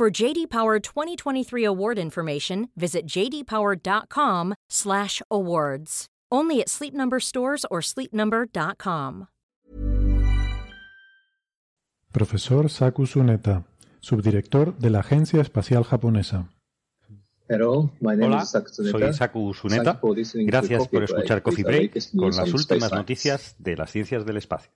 For JD Power 2023 award information, visit jdpower.com/awards. Only at Sleep Number stores or sleepnumber.com. Profesor Saku Tsuneta, subdirector de la Agencia Espacial Japonesa. Hola, soy Saku Tsuneta. Gracias por escuchar Coffee Break con las últimas noticias de las ciencias del espacio.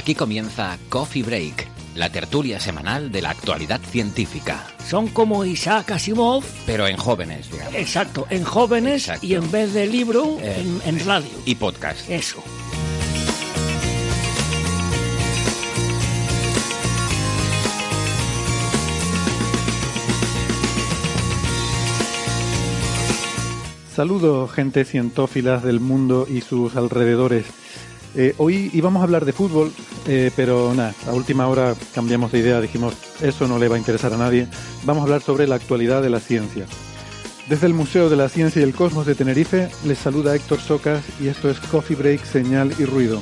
Aquí comienza Coffee Break, la tertulia semanal de la actualidad científica. Son como Isaac Asimov. Pero en jóvenes, digamos. Exacto, en jóvenes Exacto. y en vez de libro, Eh, en, en radio. Y podcast. Eso. Saludos, gente cientófilas del mundo y sus alrededores. Eh, hoy íbamos a hablar de fútbol, eh, pero nada, a última hora cambiamos de idea, dijimos, eso no le va a interesar a nadie. Vamos a hablar sobre la actualidad de la ciencia. Desde el Museo de la Ciencia y el Cosmos de Tenerife, les saluda Héctor Socas y esto es Coffee Break, Señal y Ruido.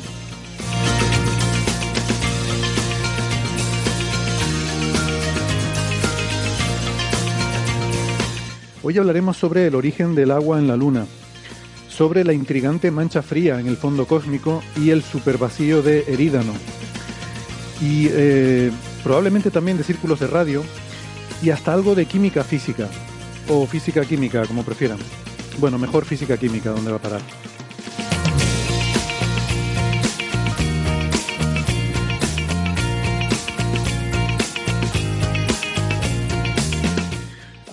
Hoy hablaremos sobre el origen del agua en la Luna, sobre la intrigante mancha fría en el fondo cósmico y el supervacío de Erídano, y eh, probablemente también de círculos de radio y hasta algo de química física, o física química, como prefieran. Bueno, mejor física química, ¿dónde va a parar?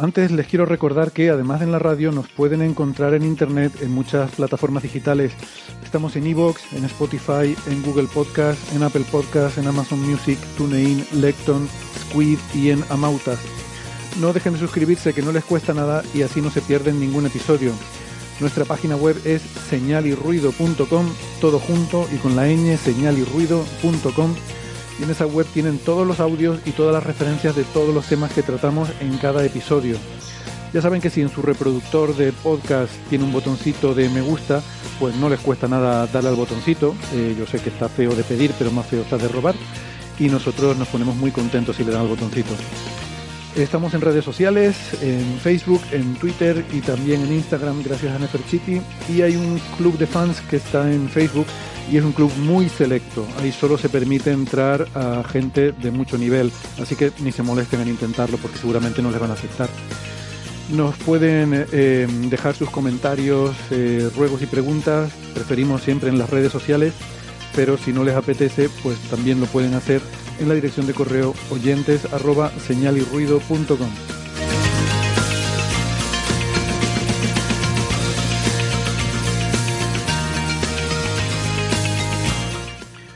Antes les quiero recordar que además de en la radio nos pueden encontrar en internet en muchas plataformas digitales. Estamos en Evox, en Spotify, en Google Podcast, en Apple Podcast, en Amazon Music, TuneIn, Lecton, Squid y en Amautas. No dejen de suscribirse que no les cuesta nada y así no se pierden ningún episodio. Nuestra página web es señalirruido.com, todo junto y con la ñ señalirruido.com y en esa web tienen todos los audios y todas las referencias de todos los temas que tratamos en cada episodio. Ya saben que si en su reproductor de podcast tiene un botoncito de me gusta, pues no les cuesta nada darle al botoncito. Eh, yo sé que está feo de pedir, pero más feo está de robar. Y nosotros nos ponemos muy contentos si le dan al botoncito. Estamos en redes sociales, en Facebook, en Twitter y también en Instagram gracias a Neferchiti. Y hay un club de fans que está en Facebook y es un club muy selecto. Ahí solo se permite entrar a gente de mucho nivel, así que ni se molesten en intentarlo porque seguramente no les van a aceptar. Nos pueden eh, dejar sus comentarios, eh, ruegos y preguntas, preferimos siempre en las redes sociales, pero si no les apetece, pues también lo pueden hacer en la dirección de correo oyentes.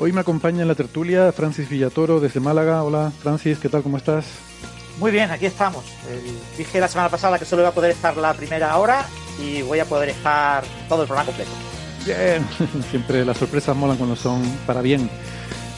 Hoy me acompaña en la tertulia Francis Villatoro desde Málaga. Hola Francis, ¿qué tal? ¿Cómo estás? Muy bien, aquí estamos. Dije la semana pasada que solo iba a poder estar la primera hora y voy a poder estar todo el programa completo. Bien, siempre las sorpresas molan cuando son para bien.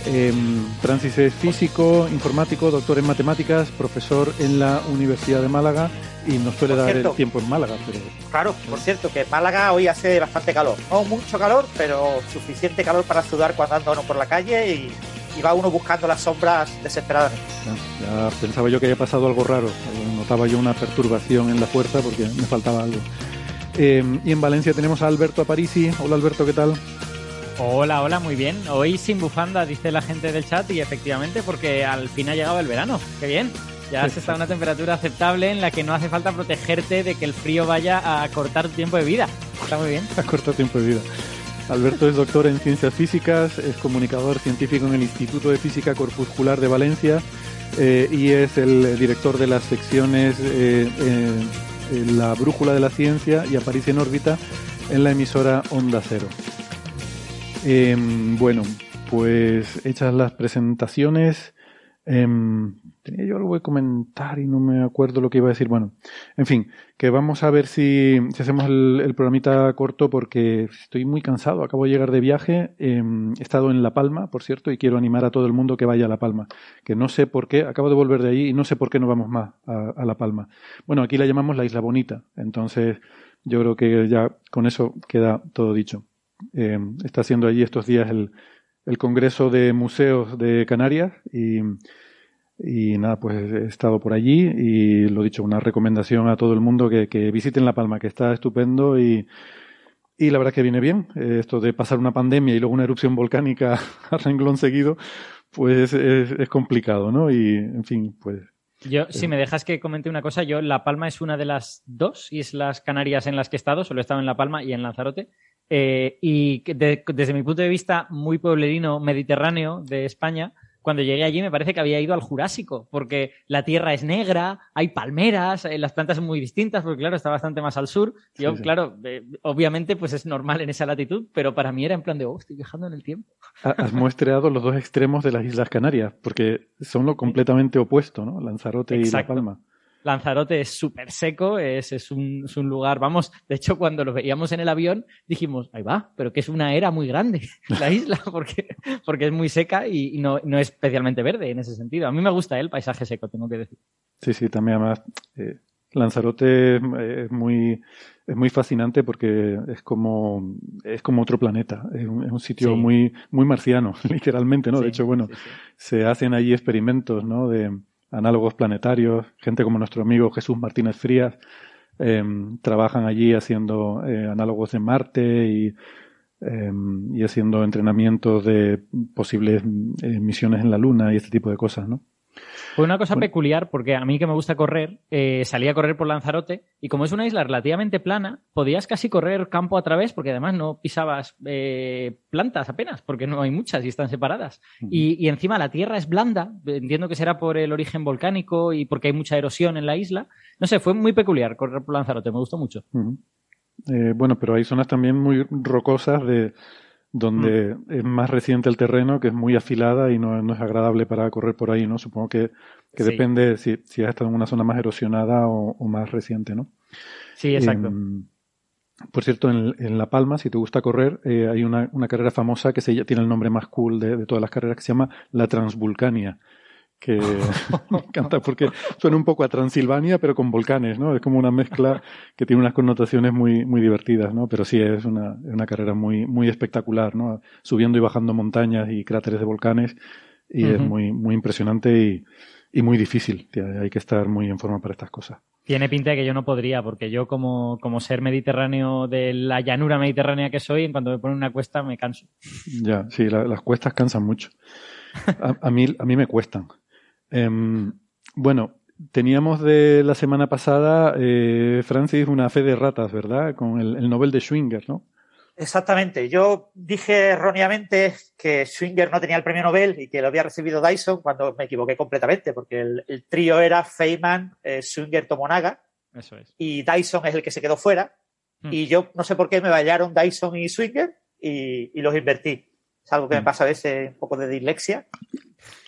Eh, Francis es físico, informático, doctor en matemáticas, profesor en la Universidad de Málaga y nos suele Por dar cierto. el tiempo en Málaga, pero Claro, por cierto, que en Málaga hoy hace bastante calor. No mucho calor, pero suficiente calor para sudar cuando anda uno por la calle y, y va uno buscando las sombras desesperadamente. ya, ya pensaba yo que había pasado algo raro. Eh, notaba yo una perturbación en la fuerza porque me faltaba algo. Em, y en Valencia tenemos a Alberto Aparici. Hola Alberto, ¿qué tal? Hola, hola, muy bien. Hoy sin bufanda, dice la gente del chat, y efectivamente porque al fin ha llegado el verano. ¡Qué bien! Ya se está a una temperatura aceptable en la que no hace falta protegerte de que el frío vaya a cortar tiempo de vida. Está muy bien. A cortar tiempo de vida. Alberto es doctor en ciencias físicas, es comunicador científico en el Instituto de Física Corpuscular de Valencia eh, y es el director de las secciones eh, La Brújula de la Ciencia y Aparece en órbita en la emisora Onda Cero. Em, bueno, pues hechas las presentaciones, em, tenía yo algo que comentar y no me acuerdo lo que iba a decir. Bueno, en fin, que vamos a ver si, hacemos el, programita corto porque estoy muy cansado. Acabo de llegar de viaje. Em, he estado en La Palma, por cierto, y quiero animar a todo el mundo que vaya a La Palma. Que no sé por qué, acabo de volver de ahí y no sé por qué no vamos más a, La Palma. Bueno, aquí la llamamos la Isla Bonita. Entonces, yo creo que ya con eso queda todo dicho. Em, está haciendo allí estos días el, el Congreso de Museos de Canarias y y nada, pues he estado por allí y lo dicho, una recomendación a todo el mundo que, visiten La Palma, que está estupendo y, y la verdad que viene bien. Eh, esto de pasar una pandemia y luego una erupción volcánica a renglón seguido, pues es, complicado, ¿no? Y en fin, pues. Yo, si me dejas que comente una cosa, yo La Palma es una de las dos islas canarias en las que he estado, solo he estado en La Palma y en Lanzarote. Eh, y desde mi punto de vista muy pueblerino mediterráneo de España, cuando llegué allí me parece que había ido al Jurásico, porque la tierra es negra, hay palmeras, eh, las plantas son muy distintas, porque claro, está bastante más al sur. Yo, claro, eh, obviamente pues es normal en esa latitud, pero para mí era en plan de, oh, estoy viajando en el tiempo. Has muestreado los dos extremos de las Islas Canarias, porque son lo completamente opuesto, ¿no? Lanzarote y La Palma. Lanzarote es súper seco, es, es, un, es, un, lugar, vamos, de hecho cuando lo veíamos en el avión dijimos, ahí va, pero que es una era muy grande la isla, porque, porque es muy seca y, no, no, es especialmente verde en ese sentido. A mí me gusta el paisaje seco, tengo que decir. Sí, sí, también además eh, Lanzarote es muy, es muy fascinante porque es como, es como otro planeta, es un, es un sitio muy, muy marciano, literalmente, ¿no? de hecho, bueno, se hacen allí experimentos, ¿no? De, análogos planetarios, gente como nuestro amigo Jesús Martínez Frías, em, trabajan allí haciendo eh, análogos en Marte y, em, y, haciendo entrenamientos de posibles eh, misiones en la Luna y este tipo de cosas, ¿no? Fue una cosa peculiar porque a mí que me gusta correr, eh, salí a correr por Lanzarote y como es una isla relativamente plana, podías casi correr campo a través porque además no pisabas eh, plantas apenas porque no hay muchas y están separadas. y, encima la tierra es blanda, entiendo que será por el origen volcánico y porque hay mucha erosión en la isla. No sé, fue muy peculiar correr por Lanzarote, me gustó mucho. Eh, bueno, pero hay zonas también muy rocosas de donde mm. es más reciente el terreno, que es muy afilada y no, no es agradable para correr por ahí, ¿no? Supongo que, que depende si, si has estado en una zona más erosionada o, o más reciente, ¿no? Sí, exacto. Em, por cierto, en, en, La Palma, si te gusta correr, eh, hay una, una, carrera famosa que se, tiene el nombre más cool de, de, todas las carreras que se llama la Transvulcania que me encanta porque suena un poco a Transilvania, pero con volcanes, ¿no? Es como una mezcla que tiene unas connotaciones muy, muy divertidas, ¿no? Pero sí, es una, una carrera muy, muy espectacular, ¿no? Subiendo y bajando montañas y cráteres de volcanes y es muy, muy impresionante y, y muy difícil. Hay que estar muy en forma para estas cosas. Tiene pinta de que yo no podría, porque yo como, como ser mediterráneo de la llanura mediterránea que soy, en cuanto me ponen una cuesta me canso. Ya, sí, las cuestas cansan mucho. A, a, mí, a mí me cuestan. Em, bueno, teníamos de la semana pasada, eh, Francis, una fe de ratas, ¿verdad? Con el, Nobel de Schwinger, ¿no? Exactamente. Yo dije erróneamente que Schwinger no tenía el premio Nobel y que lo había recibido Dyson cuando me equivoqué completamente, porque el, trío era Feynman, eh, Schwinger, Tomonaga. Eso es. Y Dyson es el que se quedó fuera. Hmm. Y yo no sé por qué me ballaron Dyson y Schwinger y, y los invertí. Es algo que me hmm. pasa a veces un poco de dislexia.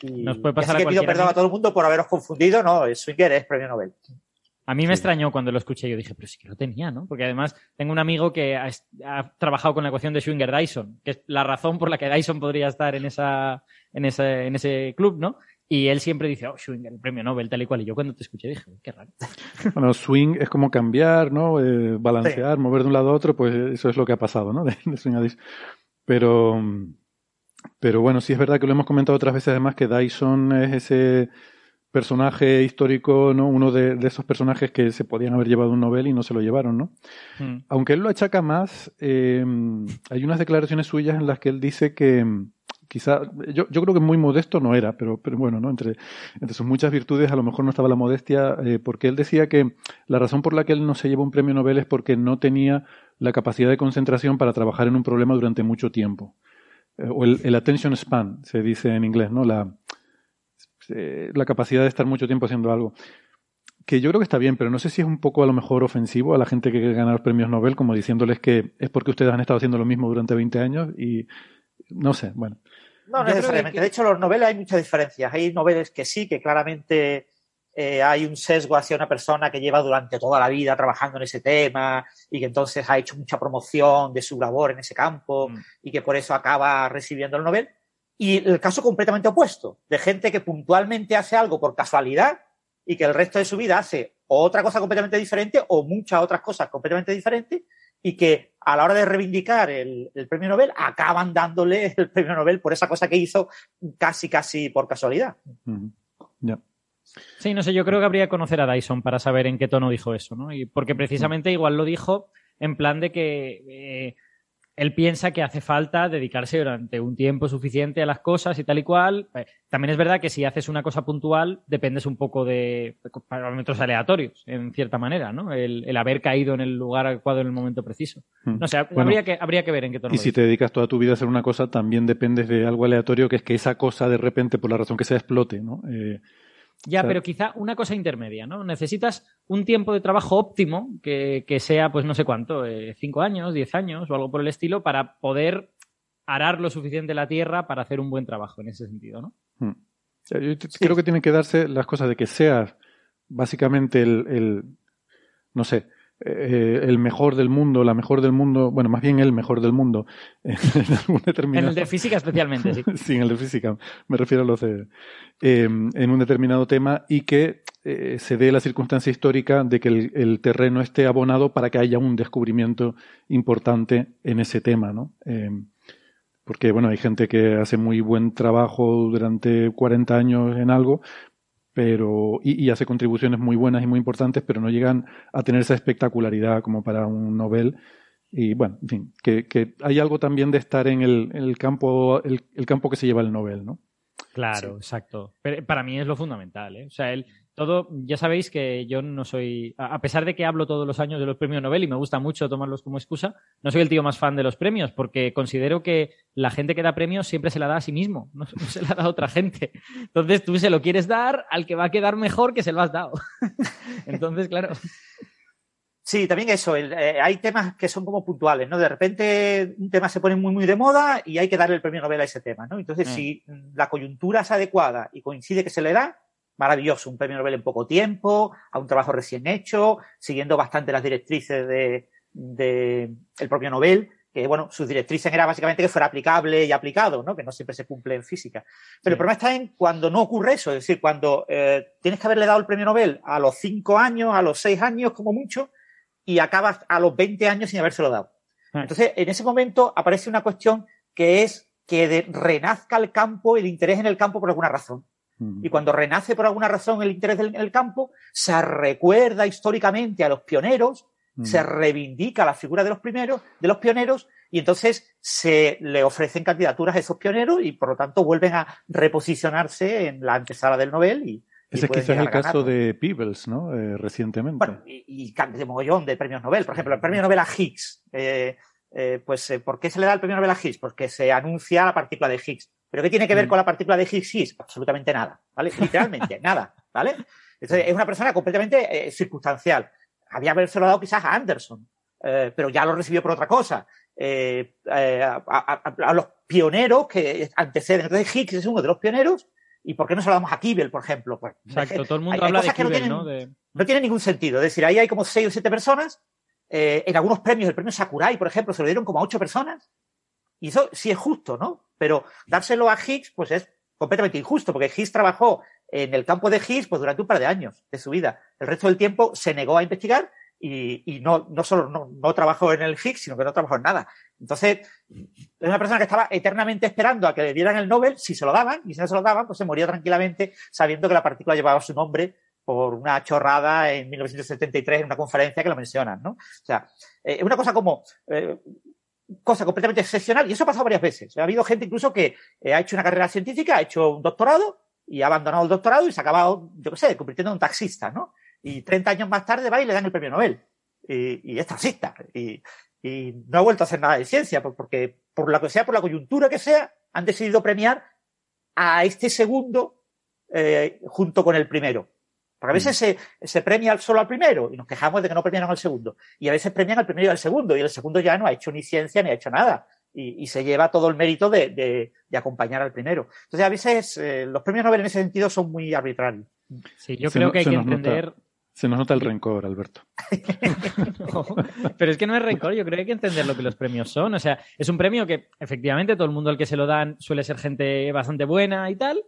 Nos puede pasar así que pido perdón a todo el mundo por haberos confundido, no, Swinger es premio Nobel. A mí me extrañó cuando lo escuché, yo dije, pero sí que lo tenía, ¿no? Porque además tengo un amigo que ha, trabajado con la ecuación de Schwinger-Dyson, que es la razón por la que Dyson podría estar en, esa, en, ese, en ese club, ¿no? Y él siempre dice, oh, Schwinger, el premio Nobel, tal y cual. Y yo cuando te escuché dije, qué raro. Bueno, swing es como cambiar, ¿no? Eh, balancear, mover de un lado a otro, pues eso es lo que ha pasado, ¿no? De, de Pero, pero bueno, sí es verdad que lo hemos comentado otras veces además que Dyson es ese personaje histórico, ¿no? Uno de, esos personajes que se podían haber llevado un Nobel y no se lo llevaron, ¿no? Mm. Aunque él lo achaca más, eh, hay unas declaraciones suyas en las que él dice que quizá, yo, yo creo que muy modesto no era, pero, pero bueno, ¿no? Entre, entre sus muchas virtudes a lo mejor no estaba la modestia, eh, porque él decía que la razón por la que él no se llevó un premio Nobel es porque no tenía la capacidad de concentración para trabajar en un problema durante mucho tiempo. Eh, o el, el attention span, se dice en inglés, ¿no? La, eh, la capacidad de estar mucho tiempo haciendo algo. Que yo creo que está bien, pero no sé si es un poco a lo mejor ofensivo a la gente que quiere ganar premios Nobel, como diciéndoles que es porque ustedes han estado haciendo lo mismo durante 20 años y no sé, bueno. No necesariamente. De hecho, los noveles hay muchas diferencias. Hay noveles que sí, que claramente eh, hay un sesgo hacia una persona que lleva durante toda la vida trabajando en ese tema y que entonces ha hecho mucha promoción de su labor en ese campo mm. y que por eso acaba recibiendo el Nobel. Y el caso completamente opuesto, de gente que puntualmente hace algo por casualidad y que el resto de su vida hace otra cosa completamente diferente o muchas otras cosas completamente diferentes y que a la hora de reivindicar el, premio Nobel acaban dándole el premio Nobel por esa cosa que hizo casi, casi por casualidad. Sí, no sé, yo creo que habría que conocer a Dyson para saber en qué tono dijo eso, ¿no? Y porque precisamente igual lo dijo en plan de que eh, él piensa que hace falta dedicarse durante un tiempo suficiente a las cosas y tal y cual. Eh, también es verdad que si haces una cosa puntual, dependes un poco de parámetros aleatorios, en cierta manera, ¿no? El, haber caído en el lugar adecuado en el momento preciso. Hmm. No sé, habría, que, habría que ver en qué tono. Y si te dedicas toda tu vida a hacer una cosa, también dependes de algo aleatorio, que es que esa cosa de repente, por la razón que sea, explote, ¿no? Eh, ya, pero quizá una cosa intermedia, ¿no? Necesitas un tiempo de trabajo óptimo que, sea, pues no sé cuánto, eh, cinco años, diez años o algo por el estilo, para poder arar lo suficiente la tierra para hacer un buen trabajo en ese sentido, ¿no? Hmm. Yo creo que tienen que darse las cosas de que seas básicamente el no sé, eh, el mejor del mundo, la mejor del mundo, bueno, más bien el mejor del mundo. en, el de física especialmente, sí. sí, en el de física, me refiero a los de, em, en un determinado tema y que eh, se dé la circunstancia histórica de que el, terreno esté abonado para que haya un descubrimiento importante en ese tema, ¿no? Porque, bueno, hay gente que hace muy buen trabajo durante 40 años en algo, pero y, hace contribuciones muy buenas y muy importantes, pero no llegan a tener esa espectacularidad como para un Nobel. Y bueno, en fin, que, que hay algo también de estar en el, el campo, el, el, campo que se lleva el Nobel, ¿no? Claro, exacto. Pero para mí es lo fundamental, ¿eh? O sea, él, todo, ya sabéis que yo no soy, a pesar de que hablo todos los años de los premios Nobel y me gusta mucho tomarlos como excusa, no soy el tío más fan de los premios porque considero que la gente que da premios siempre se la da a sí mismo, no, se la da a otra gente. Entonces tú se lo quieres dar al que va a quedar mejor que se lo has dado. Entonces, claro. Sí, también eso, eh, hay temas que son como puntuales, ¿no? De repente un tema se pone muy, muy de moda y hay que darle el premio Nobel a ese tema, ¿no? Entonces, mm. si la coyuntura es adecuada y coincide que se le da, maravilloso, un premio Nobel en poco tiempo, a un trabajo recién hecho, siguiendo bastante las directrices de, de el propio Nobel, que bueno, sus directrices era básicamente que fuera aplicable y aplicado, ¿no? Que no siempre se cumple en física. Pero el problema está en cuando no ocurre eso, es decir, cuando eh, tienes que haberle dado el premio Nobel a los cinco años, a los seis años como mucho, y acabas a los 20 años sin habérselo dado. Ah. Entonces, en ese momento aparece una cuestión que es que renazca el campo, el interés en el campo por alguna razón. Y cuando renace por alguna razón el interés en el campo, se recuerda históricamente a los pioneros, se reivindica la figura de los primeros, de los pioneros, y entonces se le ofrecen candidaturas a esos pioneros y por lo tanto vuelven a reposicionarse en la antesala del Nobel y, ese es quizás el caso de Peebles, ¿no? Eh, recientemente. Bueno, y, y de mogollón de premios Nobel. Por ejemplo, el premio Nobel a Higgs. Eh, eh, pues, ¿por qué se le da el premio Nobel a Higgs? Porque se anuncia la partícula de Higgs. ¿Pero qué tiene que ver mm. con la partícula de Higgs? Absolutamente nada, ¿vale? Literalmente, nada, ¿vale? Entonces, es una persona completamente eh, circunstancial. Había haberse dado quizás a Anderson, eh, pero ya lo recibió por otra cosa. Eh, a, los pioneros que anteceden. Entonces, Higgs es uno de los pioneros. ¿Y por qué no se lo damos a Kibble, por ejemplo? Pues, Exacto, todo el mundo habla de Kibble, no, tienen, no, tiene ningún sentido. Es decir, ahí hay como seis o siete personas. en algunos premios, el premio Sakurai, por ejemplo, se lo dieron como a ocho personas. Y eso sí es justo, ¿no? Pero dárselo a Higgs, pues es completamente injusto, porque Higgs trabajó en el campo de Higgs pues, durante un par de años de su vida. El resto del tiempo se negó a investigar y, no, no solo no, no, trabajó en el Higgs, sino que no trabajó en nada. Entonces, es una persona que estaba eternamente esperando a que le dieran el Nobel, si se lo daban, y si no se lo daban, pues se moría tranquilamente sabiendo que la partícula llevaba su nombre por una chorrada en 1973 en una conferencia que lo mencionan, ¿no? O sea, eh, es una cosa como, eh, cosa completamente excepcional, y eso ha pasado varias veces. Ha habido gente incluso que eh, ha hecho una carrera científica, ha hecho un doctorado, y ha abandonado el doctorado y se ha acabado, yo qué sé, convirtiendo en un taxista, ¿no? Y 30 años más tarde va y le dan el premio Nobel. Y, es taxista. Y, no ha vuelto a hacer nada de ciencia, porque por lo que sea, por la coyuntura que sea, han decidido premiar a este segundo junto con el primero. Porque a veces se, se, premia solo al primero y nos quejamos de que no premiaron al segundo. Y a veces premian al primero y al segundo. Y el segundo ya no ha hecho ni ciencia ni ha hecho nada. Y, se lleva todo el mérito de, de, acompañar al primero. Entonces, a veces eh, los premios Nobel en ese sentido son muy arbitrarios. Sí, yo creo que hay que entender. se nos nota el rencor, Alberto. pero es que no es rencor, yo creo que hay que entender lo que los premios son. O sea, es un premio que efectivamente todo el mundo al que se lo dan suele ser gente bastante buena y tal,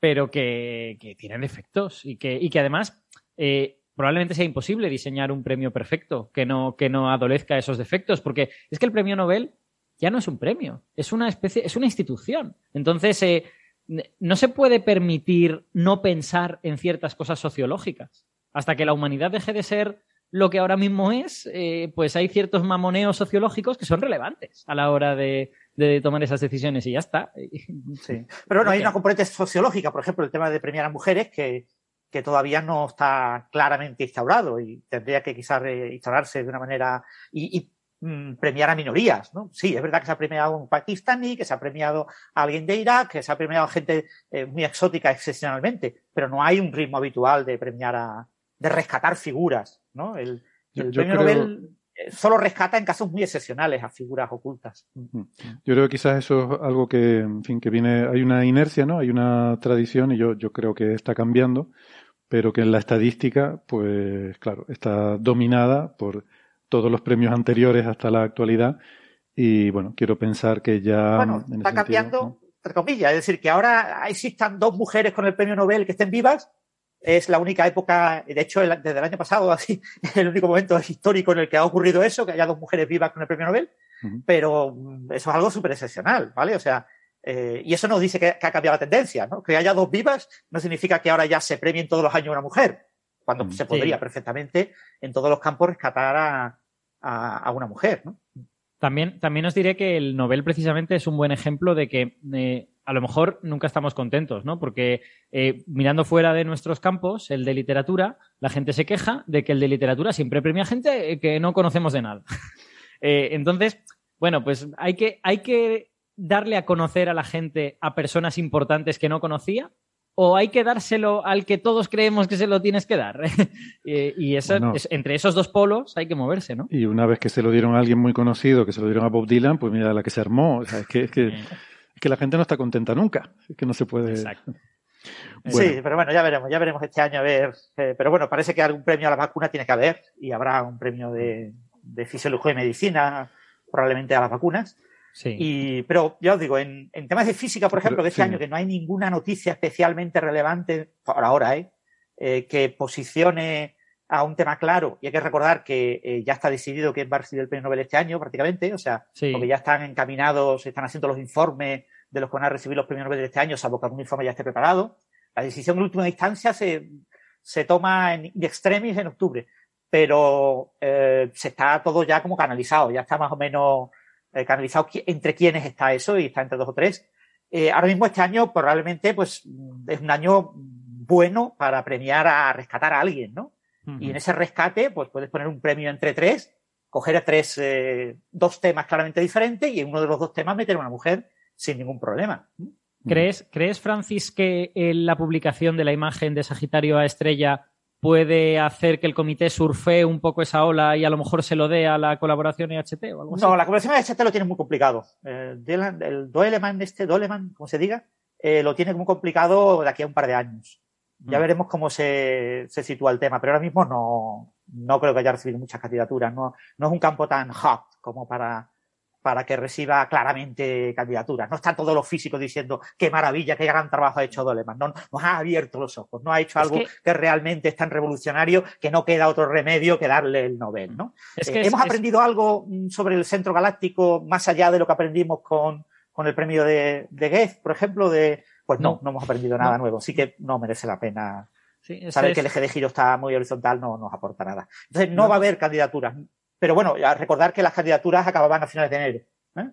pero que, tienen defectos y que, y que además eh, probablemente sea imposible diseñar un premio perfecto que no, que no adolezca esos defectos, porque es que el premio Nobel ya no es un premio, es una especie, es una institución. Entonces, eh, no se puede permitir no pensar en ciertas cosas sociológicas. Hasta que la humanidad deje de ser lo que ahora mismo es, eh, pues hay ciertos mamoneos sociológicos que son relevantes a la hora de, de tomar esas decisiones y ya está. Sí. Pero bueno, hay una componente sociológica, por ejemplo, el tema de premiar a mujeres que, que todavía no está claramente instaurado y tendría que quizás instaurarse de una manera y, mm, premiar a minorías, ¿no? Sí, es verdad que se ha premiado a un pakistaní, que se ha premiado a alguien de Irak, que se ha premiado a gente eh, muy exótica excepcionalmente, pero no hay un ritmo habitual de premiar a, de rescatar figuras, ¿no? El, premio Nobel solo rescata en casos muy excepcionales a figuras ocultas. Yo creo que quizás eso es algo que, en fin, que viene, hay una inercia, ¿no? Hay una tradición y yo, yo creo que está cambiando, pero que en la estadística, pues claro, está dominada por todos los premios anteriores hasta la actualidad y bueno, quiero pensar que ya... Bueno, está cambiando, entre comillas, es decir, que ahora existan dos mujeres con el premio Nobel que estén vivas es la única época, de hecho, desde el año pasado, así, el único momento histórico en el que ha ocurrido eso, que haya dos mujeres vivas con el premio Nobel, pero mm, eso es algo súper excepcional, ¿vale? O sea, eh, y eso no dice que, ha cambiado la tendencia, ¿no? Que haya dos vivas no significa que ahora ya se premien todos los años una mujer, cuando se podría perfectamente en todos los campos rescatar a, a, una mujer, ¿no? También, también os diré que el Nobel precisamente es un buen ejemplo de que eh, a lo mejor nunca estamos contentos, ¿no? Porque eh, mirando fuera de nuestros campos, el de literatura, la gente se queja de que el de literatura siempre premia gente eh, que no conocemos de nada. Eh, entonces, bueno, pues hay que, hay que darle a conocer a la gente a personas importantes que no conocía o hay que dárselo al que todos creemos que se lo tienes que dar. y eso, entre esos dos polos hay que moverse, ¿no? Y una vez que se lo dieron a alguien muy conocido, que se lo dieron a Bob Dylan, pues mira la que se armó. O sea, es que, es que que la gente no está contenta nunca. Es que no se puede. Exacto. Sí, pero bueno, ya veremos, ya veremos este año a ver. Eh, pero bueno, parece que algún premio a la vacuna tiene que haber y habrá un premio de, de fisiología y medicina, probablemente a las vacunas. Sí. Y, pero ya os digo, en, temas de física, por ejemplo, de este año, que no hay ninguna noticia especialmente relevante, por ahora, ¿eh? eh que posicione a un tema claro. Y hay que recordar que eh, ya está decidido quién va a recibir el premio Nobel este año, prácticamente. O sea, porque ya están encaminados, están haciendo los informes de los que van a recibir los premios Nobel de este año, salvo que algún informe ya esté preparado. La decisión en última instancia se, se toma en de extremis en octubre, pero eh, se está todo ya como canalizado, ya está más o menos eh, canalizado entre quiénes está eso y está entre dos o tres. Eh, ahora mismo este año probablemente pues es un año bueno para premiar a rescatar a alguien, ¿no? Y en ese rescate, pues puedes poner un premio entre tres, coger a tres, eh, dos temas claramente diferentes y en uno de los dos temas meter a una mujer sin ningún problema. ¿Crees, ¿Crees, Francis, que la publicación de la imagen de Sagitario a Estrella puede hacer que el comité surfee un poco esa ola y a lo mejor se lo dé a la colaboración EHT o algo así? No, la colaboración EHT lo tiene muy complicado. Eh, el Doeleman, este Doeleman, como se diga, eh, lo tiene muy complicado de aquí a un par de años. Ya mm. veremos cómo se, se sitúa el tema, pero ahora mismo no, no creo que haya recibido muchas candidaturas. No, no es un campo tan hot como para, para que reciba claramente candidaturas. No están todos los físicos diciendo qué maravilla, qué gran trabajo ha hecho Doleman. No, nos ha abierto los ojos, no ha hecho algo que... realmente es tan revolucionario que no queda otro remedio que darle el Nobel. ¿no? Eh, ¿Hemos aprendido algo mm, sobre el centro galáctico más allá de lo que aprendimos con, con el premio de, de por ejemplo? De, pues no, no, hemos aprendido nada nuevo. Sí que no merece la pena. Saber que el eje de giro está muy horizontal no nos aporta nada. Entonces no va a haber candidaturas pero bueno, recordar que las candidaturas acababan a finales de enero. ¿eh?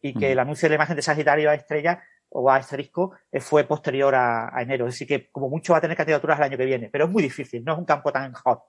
Y que el anuncio de la imagen de Sagitario a estrella o a asterisco eh, fue posterior a, enero. Así que como mucho va a tener candidaturas el año que viene. Pero es muy difícil, no es un campo tan hot.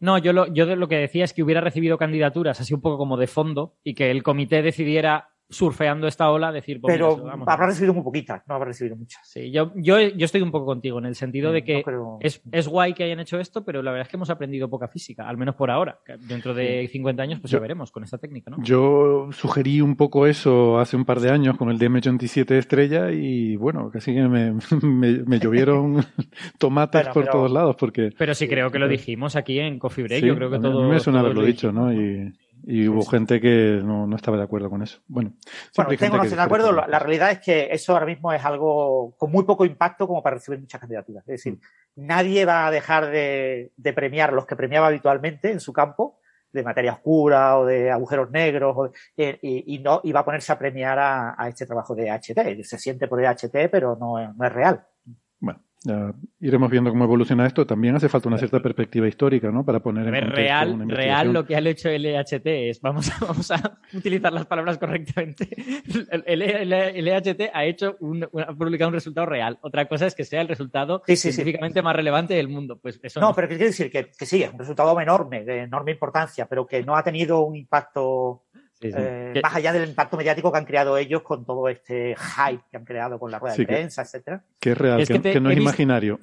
No, yo lo, yo lo que decía es que hubiera recibido candidaturas así un poco como de fondo y que el comité decidiera surfeando esta ola, decir... Pues pero habrá recibido muy poquitas, no habrá recibido muchas. Sí, yo, yo, yo estoy un poco contigo en el sentido de que es, es, guay que hayan hecho esto, pero la verdad es que hemos aprendido poca física, al menos por ahora. Dentro de 50 años, pues ya veremos con esta técnica, ¿no? Yo sugerí un poco eso hace un par de años con el DM87 estrella y bueno, casi que me, me, llovieron tomates por todos lados porque... Pero sí creo que lo dijimos aquí en Coffee Break, yo creo que todo... A mí me suena haberlo dicho, ¿no? Y... Y hubo gente que no, no, estaba de acuerdo con eso. Bueno, bueno tengo no de acuerdo. La, realidad es que eso ahora mismo es algo con muy poco impacto como para recibir muchas candidaturas. Es decir, nadie va a dejar de, de premiar los que premiaba habitualmente en su campo, de materia oscura o de agujeros negros, eh, y, y, no, y va a ponerse a premiar a, a este trabajo de HT. Se siente por HT, pero no, no es real. Ya iremos viendo cómo evoluciona esto. También hace falta una cierta perspectiva histórica, ¿no? Para poner en contexto real, una real lo que ha hecho el EHT es, vamos a, vamos a utilizar las palabras correctamente. El, EHT ha hecho un, ha publicado un resultado real. Otra cosa es que sea el resultado científicamente más relevante del mundo. Pues eso no, pero quiere decir que, que sí, es un resultado enorme, de enorme importancia, pero que no ha tenido un impacto eh, más allá del impacto mediático que han creado ellos con todo este hype que han creado con la rueda de prensa, etcétera. Que es real, que, no es imaginario.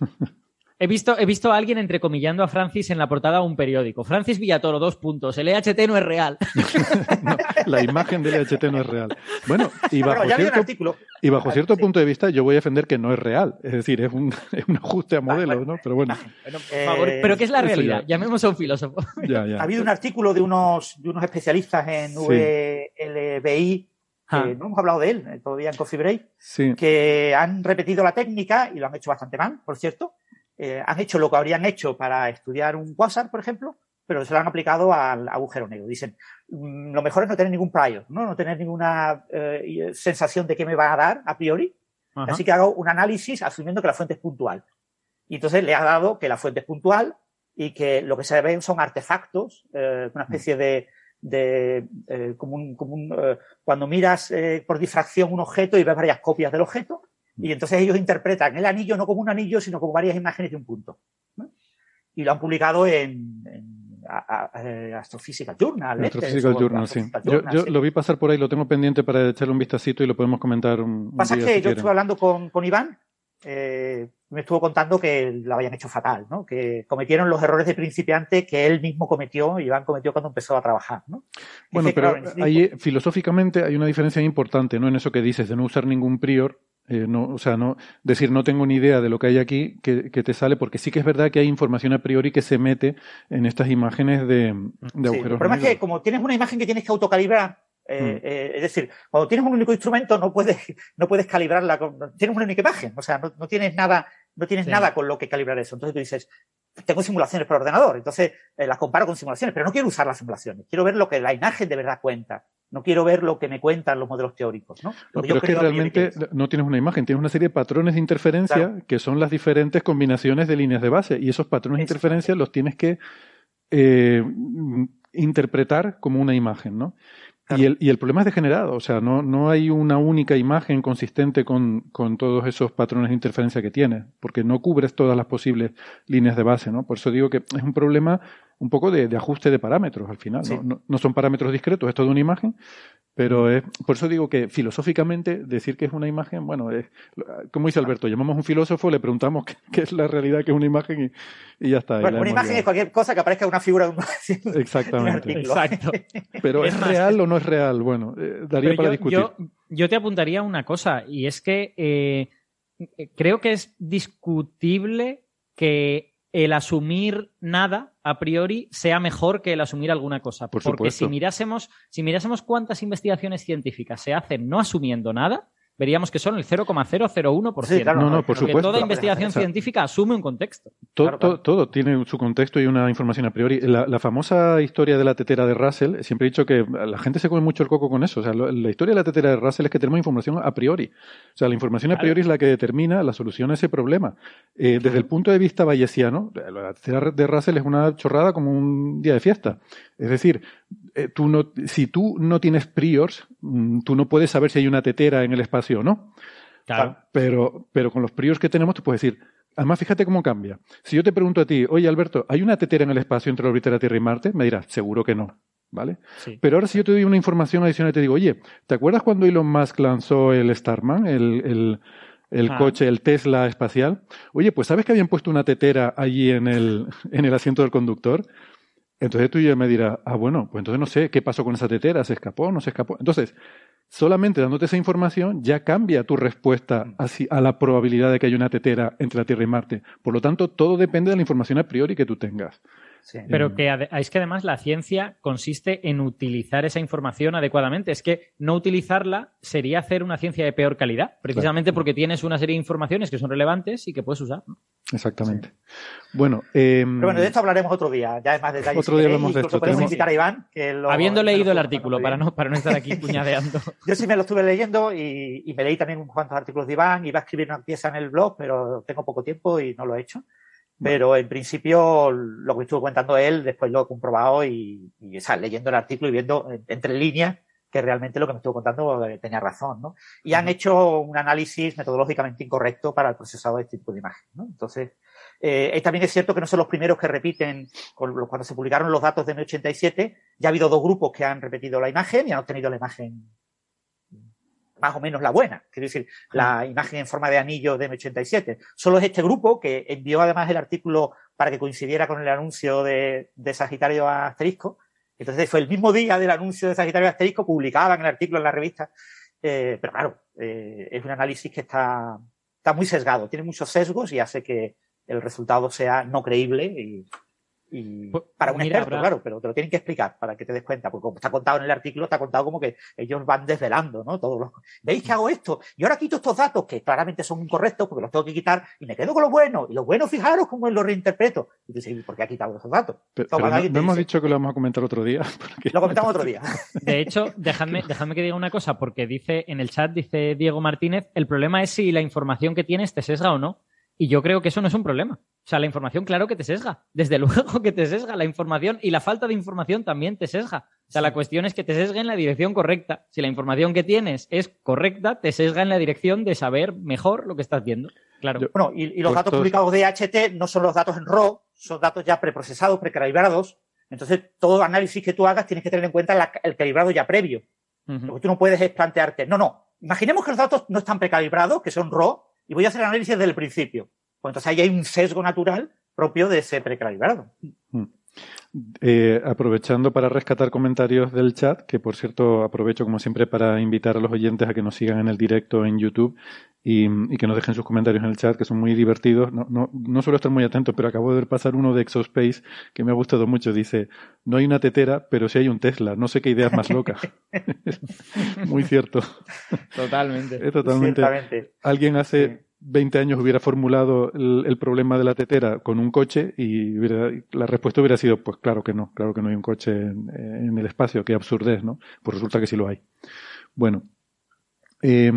He visto, he visto a alguien entrecomillando a Francis en la portada de un periódico. Francis Villatoro, dos puntos. El EHT no es real. la imagen del EHT no es real. Bueno, y bajo, cierto, y bajo cierto punto de vista yo voy a defender que no es real. Es decir, es un, ajuste a modelos, ¿no? Pero bueno. por favor, eh, pero ¿qué es la realidad? Llamemos a un filósofo. Ha habido un artículo de unos, de unos especialistas en VLBI ah. no hemos hablado de él eh, todavía en Coffee Break, que han repetido la técnica y lo han hecho bastante mal, por cierto, eh, han hecho lo que habrían hecho para estudiar un quasar, por ejemplo, pero se lo han aplicado al agujero negro. Dicen, mm, lo mejor es no tener ningún prior, no, no tener ninguna eh, sensación de qué me va a dar a priori. Así que hago un análisis asumiendo que la fuente es puntual. Y entonces le ha dado que la fuente es puntual y que lo que se ven son artefactos, eh, una especie de, de eh, como un, como un, cuando miras por difracción un objeto y ves varias copias del objeto, y entonces ellos interpretan el anillo no como un anillo, sino como varias imágenes de un punto. Y lo han publicado en, Astrophysical Journal. Astrophysical Journal, sí. yo, lo vi pasar por ahí, lo tengo pendiente para echarle un vistacito y lo podemos comentar un, Pasa que yo estuve hablando con, con Iván, eh, me estuvo contando que lo habían hecho fatal, ¿no? Que cometieron los errores de principiante que él mismo cometió, Iván cometió cuando empezó a trabajar, ¿no? Bueno, pero ahí, filosóficamente hay una diferencia importante, ¿no? En eso que dices de no usar ningún prior eh, no, o sea, no decir no tengo ni idea de lo que hay aquí que, te sale, porque sí que es verdad que hay información a priori que se mete en estas imágenes de, de agujeros. el problema es que como tienes una imagen que tienes que autocalibrar, eh, mm. eh, es decir, cuando tienes un único instrumento no puedes, no puedes calibrarla, con, tienes una única imagen, o sea, no, no tienes nada, no tienes nada con lo que calibrar eso. Entonces tú dices, tengo simulaciones por ordenador, entonces las comparo con simulaciones, pero no quiero usar las simulaciones, quiero ver lo que la imagen de verdad cuenta no quiero ver lo que me cuentan los modelos teóricos. ¿no? pero es que realmente no tienes una imagen, tienes una serie de patrones de interferencia que son las diferentes combinaciones de líneas de base y esos patrones de interferencia los tienes que eh, interpretar como una imagen. ¿no? Y, el, y el problema es degenerado, o sea, no, no hay una única imagen consistente con, con, todos esos patrones de interferencia que tienes, porque no cubres todas las posibles líneas de base, ¿no? Por eso digo que es un problema un poco de, de ajuste de parámetros al final, ¿no? No, no son parámetros discretos, es toda una imagen, pero es, por eso digo que filosóficamente decir que es una imagen, bueno, es, como dice Alberto, llamamos a un filósofo, le preguntamos qué, es la realidad, que es una imagen y, ya está. Bueno, una imagen es cualquier cosa que aparezca una figura de un, Exactamente. Exacto. Pero ¿es, real o no es real? Bueno, eh, daría para discutir. Yo, yo, te apuntaría una cosa, y es que eh, creo que es discutible que el asumir nada a priori sea mejor que el asumir alguna cosa. Porque si mirásemos, si mirásemos cuántas investigaciones científicas se hacen no asumiendo nada, veríamos que son el 0,001%. Sí, no, no, por supuesto. toda investigación científica asume un contexto. Todo, tiene su contexto y una información a priori. La, famosa historia de la tetera de Russell, siempre he dicho que la gente se come mucho el coco con eso. O sea, la historia de la tetera de Russell es que tenemos información a priori. O sea, la información a priori es la que determina la solución a ese problema. Eh, desde el punto de vista bayesiano, la tetera de Russell es una chorrada como un día de fiesta. Es decir, eh, tú no, si tú no tienes priors, mm, tú no puedes saber si hay una tetera en el espacio o no. Claro. Pero, pero con los priors que tenemos, tú puedes decir, además fíjate cómo cambia. Si yo te pregunto a ti, oye Alberto, ¿hay una tetera en el espacio entre la órbita de la Tierra y Marte? Me dirás, seguro que no. ¿Vale? Pero ahora si yo te doy una información adicional y te digo, oye, ¿te acuerdas cuando Elon Musk lanzó el Starman, el, el, ah. coche, el Tesla espacial? Oye, pues ¿sabes que habían puesto una tetera allí en el, en el asiento del conductor? Entonces tú ya me dirás, ah, bueno, pues entonces no sé qué pasó con esa tetera, ¿se escapó? ¿No se escapó? Entonces, solamente dándote esa información ya cambia tu respuesta mm. a, la probabilidad de que haya una tetera entre la Tierra y Marte. Por lo tanto, todo depende de la información a priori que tú tengas. Pero mm. que es que además la ciencia consiste en utilizar esa información adecuadamente. Es que no utilizarla sería hacer una ciencia de peor calidad, precisamente porque tienes una serie de informaciones que son relevantes y que puedes usar. Exactamente. Bueno, em, Pero bueno, de esto hablaremos otro día, ya es más detalles. Otro día hablamos de esto. Podemos invitar a Iván. Habiendo leído el artículo, para no, para no estar aquí puñadeando. Yo sí me lo estuve leyendo y, y me leí también unos cuantos artículos de Iván. Iba a escribir una pieza en el blog, pero tengo poco tiempo y no lo he hecho. Pero en principio, lo que estuvo contando él, después lo he comprobado y, y o leyendo el artículo y viendo entre líneas que realmente lo que me estuvo contando eh, tenía razón, ¿no? Y han hecho un análisis metodológicamente incorrecto para el procesado de este tipo de imagen, ¿no? Entonces, eh, también es cierto que no son los primeros que repiten, cuando se publicaron los datos de M87, ya ha habido dos grupos que han repetido la imagen y han obtenido la imagen más o menos la buena, quiero decir, la imagen en forma de anillo de M87. Solo es este grupo que envió además el artículo para que coincidiera con el anuncio de, Sagitario Asterisco. Entonces fue el mismo día del anuncio de Sagitario Asterisco, publicaban el artículo en la revista. Eh, pero claro, eh, es un análisis que está, está muy sesgado, tiene muchos sesgos y hace que el resultado sea no creíble y, y pues, para un experto, claro, pero te lo tienen que explicar para que te des cuenta, porque como está contado en el artículo, está contado como que ellos van desvelando, ¿no? Todos los, ¿veis que hago esto? Y ahora quito estos datos que claramente son incorrectos porque los tengo que quitar y me quedo con los buenos. Y los buenos, fijaros cómo los reinterpreto. Y tú dices, ¿por qué ha quitado esos datos? Pero, no, hemos dicho que lo vamos a comentar otro día. Lo comentamos otro día. De hecho, dejadme, dejadme que diga una cosa, porque dice en el chat, dice Diego Martínez, el problema es si la información que tienes te sesga o no. Y yo creo que eso no es un problema. O sea, la información, claro que te sesga. Desde luego que te sesga la información y la falta de información también te sesga. O sea, la cuestión es que te sesga en la dirección correcta. Si la información que tienes es correcta, te sesga en la dirección de saber mejor lo que estás viendo. Claro. bueno, y, los datos publicados de HT no son los datos en RAW, son datos ya preprocesados, precalibrados. Entonces, todo análisis que tú hagas tienes que tener en cuenta el calibrado ya previo. Lo que tú no puedes es plantearte, no, no, imaginemos que los datos no están precalibrados, que son RAW, y voy a hacer análisis desde el principio. Entonces ahí hay un sesgo natural propio de ese precalibrado. Eh, aprovechando para rescatar comentarios del chat, que por cierto aprovecho como siempre para invitar a los oyentes a que nos sigan en el directo en YouTube y, que nos dejen sus comentarios en el chat, que son muy divertidos. No, no, no suelo estar muy atento, pero acabo de ver pasar uno de Exospace que me ha gustado mucho. Dice, no hay una tetera, pero sí hay un Tesla. No sé qué idea más loca. muy cierto. Totalmente. Es totalmente. Alguien hace... 20 años hubiera formulado el, problema de la tetera con un coche y la respuesta hubiera sido, pues claro que no, claro que no hay un coche en, el espacio, qué absurdez, ¿no? Pues resulta que sí lo hay. Bueno, eh,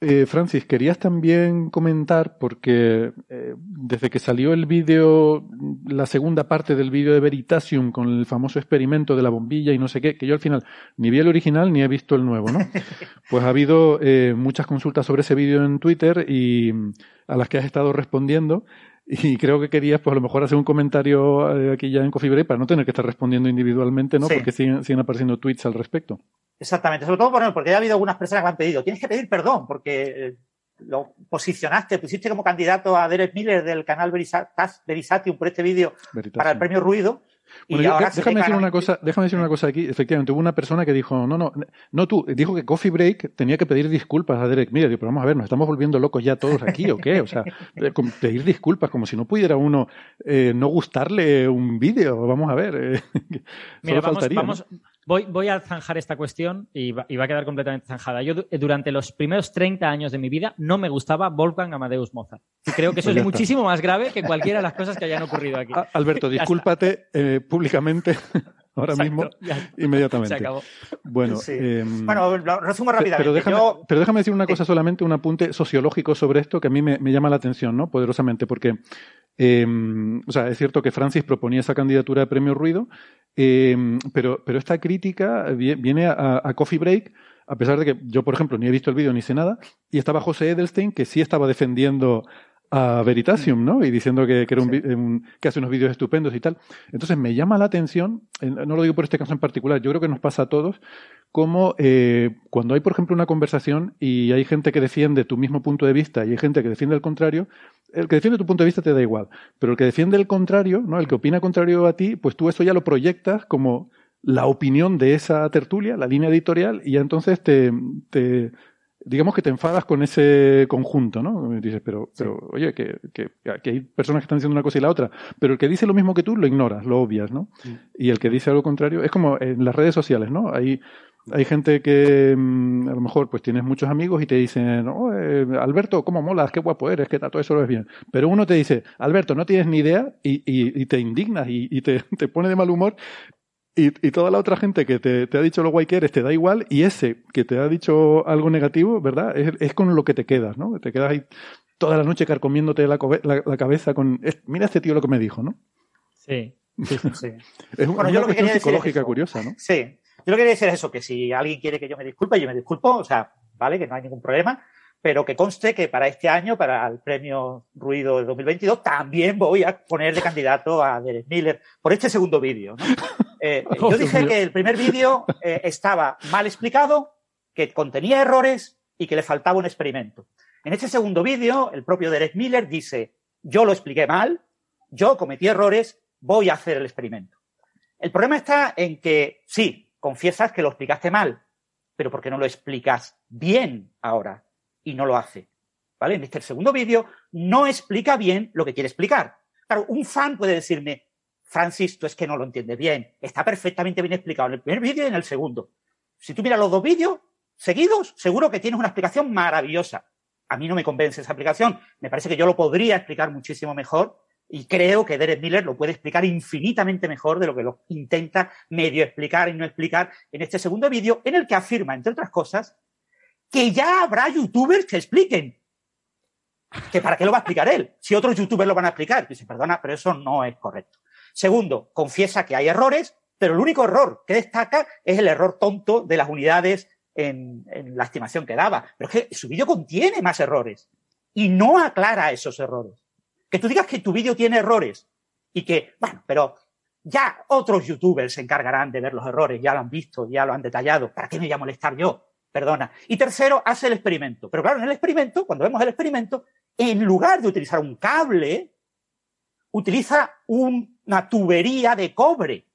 eh, Francis, querías también comentar, porque eh, desde que salió el vídeo, la segunda parte del vídeo de Veritasium con el famoso experimento de la bombilla y no sé qué, que yo al final ni vi el original ni he visto el nuevo, ¿no? Pues ha habido eh, muchas consultas sobre ese vídeo en Twitter y a las que has estado respondiendo. Y creo que querías, pues a lo mejor hacer un comentario aquí ya en Coffee Break para no tener que estar respondiendo individualmente, ¿no? Porque siguen, siguen apareciendo tweets al respecto. Exactamente, sobre todo porque ya ha habido algunas personas que me han pedido, tienes que pedir perdón porque eh, lo posicionaste, pusiste como candidato a Derek Miller del canal Verisatium por este vídeo para el premio Ruido déjame, decir una cosa, déjame decir una cosa aquí. Efectivamente, hubo una persona que dijo, no, no, no tú, dijo que Coffee Break tenía que pedir disculpas a Derek Miller. Digo, pero vamos a ver, ¿nos estamos volviendo locos ya todos aquí o qué? O sea, eh, pedir disculpas como si no pudiera uno eh, no gustarle un vídeo. Vamos a ver. Eh, Mira, vamos, vamos, Voy, voy, a zanjar esta cuestión y va, y va, a quedar completamente zanjada. Yo durante los primeros 30 años de mi vida no me gustaba Wolfgang Amadeus Mozart. Y creo que eso pues es muchísimo más grave que cualquiera de las cosas que hayan ocurrido aquí. Alberto, discúlpate eh, públicamente ahora mismo, inmediatamente. Se acabó. Bueno, em, bueno lo resumo rápidamente. Pero déjame, pero déjame decir una cosa solamente, un apunte sociológico sobre esto que a mí me, me llama la atención, ¿no? Poderosamente, porque eh, o sea, es cierto que Francis proponía esa candidatura de premio Ruido, eh, pero, pero esta crítica viene a, a, Coffee Break, a pesar de que yo, por ejemplo, ni he visto el vídeo ni sé nada, y estaba José Edelstein, que sí estaba defendiendo a Veritasium, ¿no? Y diciendo que, que era un, que hace unos vídeos estupendos y tal. Entonces me llama la atención, no lo digo por este caso en particular, yo creo que nos pasa a todos, como eh, cuando hay, por ejemplo, una conversación y hay gente que defiende tu mismo punto de vista y hay gente que defiende el contrario, el que defiende tu punto de vista te da igual, pero el que defiende el contrario, ¿no? El que opina contrario a ti, pues tú eso ya lo proyectas como la opinión de esa tertulia, la línea editorial, y ya entonces te, te digamos que te enfadas con ese conjunto, ¿no? Y dices, pero, pero oye, que, que, que, hay personas que están diciendo una cosa y la otra, pero el que dice lo mismo que tú lo ignoras, lo obvias, ¿no? Y el que dice algo contrario, es como en las redes sociales, ¿no? Hay hay gente que mm, a lo mejor pues tienes muchos amigos y te dicen, oh, eh, Alberto, ¿cómo molas? Qué guapo eres, que todo eso lo ves bien. Pero uno te dice, Alberto, no tienes ni idea y, y, te indignas y, te, te, pone de mal humor. Y, toda la otra gente que te, te, ha dicho lo guay que eres te da igual y ese que te ha dicho algo negativo, ¿verdad? Es, es con lo que te quedas, ¿no? Te quedas ahí toda la noche carcomiéndote la, la, cabeza con, mira este tío lo que me dijo, ¿no? Sí. Sí, sí. es bueno, una cuestión psicológica curiosa, ¿no? Sí. Yo lo que quería decir es eso, que si alguien quiere que yo me disculpe, yo me disculpo, o sea, vale, que no hay ningún problema, pero que conste que para este año, para el premio Ruido de 2022, también voy a poner de candidato a Derek Miller por este segundo vídeo. ¿no? Eh, yo dije que el primer vídeo eh, estaba mal explicado, que contenía errores y que le faltaba un experimento. En este segundo vídeo, el propio Derek Miller dice, yo lo expliqué mal, yo cometí errores, voy a hacer el experimento. El problema está en que, sí, confiesas que lo explicaste mal, pero ¿por qué no lo explicas bien ahora? Y no lo hace. ¿Vale? En este segundo vídeo no explica bien lo que quiere explicar. Claro, un fan puede decirme, Francis, tú es que no lo entiendes bien. Está perfectamente bien explicado en el primer vídeo y en el segundo. Si tú miras los dos vídeos seguidos, seguro que tienes una explicación maravillosa. A mí no me convence esa explicación. Me parece que yo lo podría explicar muchísimo mejor y creo que Derek Miller lo puede explicar infinitamente mejor de lo que lo intenta medio explicar y no explicar en este segundo vídeo, en el que afirma, entre otras cosas, que ya habrá youtubers que expliquen. Que para qué lo va a explicar él, si otros youtubers lo van a explicar. Dice, perdona, pero eso no es correcto. Segundo, confiesa que hay errores, pero el único error que destaca es el error tonto de las unidades en, en la estimación que daba. Pero es que su vídeo contiene más errores y no aclara esos errores. Que tú digas que tu vídeo tiene errores y que, bueno, pero ya otros youtubers se encargarán de ver los errores, ya lo han visto, ya lo han detallado. ¿Para qué me voy a molestar yo? Perdona. Y tercero, hace el experimento. Pero claro, en el experimento, cuando vemos el experimento, en lugar de utilizar un cable, utiliza una tubería de cobre.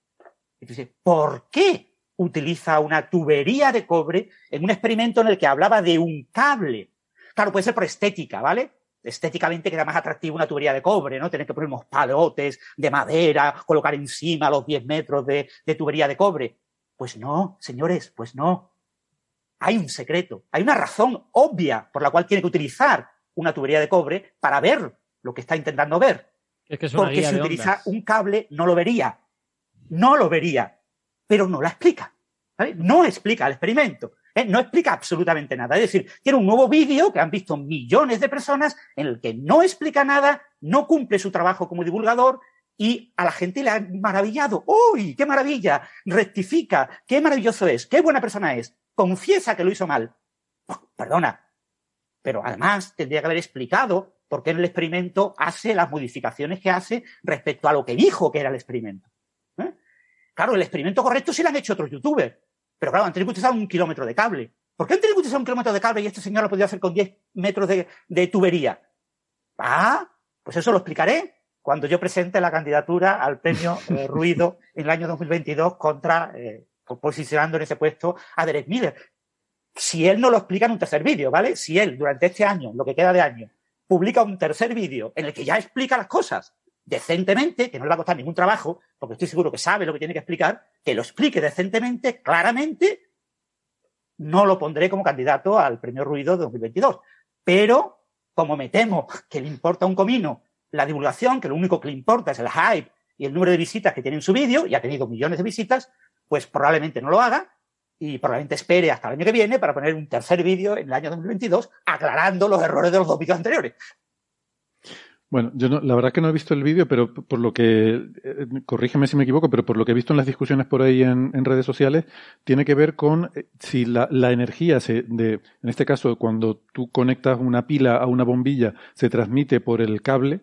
Entonces, ¿por qué utiliza una tubería de cobre en un experimento en el que hablaba de un cable? Claro, puede ser por estética, ¿vale? estéticamente queda más atractivo una tubería de cobre, ¿no? Tener que poner unos palotes de madera, colocar encima los 10 metros de, de tubería de cobre. Pues no, señores, pues no. Hay un secreto, hay una razón obvia por la cual tiene que utilizar una tubería de cobre para ver lo que está intentando ver. Porque si utiliza un cable no lo vería. No lo vería. Pero no la explica. No explica el experimento. ¿eh? no explica absolutamente nada. Es decir, tiene un nuevo vídeo que han visto millones de personas en el que no explica nada, no cumple su trabajo como divulgador y a la gente le ha maravillado. ¡Uy, qué maravilla! Rectifica, qué maravilloso es, qué buena persona es. Confiesa que lo hizo mal. Oh, perdona. Pero además tendría que haber explicado por qué en el experimento hace las modificaciones que hace respecto a lo que dijo que era el experimento. ¿eh? Claro, el experimento correcto sí lo han hecho otros youtubers. Pero claro, han tenido que utilizar un kilómetro de cable. ¿Por qué han tenido que utilizar un kilómetro de cable y este señor lo podía hacer con 10 metros de, tubería? Ah, pues eso lo explicaré. cuando yo presente la candidatura al premio eh, Ruido en el año 2022 contra, eh, posicionando en ese puesto a Derek Miller. Si él no lo explica en un tercer vídeo, ¿vale? Si él durante este año, lo que queda de año, publica un tercer vídeo en el que ya explica las cosas decentemente, que no le va a costar ningún trabajo, porque estoy seguro que sabe lo que tiene que explicar, que lo explique decentemente, claramente, no lo pondré como candidato al premio Ruido de 2022. Pero, como me temo que le importa un comino la divulgación, que lo único que le importa es el hype y el número de visitas que tiene en su vídeo, y ha tenido millones de visitas, pues probablemente no lo haga y probablemente espere hasta el año que viene para poner un tercer vídeo en el año 2022 aclarando los errores de los dos vídeos anteriores. Bueno, yo no, la verdad que no he visto el vídeo, pero por lo que, eh, corrígeme si me equivoco, pero por lo que he visto en las discusiones por ahí en, redes sociales, tiene que ver con eh, si la, la, energía, se, de, en este caso, cuando tú conectas una pila a una bombilla, se transmite por el cable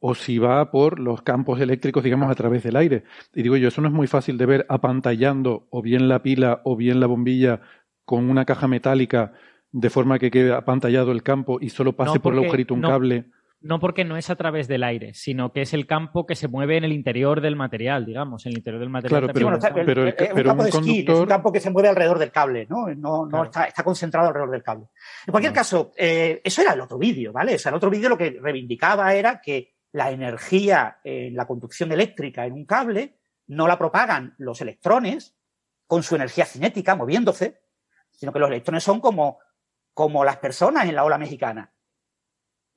o si va por los campos eléctricos, digamos, a través del aire. Y digo yo, eso no es muy fácil de ver apantallando o bien la pila o bien la bombilla con una caja metálica de forma que quede apantallado el campo y solo pase por el agujerito un cable no porque no es a través del aire, sino que es el campo que se mueve en el interior del material, digamos, en el interior del material. Claro, pero, el, pero, un, campo es un campo que se mueve alrededor del cable, ¿no? No, está, está, concentrado alrededor del cable. En cualquier caso, eh, eso era el otro vídeo, ¿vale? O sea, el otro vídeo lo que reivindicaba era que la energía en la conducción eléctrica en un cable no la propagan los electrones con su energía cinética moviéndose, sino que los electrones son como, como las personas en la ola mexicana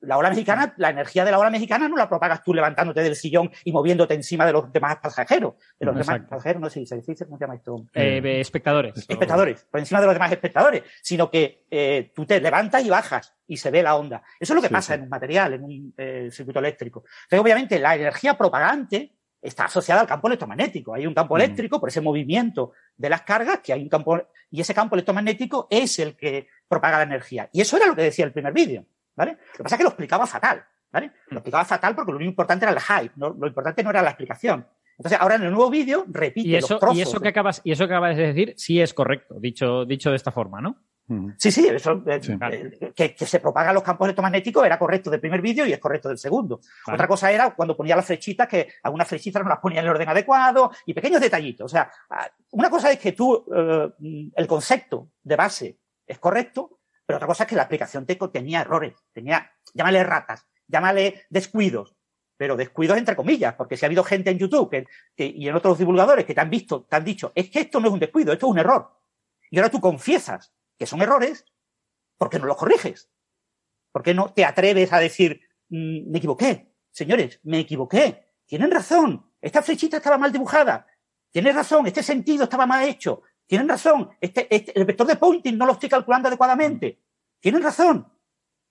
la ola mexicana, la energía de la ola mexicana no la propagas tú levantándote del sillón y moviéndote encima de los demás pasajeros. De los demás pasajeros, no sé si se dice, ¿cómo se llama esto? Eh, espectadores. Espectadores, por encima de los demás espectadores. Sino que eh, tú te levantas y bajas y se ve la onda. Eso es lo que pasa en un material, en un eh, circuito eléctrico. Entonces, obviamente, la energía propagante está asociada al campo electromagnético. Hay un campo mm. eléctrico por ese movimiento de las cargas, que hay un campo, y ese campo electromagnético es el que propaga la energía. Y eso era lo que decía el primer vídeo. ¿Vale? Lo que pasa es que lo explicaba fatal, ¿vale? Lo explicaba fatal porque lo único importante era el hype, lo importante no era la explicación. Entonces, ahora en el nuevo vídeo repite y eso, los trozos Y eso, que acabas, y eso que acabas de decir sí es correcto, dicho, dicho de esta forma, ¿no? Sí, sí, eso, eh, eh, que, se propagan los campos electromagnéticos era correcto del primer vídeo y es correcto del segundo. Otra cosa era cuando ponía las flechitas, que algunas flechitas no las ponía en el orden adecuado y pequeños detallitos. O sea, ah, una cosa es que tú, eh, el concepto de base es correcto, pero otra cosa es que la aplicación tenía errores, tenía, llámale ratas, llámale descuidos, pero descuidos entre comillas, porque si ha habido gente en YouTube y en otros divulgadores que te han visto, te han dicho, es que esto no es un descuido, esto es un error. Y ahora tú confiesas que son errores, ¿por qué no los corriges? ¿Por qué no te atreves a decir, mm, me equivoqué? Señores, me equivoqué. Tienen razón. Esta flechita estaba mal dibujada. Tienes razón. Este sentido estaba mal hecho. Tienen razón. Este, este, el vector de pointing no lo estoy calculando adecuadamente. Tienen razón.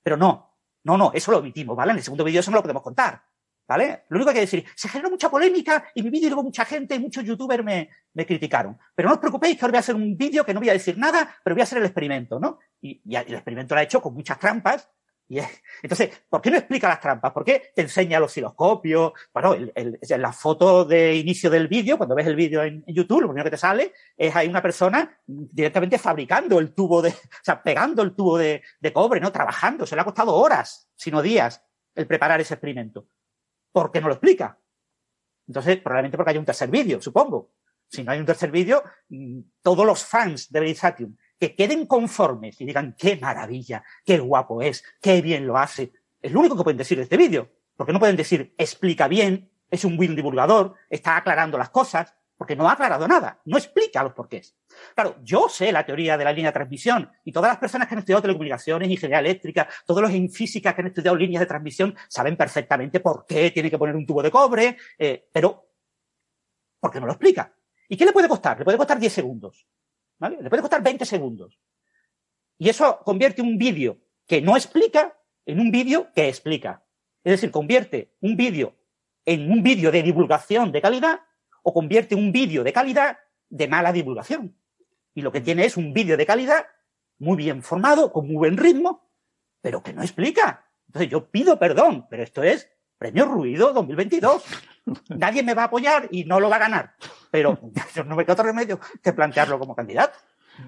Pero no. No, no, eso lo omitimos, ¿vale? En el segundo vídeo eso no lo podemos contar. ¿Vale? Lo único que hay que decir, se generó mucha polémica y mi vídeo luego mucha gente muchos youtubers me, me, criticaron. Pero no os preocupéis que ahora voy a hacer un vídeo que no voy a decir nada, pero voy a hacer el experimento, ¿no? Y el experimento lo ha hecho con muchas trampas entonces, ¿por qué no explica las trampas? ¿Por qué te enseña los osciloscopios? Bueno, el, la foto de inicio del vídeo, cuando ves el vídeo en, YouTube, lo primero que te sale es hay una persona directamente fabricando el tubo de, o sea, pegando el tubo de, de cobre, ¿no? Trabajando. Se le ha costado horas, sino días, el preparar ese experimento. ¿Por qué no lo explica? Entonces, probablemente porque hay un tercer vídeo, supongo. Si no hay un tercer vídeo, mm, todos los fans de Verisatium que queden conformes y digan qué maravilla, qué guapo es, qué bien lo hace. Es lo único que pueden decir de este vídeo. Porque no pueden decir explica bien, es un buen divulgador, está aclarando las cosas, porque no ha aclarado nada, no explica los porqués. Claro, yo sé la teoría de la línea de transmisión y todas las personas que han estudiado telecomunicaciones, ingeniería eléctrica, todos los en física que han estudiado líneas de transmisión saben perfectamente por qué tiene que poner un tubo de cobre, eh, pero ¿por qué no lo explica? ¿Y qué le puede costar? Le puede costar 10 segundos. Le puede costar 20 segundos. Y eso convierte un vídeo que no explica en un vídeo que explica. Es decir, convierte un vídeo en un vídeo de divulgación de calidad o convierte un vídeo de calidad de mala divulgación. Y lo que tiene es un vídeo de calidad muy bien formado, con muy buen ritmo, pero que no explica. Entonces yo pido perdón, pero esto es Premio Ruido 2022. Nadie me va a apoyar y no lo va a ganar. Pero no me queda otro remedio que plantearlo como candidato.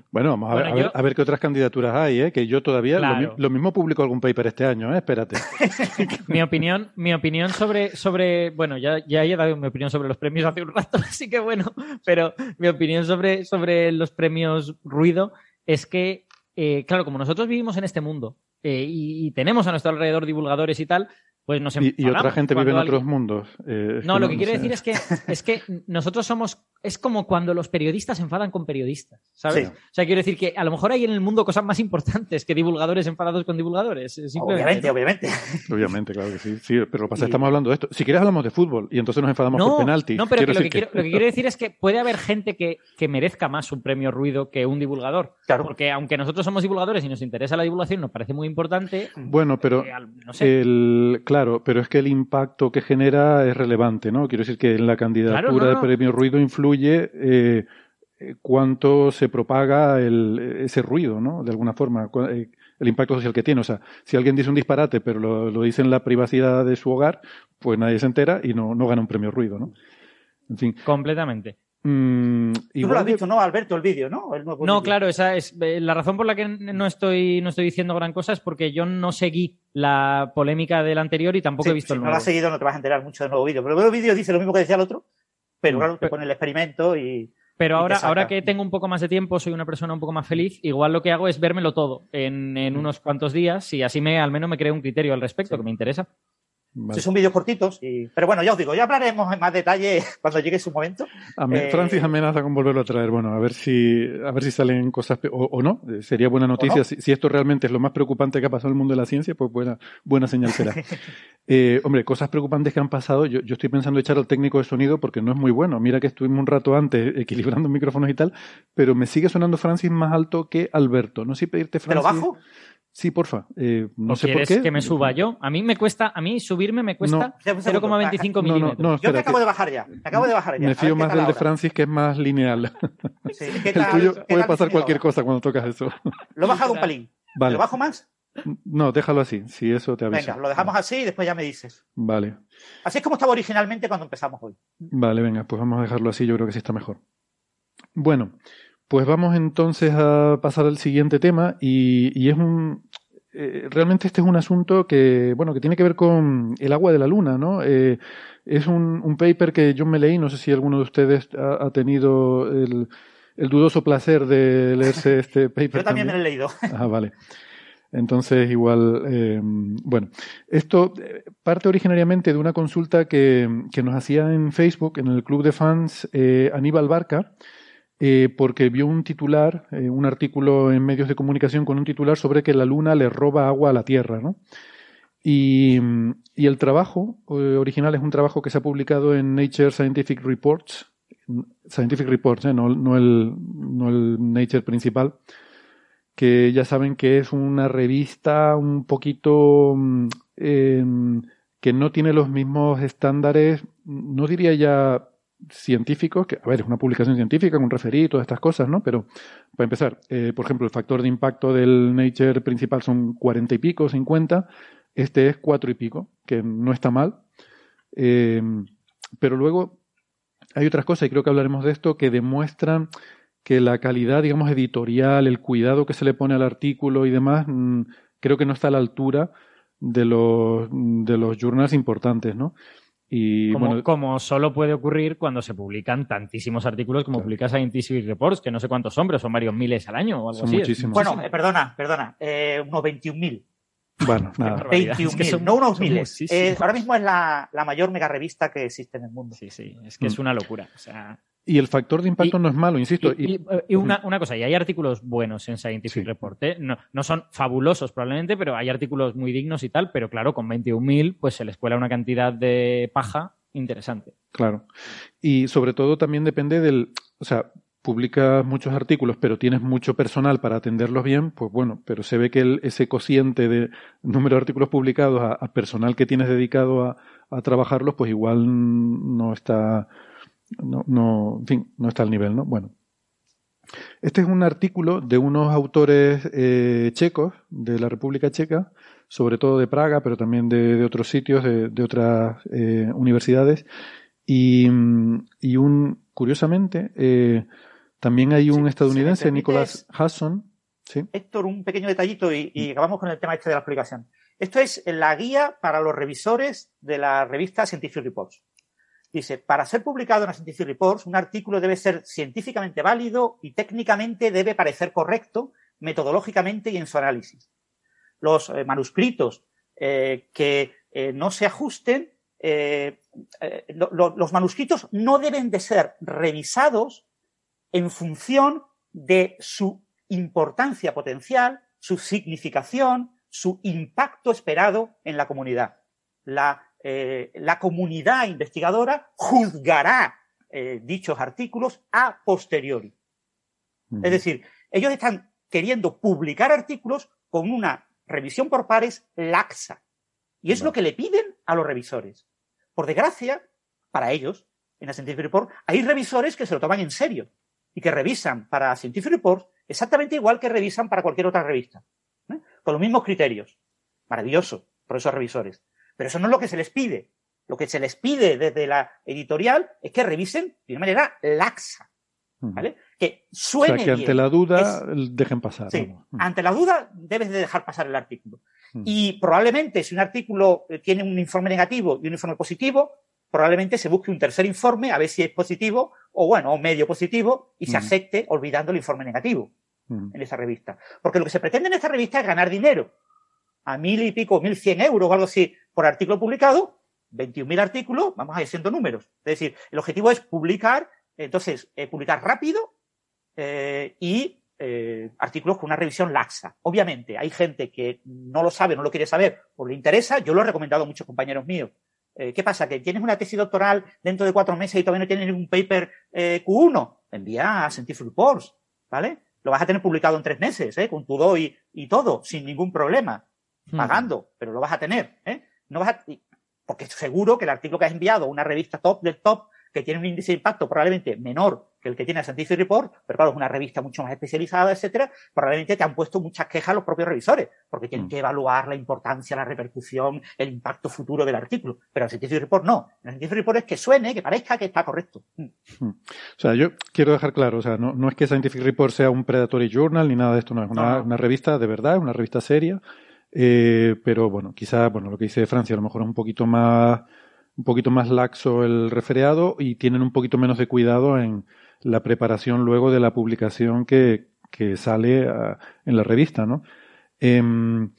Bueno, vamos a, ver, a, ver, qué otras candidaturas hay, ¿eh? que yo todavía lo, mismo publico algún paper este año, ¿eh? espérate. mi opinión, mi opinión sobre, sobre bueno, ya, ya he dado mi opinión sobre los premios hace un rato, así que bueno, pero mi opinión sobre, sobre los premios ruido es que, eh, claro, como nosotros vivimos en este mundo eh, y, tenemos a nuestro alrededor divulgadores y tal, pues nos y, y otra gente vive en otros mundos. Eh, no, lo que quiero decir es que, es que nosotros somos. Es como cuando los periodistas se enfadan con periodistas, ¿sabes? O sea, quiero decir que a lo mejor hay en el mundo cosas más importantes que divulgadores enfadados con divulgadores. Obviamente, obviamente. Obviamente, claro que sí. sí pero lo que pasa es que estamos hablando de esto. Si quieres hablamos de fútbol y entonces nos enfadamos por penalti. No, pero lo, que quiero, lo que quiero decir es que puede haber gente que, que merezca más un premio ruido que un divulgador. Claro. Porque aunque nosotros somos divulgadores y nos interesa la divulgación, nos parece muy importante. Bueno, pero. Eh, no sé. el, claro, pero es que el impacto que genera es relevante, ¿no? Quiero decir que en la candidatura de premio ruido influye eh, cuánto se propaga ese ruido, ¿no? De alguna forma, eh, el impacto social que tiene. O sea, si alguien dice un disparate, pero lo, dice en la privacidad de su hogar, pues nadie se entera y no, no gana un premio ruido, ¿no? En fin. Completamente. Mm, Tú lo has visto, ¿no, Alberto, el vídeo, ¿no? no, claro, esa es eh, la razón por la que no estoy, no estoy diciendo gran cosa es porque yo no seguí la polémica del anterior y tampoco he visto el nuevo. No lo has seguido, no te vas a enterar mucho del nuevo vídeo. Pero el nuevo vídeo dice lo mismo que decía el otro, pero mm. claro, te pone el experimento y. Pero ahora, ahora que tengo un poco más de tiempo, soy una persona un poco más feliz, igual lo que hago es vérmelo todo en, en mm. unos cuantos días y así me, al menos me creo un criterio al respecto que me interesa. Son vídeos cortitos, pero bueno, ya os digo, ya hablaremos en más detalle cuando llegue su momento. Eh, Francis amenaza con volverlo a traer. Bueno, a ver si, a ver si salen cosas o, no. Eh, sería buena noticia. Si, esto realmente es lo más preocupante que ha pasado en el mundo de la ciencia, pues buena, buena señal será. Eh, hombre, cosas preocupantes que han pasado. Yo, yo estoy pensando echar al técnico de sonido porque no es muy bueno. Mira que estuvimos un rato antes equilibrando micrófonos y tal, pero me sigue sonando Francis más alto que Alberto. No sé si pedirte Francis. ¿Pero bajo? Sí, porfa. Eh, no sé por qué. que me suba yo? A mí me cuesta, a mí subirme me cuesta 0,25 milímetros. No, yo me acabo de bajar ya. Me acabo de bajar ya. Me fío más del de Francis, que es más lineal. Sí, El tuyo puede pasar cualquier cosa cuando tocas eso. Lo he bajado un pelín. Vale. ¿Lo bajo más? No, déjalo así, si eso te avisa. Venga, lo dejamos así y después ya me dices. Vale. Así es como estaba originalmente cuando empezamos hoy. Vale, venga, pues vamos a dejarlo así, yo creo que sí está mejor. Bueno, pues vamos entonces a pasar al siguiente tema y, y es un, eh, realmente este es un asunto que, bueno, que tiene que ver con el agua de la luna, ¿no? Eh, es un, un, paper que yo me leí, no sé si alguno de ustedes ha, tenido el, el, dudoso placer de leerse este paper. yo también, me lo he leído. Ah, vale. Entonces, igual, eh, bueno, esto parte originariamente de una consulta que, que, nos hacía en Facebook, en el club de fans, Aníbal Barca, eh, porque vio un titular, eh, un artículo en medios de comunicación con un titular sobre que la Luna le roba agua a la Tierra, ¿no? Y, el trabajo eh, original es un trabajo que se ha publicado en Nature Scientific Reports, Scientific Reports, no, el, Nature principal, que ya saben que es una revista un poquito mm, que no tiene los mismos estándares, no diría ya científicos, que, a ver, es una publicación científica con referir todas estas cosas, ¿no? Pero, para empezar, eh, por ejemplo, el factor de impacto del Nature principal son cuarenta y pico, cincuenta, este es cuatro y pico, que no está mal. Eh, pero luego hay otras cosas, y creo que hablaremos de esto, que demuestran que la calidad, digamos, editorial, el cuidado que se le pone al artículo y demás, mm, creo que no está a la altura de los, de los journals importantes, ¿no? Como, solo puede ocurrir cuando se publican tantísimos artículos como publica Scientific Reports, que no sé cuántos son, pero son varios miles al año o algo así. Muchísimos. Bueno, eh, perdona, perdona, eh, unos 21.000. Bueno, nada. 21.000, no unos miles. Eh, ahora mismo es la, la, mayor mega revista que existe en el mundo. Sí, sí, es que es una locura. O sea, y el factor de impacto no es malo, insisto. Y, una, una, cosa, y hay artículos buenos en Scientific Report. ¿eh? No, no, son fabulosos probablemente, pero hay artículos muy dignos y tal. Pero claro, con 21.000 pues se les cuela una cantidad de paja interesante. Claro. Y sobre todo también depende del. O sea, publicas muchos artículos, pero tienes mucho personal para atenderlos bien, pues bueno, pero se ve que el, ese cociente de número de artículos publicados a, a personal que tienes dedicado a, a trabajarlos, pues igual no está no, no, en fin, no está al nivel, ¿no? Bueno. Este es un artículo de unos autores eh, checos de la República Checa, sobre todo de Praga, pero también de, otros sitios, de, otras eh, universidades. Y, y, un, curiosamente, eh, También hay un estadounidense, Nicholas Hudson. ¿sí? Héctor, un pequeño detallito y, y, acabamos con el tema este de la explicación. Esto es la guía para los revisores de la revista Scientific Reports. Dice, para ser publicado en la Scientific Reports, un artículo debe ser científicamente válido y técnicamente debe parecer correcto metodológicamente y en su análisis. Los eh, manuscritos eh, que eh, no se ajusten, los manuscritos no deben de ser revisados en función de su importancia potencial, su significación, su impacto esperado en la comunidad. La, eh, la comunidad investigadora juzgará eh, dichos artículos a posteriori. Es decir, ellos están queriendo publicar artículos con una revisión por pares laxa. Y es lo que le piden a los revisores. Por desgracia, para ellos, en la Scientific Report, hay revisores que se lo toman en serio y que revisan para Scientific Reports exactamente igual que revisan para cualquier otra revista. ¿eh? Con los mismos criterios. Maravilloso por esos revisores. Pero eso no es lo que se les pide. Lo que se les pide desde la editorial es que revisen de una manera laxa. ¿Vale? Que suene. O sea, que ante la duda dejen pasar. Sí, ante la duda debes de dejar pasar el artículo. Y probablemente si un artículo eh, tiene un informe negativo y un informe positivo, probablemente se busque un tercer informe a ver si es positivo o bueno, o medio positivo y se acepte olvidando el informe negativo en esa revista. Porque lo que se pretende en esta revista es ganar dinero. A mil y pico, mil cien euros o algo así por artículo publicado, 21.000 artículos, vamos a ir haciendo números. Es decir, el objetivo es publicar, entonces, eh, publicar rápido eh, y eh, artículos con una revisión laxa. Obviamente, hay gente que no lo sabe, no lo quiere saber o le interesa. Yo lo he recomendado a muchos compañeros míos eh, ¿Qué pasa? ¿Que tienes una tesis doctoral dentro de cuatro meses y todavía no tienes ningún paper eh, Q1? Envía a Scientific Reports, ¿vale? Lo vas a tener publicado en tres meses, ¿eh? Con tu do y, todo, sin ningún problema. Hmm. Pagando, pero lo vas a tener, ¿eh? No vas a, porque seguro que el artículo que has enviado a una revista top del top que tiene un índice de impacto probablemente menor que el que tiene Scientific Report, pero claro, es una revista mucho más especializada, etcétera, probablemente te han puesto muchas quejas los propios revisores, porque tienen mm. que evaluar la importancia, la repercusión, el impacto futuro del artículo. Pero el Scientific Report no. El Scientific Report es que suene, que parezca que está correcto. Mm. Mm. O sea, yo quiero dejar claro, o sea, no, no es que Scientific Report sea un predatory journal ni nada de esto, no, es una, una revista de verdad, una revista seria. Eh, pero bueno, quizá, bueno, lo que dice Francia a lo mejor es un poquito más un poquito más laxo el referiado y tienen un poquito menos de cuidado en la preparación luego de la publicación que, que sale ah, en la revista, ¿no? Em,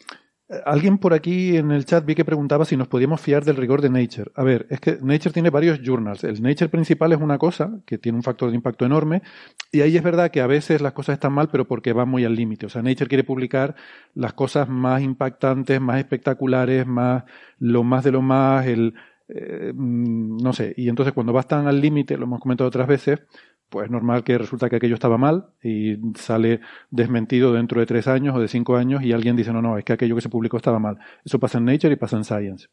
alguien por aquí en el chat vi que preguntaba si nos podíamos fiar del rigor de Nature. A ver, es que Nature tiene varios journals. El Nature principal es una cosa que tiene un factor de impacto enorme y ahí es verdad que a veces las cosas están mal, pero porque van muy al límite. O sea, Nature quiere publicar las cosas más impactantes, más espectaculares, más lo más de lo más, eh, mm, no sé, y entonces cuando vas tan al límite, lo hemos comentado otras veces, pues es normal que resulta que aquello estaba mal y sale desmentido dentro de tres años o de cinco años y alguien dice, no, no, es que aquello que se publicó estaba mal. Eso pasa en Nature y pasa en Science.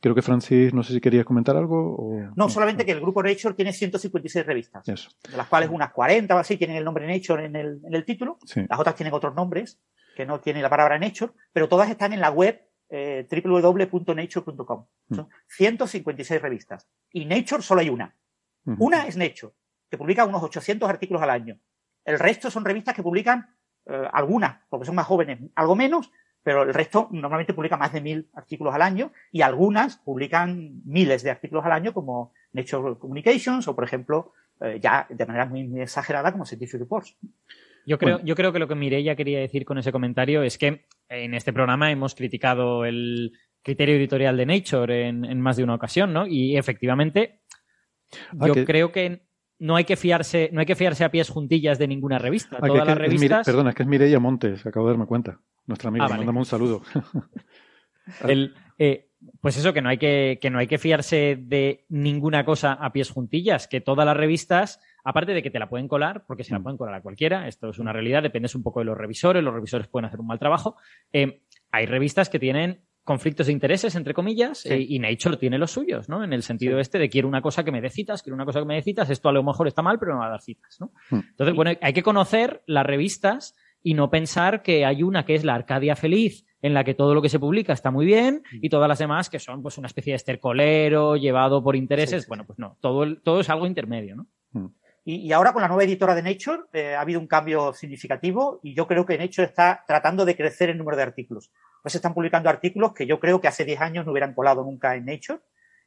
Creo que Francis, no sé si querías comentar algo. O... No, solamente que el grupo Nature tiene 156 revistas, de las cuales unas 40 o así tienen el nombre Nature en el, en el título, las otras tienen otros nombres que no tienen la palabra Nature, pero todas están en la web eh, www.nature.com. Mm. Son 156 revistas. Y Nature solo hay una. Una es Nature, que publica unos 800 artículos al año. El resto son revistas que publican eh, algunas, porque son más jóvenes, algo menos, pero el resto normalmente publica más de mil artículos al año y algunas publican miles de artículos al año como Nature Communications o, por ejemplo, eh, ya de manera muy, exagerada como Scientific Reports. Yo creo, yo creo que lo que Mireia quería decir con ese comentario es que en este programa hemos criticado el criterio editorial de Nature en, más de una ocasión, ¿no? Y efectivamente, ah, yo creo que no hay que fiarse, no hay que fiarse a pies juntillas de ninguna revista. Ah, Todas las revistas. perdona, es que es Mireia Montes, acabo de darme cuenta. Nuestra amiga, ah, mandamos un saludo. Eh, pues eso, que no hay que, que no hay que fiarse de ninguna cosa a pies juntillas, que todas las revistas Aparte de que te la pueden colar, porque se la mm. pueden colar a cualquiera, esto es una realidad, depende un poco de los revisores, los revisores pueden hacer un mal trabajo. Eh, hay revistas que tienen conflictos de intereses, entre comillas, eh, y Nature tiene los suyos, ¿no? En el sentido este de quiero una cosa que me dé citas, quiero una cosa que me dé citas, esto a lo mejor está mal, pero no va a dar citas, ¿no? Mm. Entonces, bueno, hay que conocer las revistas y no pensar que hay una que es la Arcadia Feliz, en la que todo lo que se publica está muy bien y todas las demás que son pues una especie de estercolero llevado por intereses. Bueno, pues no, todo, todo es algo intermedio, ¿no? Mm. Y, ahora con la nueva editora de Nature eh, ha habido un cambio significativo y yo creo que Nature está tratando de crecer el número de artículos. Pues se están publicando artículos que yo creo que hace 10 años no hubieran colado nunca en Nature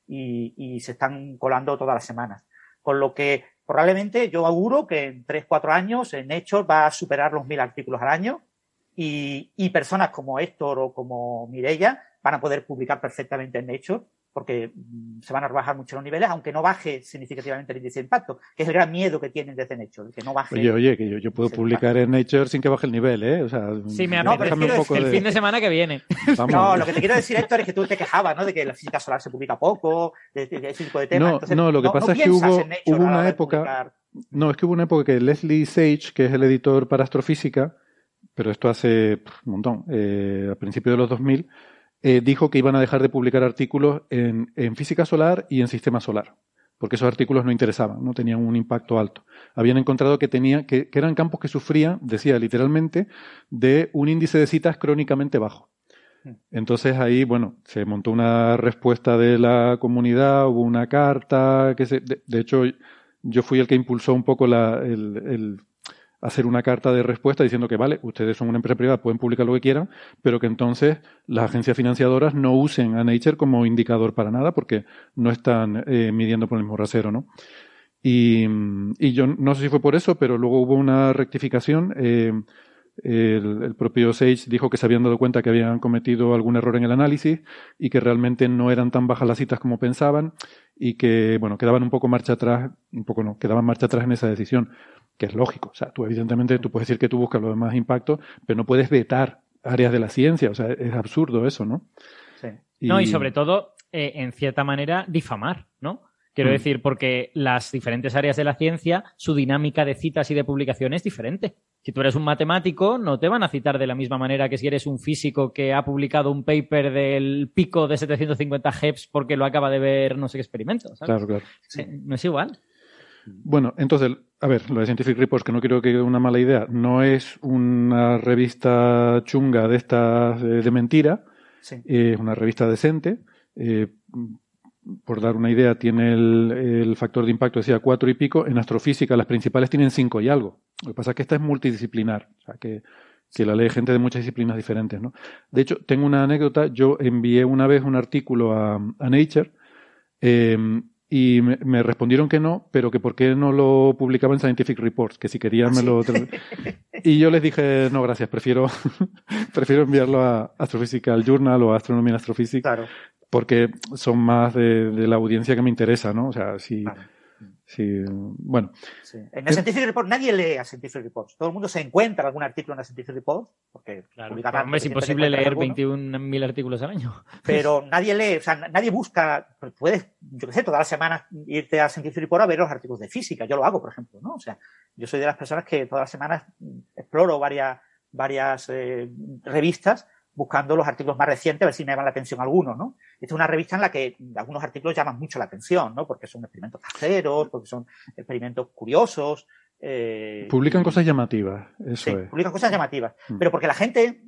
y, se están colando todas las semanas. Con lo que probablemente yo auguro que en 3-4 años en Nature va a superar los 1000 artículos al año y, y personas como Héctor o como Mirella van a poder publicar perfectamente en Nature porque mm, se van a rebajar mucho los niveles, aunque no baje significativamente el índice de impacto, que es el gran miedo que tienen desde Nature, que no baje. Oye, oye, que yo, puedo publicar en Nature sin que baje el nivel, ¿eh? O sea, sí, me no, un poco el fin de semana que viene. No, lo que te quiero decir, Héctor, es que tú te quejabas, ¿no? De que la física solar se publica poco, de, ese tipo de temas. No, no, lo que pasa es que hubo, hubo una época. No, es que hubo una época que Leslie Sage, que es el editor para astrofísica, pero esto hace un montón, eh, a principios de los 2000, eh, dijo que iban a dejar de publicar artículos en, física solar y en sistema solar, porque esos artículos no interesaban, no tenían un impacto alto. Habían encontrado que, tenía, que, eran campos que sufrían, decía literalmente, de un índice de citas crónicamente bajo. Hmm. Entonces ahí, bueno, se montó una respuesta de la comunidad, hubo una carta, que se, de, hecho yo fui el que impulsó un poco la, el, hacer una carta de respuesta diciendo que vale, ustedes son una empresa privada, pueden publicar lo que quieran, pero que entonces las agencias financiadoras no usen a Nature como indicador para nada porque no están eh, midiendo por el mismo rasero, ¿no? Y, yo no sé si fue por eso, pero luego hubo una rectificación. Eh, el, el, propio Sage dijo que se habían dado cuenta que habían cometido algún error en el análisis y que realmente no eran tan bajas las citas como pensaban y que, bueno, quedaban un poco marcha atrás, un poco no, quedaban marcha atrás en esa decisión que es lógico. O sea, tú evidentemente tú puedes decir que tú buscas los demás impactos, pero no puedes vetar áreas de la ciencia. O sea, es absurdo eso, ¿no? Sí. No, y sobre todo, eh, en cierta manera, difamar, ¿no? Quiero mm. decir, porque las diferentes áreas de la ciencia, su dinámica de citas y de publicación es diferente. Si tú eres un matemático, no te van a citar de la misma manera que si eres un físico que ha publicado un paper del pico de 750 Hz porque lo acaba de ver no sé qué experimento. Claro, claro. no es igual. Bueno, entonces, a ver, lo de Scientific Reports, que no quiero que una mala idea, no es una revista chunga de estas eh, de mentira, es una revista decente. Eh, por dar una idea, tiene el, factor de impacto, decía, cuatro y pico. En astrofísica las principales tienen cinco y algo. Lo que pasa es que esta es multidisciplinar, o sea, que, la lee gente de muchas disciplinas diferentes. ¿no? De hecho, tengo una anécdota. Yo envié una vez un artículo a, a Nature eh, y me, respondieron que no, pero que por qué no lo publicaba en Scientific Reports, que si querían me lo... y yo les dije, no, gracias, prefiero, prefiero enviarlo a Astrophysical Journal o a Astronomy and Astrophysics, claro. porque son más de, de, la audiencia que me interesa, ¿no? O sea, si... Sí, bueno. En el Scientific Report nadie lee a Scientific Reports. Todo el mundo se encuentra algún artículo en el Scientific Report. Porque claro, es imposible leer 21.000 artículos al año. Pero nadie lee, o sea, nadie busca. Puedes, yo qué sé, todas las semanas irte a Scientific Report a ver los artículos de física. Yo lo hago, por ejemplo, ¿no? O sea, yo soy de las personas que todas las semanas exploro varias, varias eh, revistas buscando los artículos más recientes a ver si me llaman la atención algunos, ¿no? Esta es una revista en la que algunos artículos llaman mucho la atención, ¿no? Porque son experimentos caseros, porque son experimentos curiosos. Eh, publican cosas llamativas, eso sí, Publican cosas llamativas. Mm. Pero porque la gente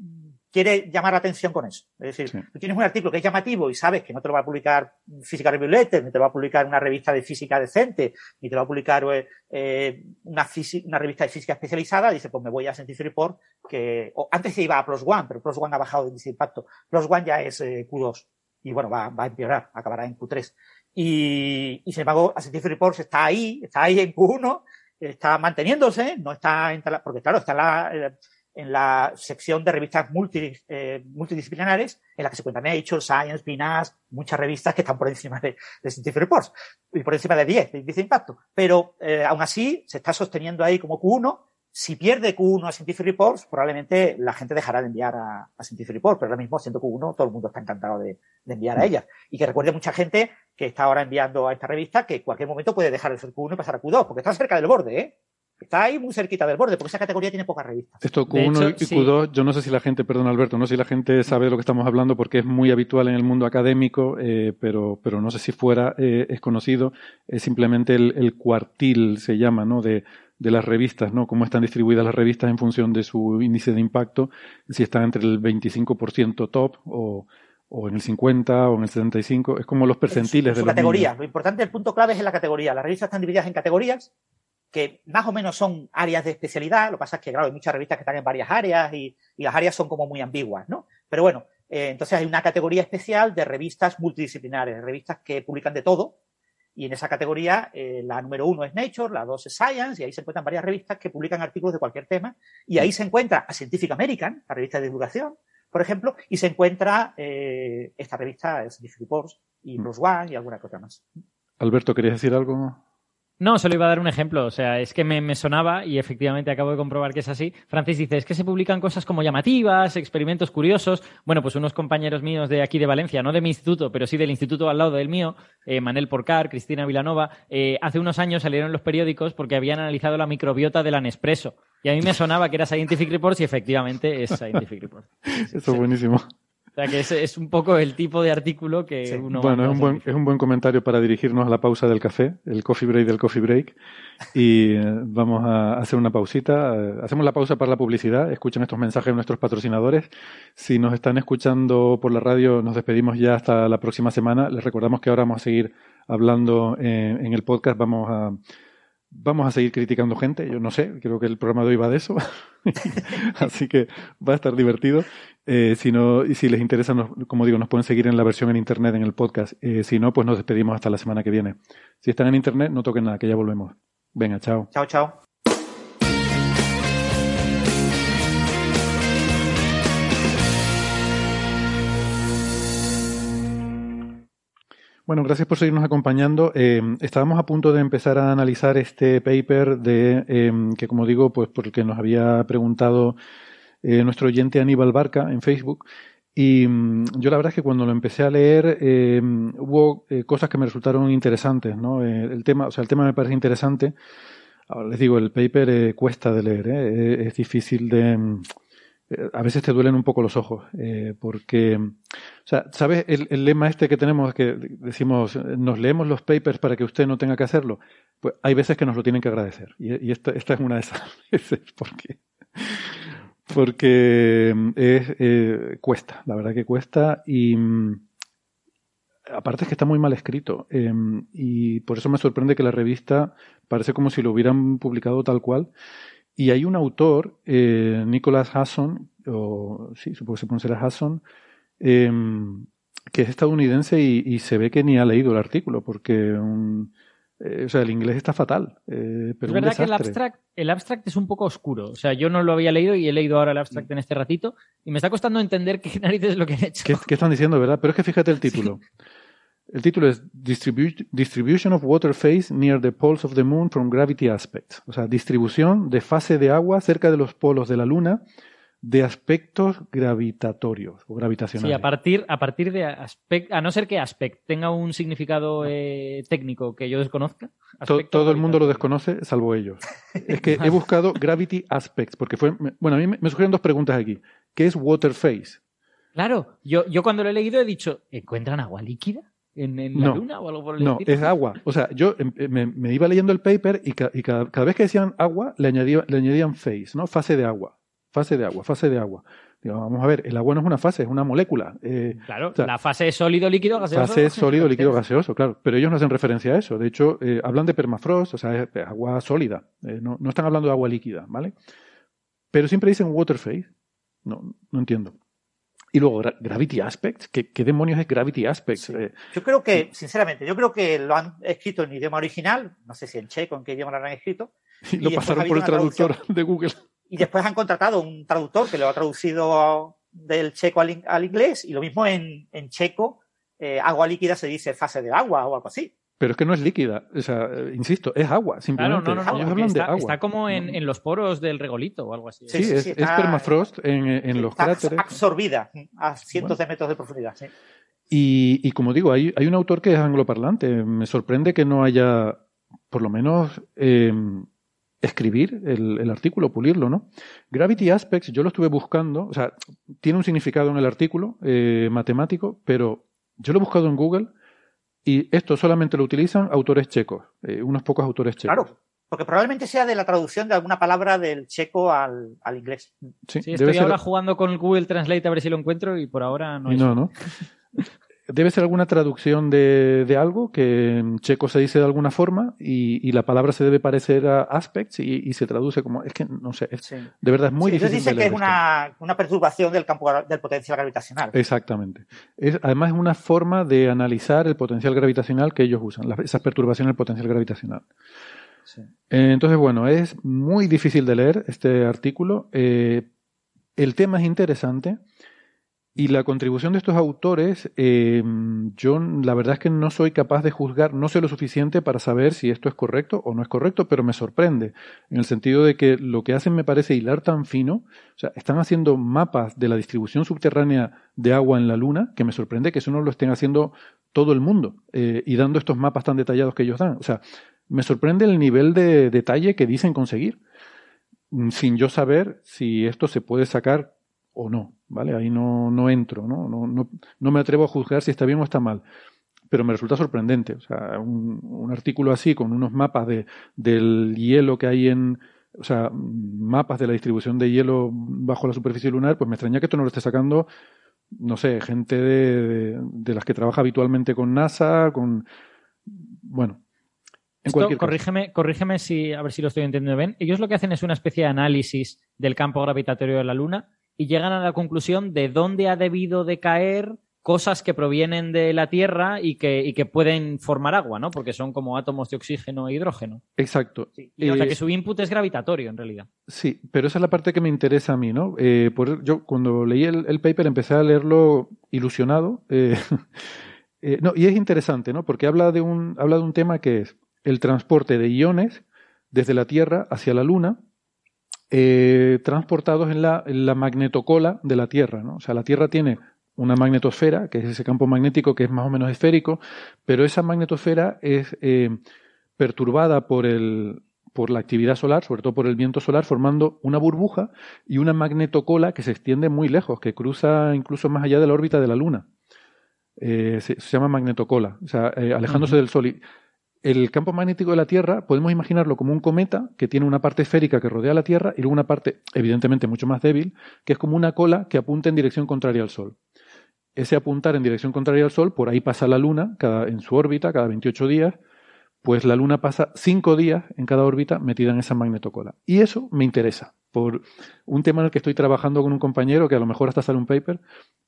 quiere llamar la atención con eso. Es decir, tú tienes un artículo que es llamativo y sabes que no te lo va a publicar Física Review Letter, ni te lo va a publicar una revista de física decente, ni te lo va a publicar eh, eh una, una, revista de física especializada, dice, pues me voy a Scientific Report, que antes se iba a Plus One, pero Plus One ha bajado de índice impacto. Plus One ya es eh, Q2 y bueno, va, va a empeorar, acabará en Q3. Y, y sin embargo, Scientific Reports está ahí, está ahí en Q1, está manteniéndose, no está en, porque claro, está la, eh, en la sección de revistas multi, eh, multidisciplinares, en la que se cuentan Nature, Science, PNAS, muchas revistas que están por encima de, de Scientific Reports y por encima de 10 de índice de impacto. Pero eh, aún así se está sosteniendo ahí como Q1. Si pierde Q1 a Scientific Reports, probablemente la gente dejará de enviar a, a Scientific Reports, pero ahora mismo siendo Q1 todo el mundo está encantado de, de enviar a ella. Y que recuerde mucha gente que está ahora enviando a esta revista que en cualquier momento puede dejar de ser Q1 y pasar a Q2, porque está cerca del borde, ¿eh? Está ahí muy cerquita del borde, porque esa categoría tiene pocas revistas. Esto Q1 y Q2, yo no sé si la gente, perdón Alberto, no sé si la gente sabe de lo que estamos hablando porque es muy habitual en el mundo académico, eh, pero, pero no sé si fuera eh, es conocido. Es simplemente el, cuartil, se llama, ¿no? De, de las revistas, ¿no? Cómo están distribuidas las revistas en función de su índice de impacto, si están entre el 25% top o, o en el 50 o en el 75, es como los percentiles de su categoría. Lo importante, el punto clave es en la categoría. Las revistas están divididas en categorías que más o menos son áreas de especialidad. Lo que pasa es que, claro, hay muchas revistas que están en varias áreas y, las áreas son como muy ambiguas, ¿no? Pero bueno, eh, entonces hay una categoría especial de revistas multidisciplinares, revistas que publican de todo. Y en esa categoría, eh, la número uno es Nature, la dos es Science, y ahí se encuentran varias revistas que publican artículos de cualquier tema. Y ahí se encuentra a Scientific American, la revista de divulgación, por ejemplo, y se encuentra eh, esta revista, Scientific Reports, y Plus One y alguna cosa más. Alberto, ¿querías decir algo? No, solo iba a dar un ejemplo. O sea, es que me, sonaba y efectivamente acabo de comprobar que es así. Francis dice, es que se publican cosas como llamativas, experimentos curiosos. Bueno, pues unos compañeros míos de aquí de Valencia, no de mi instituto, pero sí del instituto al lado del mío, eh, Manel Porcar, Cristina Vilanova, eh, hace unos años salieron los periódicos porque habían analizado la microbiota del Nespresso. Y a mí me sonaba que era Scientific Reports y efectivamente es Scientific Reports. Eso es buenísimo. O sea que es, es, un poco el tipo de artículo que uno. Bueno, es un, buen, es un buen comentario para dirigirnos a la pausa del café, el coffee break del coffee break. Y eh, vamos a hacer una pausita. Eh, hacemos la pausa para la publicidad. Escuchen estos mensajes de nuestros patrocinadores. Si nos están escuchando por la radio, nos despedimos ya hasta la próxima semana. Les recordamos que ahora vamos a seguir hablando en, en el podcast. Vamos a Vamos a seguir criticando gente, yo no sé, creo que el programa de hoy va de eso, así que va a estar divertido. Eh, si no, y si les interesa, como digo, nos pueden seguir en la versión en internet, en el podcast. Eh, si no, pues nos despedimos hasta la semana que viene. Si están en internet, no toquen nada, que ya volvemos. Venga, chao. Chao, chao. Bueno, gracias por seguirnos acompañando. Eh, estábamos a punto de empezar a analizar este paper de eh, que, como digo, pues porque nos había preguntado eh, nuestro oyente Aníbal Barca en Facebook. Y mm, yo la verdad es que cuando lo empecé a leer hubo cosas que me resultaron interesantes, ¿no? el tema, o sea, el tema me parece interesante. Ahora les digo, el paper cuesta de leer, es difícil de mm, eh, a veces te duelen un poco los ojos, eh, porque, o sea, ¿sabes el, lema este que tenemos que decimos, nos leemos los papers para que usted no tenga que hacerlo? Pues hay veces que nos lo tienen que agradecer, y, esta, esta, es una de esas veces, porque, porque es, eh, cuesta, la verdad que cuesta, y aparte es que está muy mal escrito, y por eso me sorprende que la revista parece como si lo hubieran publicado tal cual, y hay un autor, eh, Nicholas Hasson, o sí, supongo que se pronunciará Hasson, em, que es estadounidense y, se ve que ni ha leído el artículo, porque eh, o sea, el inglés está fatal. Eh, pero es verdad que el abstract, el abstract es un poco oscuro. O sea, yo no lo había leído y he leído ahora el abstract en este ratito y me está costando entender qué narices es lo que han hecho. ¿Qué, qué están diciendo, verdad? Pero es que fíjate el título. El título es Distribution of Water Phase Near the Poles of the Moon from Gravity Aspects. O sea, distribución de fase de agua cerca de los polos de la Luna de aspectos gravitatorios o gravitacionales. Sí, a partir, a partir de aspect, a no ser que aspect tenga un significado eh, técnico que yo desconozca. Todo, el mundo lo desconoce, salvo ellos. Es que he buscado gravity aspects, porque fue, bueno, a mí me, me surgieron dos preguntas aquí. ¿Qué es water phase? Claro, yo, yo cuando lo he leído he dicho, ¿encuentran agua líquida? En, la no, luna o algo por el No, es agua. O sea, yo em, eh, me, iba leyendo el paper y, cada, vez que decían agua le, le añadían phase, ¿no? Fase de agua. Fase de agua, fase de agua. vamos a ver, el agua no es una fase, es una molécula. Eh, claro, la fase es sólido, líquido, gaseoso. Fase es sólido, líquido, gaseoso, claro. Pero ellos no hacen referencia a eso. De hecho, eh, hablan de permafrost, o sea, es agua sólida. no, no están hablando de agua líquida, ¿vale? Pero siempre dicen water phase. No, no entiendo. Y luego, Gravity Aspects, ¿qué, demonios es Gravity Aspects? Eh, yo creo que, sinceramente, yo creo que lo han escrito en idioma original, no sé si en checo, en qué idioma lo han escrito. Y, lo pasaron por el traductor de Google. Y después han contratado un traductor que lo ha traducido del checo al, inglés, y lo mismo en, checo, eh, agua líquida se dice fase de agua o algo así. Pero es que no es líquida, o sea, eh, insisto, es agua, simplemente. Claro, no, no, no, está, está, como en, los poros del regolito o algo así. Sí, es, permafrost en, los cráteres. absorbida a cientos de metros de profundidad. Y, y, como digo, hay, hay, un autor que es angloparlante. Me sorprende que no haya, por lo menos, eh, escribir el, artículo, pulirlo, ¿no? Gravity Aspects, yo lo estuve buscando, o sea, tiene un significado en el artículo eh, matemático, pero yo lo he buscado en Google y esto solamente lo utilizan autores checos, eh, unos pocos autores checos. Claro, porque probablemente sea de la traducción de alguna palabra del checo al, inglés. Sí, estoy ahora jugando con Google Translate a ver si lo encuentro y por ahora no. no, no. debe ser alguna traducción de, algo que en checo se dice de alguna forma y, la palabra se debe parecer a aspects y, se traduce como. Es que no sé, de verdad es muy difícil. dice que es una, perturbación del campo del potencial gravitacional. Exactamente. Es, además, es una forma de analizar el potencial gravitacional que ellos usan, esas perturbaciones del potencial gravitacional. entonces, bueno, es muy difícil de leer este artículo. Eh, el tema es interesante y la contribución de estos autores, eh, yo la verdad es que no soy capaz de juzgar, no sé lo suficiente para saber si esto es correcto o no es correcto, pero me sorprende, en el sentido de que lo que hacen me parece hilar tan fino, o sea, están haciendo mapas de la distribución subterránea de agua en la Luna, que me sorprende que eso no lo estén haciendo todo el mundo eh, y dando estos mapas tan detallados que ellos dan. O sea, me sorprende el nivel de detalle que dicen conseguir, sin yo saber si esto se puede sacar o no, ¿vale? Ahí no, no entro, ¿no? No, ¿no? no me atrevo a juzgar si está bien o está mal. Pero me resulta sorprendente. O sea, un, un artículo así, con unos mapas de, del hielo que hay en, o sea, mapas de la distribución de hielo bajo la superficie lunar, pues me extraña que esto no lo esté sacando, no sé, gente de, de, las que trabaja habitualmente con NASA, con. Bueno. En Esto, corrígeme, corrígeme si, a ver si lo estoy entendiendo bien. Ellos lo que hacen es una especie de análisis del campo gravitatorio de la Luna y llegan a la conclusión de dónde ha debido de caer cosas que provienen de la Tierra y que, que pueden formar agua, ¿no? Porque son como átomos de oxígeno e hidrógeno. Exacto. o sea que su input es gravitatorio, en realidad. Sí, pero esa es la parte que me interesa a mí, ¿no? Eh, por, yo cuando leí el, paper empecé a leerlo ilusionado. Eh, eh, no, y es interesante, ¿no? Porque habla de, un, habla de un tema que es el transporte de iones desde la Tierra hacia la Luna eh, transportados en la, magnetocola de la Tierra. ¿no? O sea, la Tierra tiene una magnetosfera, que es ese campo magnético que es más o menos esférico, pero esa magnetosfera es eh, perturbada por, el, por la actividad solar, sobre todo por el viento solar, formando una burbuja y una magnetocola que se extiende muy lejos, que cruza incluso más allá de la órbita de la Luna. Eh, se, llama magnetocola, o sea, alejándose del Sol. Y el campo magnético de la Tierra podemos imaginarlo como un cometa que tiene una parte esférica que rodea la Tierra y luego una parte, evidentemente, mucho más débil, que es como una cola que apunta en dirección contraria al Sol. Ese apuntar en dirección contraria al Sol, por ahí pasa la Luna cada, en su órbita cada 28 días, pues la Luna pasa 5 días en cada órbita metida en esa magnetocola. Y eso me interesa, por un tema en el que estoy trabajando con un compañero que a lo mejor hasta sale un paper,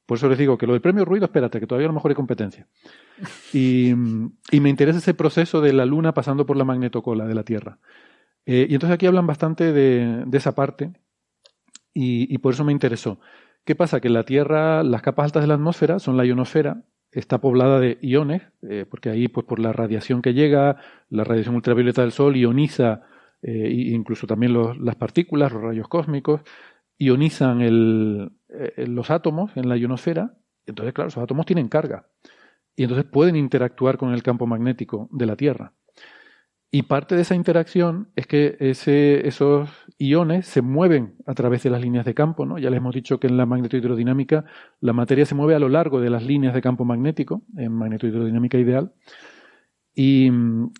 por eso les digo que lo del premio ruido, espérate, que todavía a lo mejor hay competencia. Y, me interesa ese proceso de la Luna pasando por la magnetocola de la Tierra. Eh, y entonces aquí hablan bastante de, esa parte y, por eso me interesó. ¿Qué pasa? Que la Tierra, las capas altas de la atmósfera son la ionosfera, está poblada de iones, eh, porque ahí, pues por la radiación que llega, la radiación ultravioleta del Sol ioniza eh, incluso también las partículas, los rayos cósmicos, ionizan eh, los átomos en la ionosfera, entonces, claro, esos átomos tienen carga y entonces pueden interactuar con el campo magnético de la Tierra. Y parte de esa interacción es que ese, esos iones se mueven a través de las líneas de campo. ¿no? Ya les hemos dicho que en la magnetohidrodinámica la materia se mueve a lo largo de las líneas de campo magnético, en magnetohidrodinámica ideal. Y,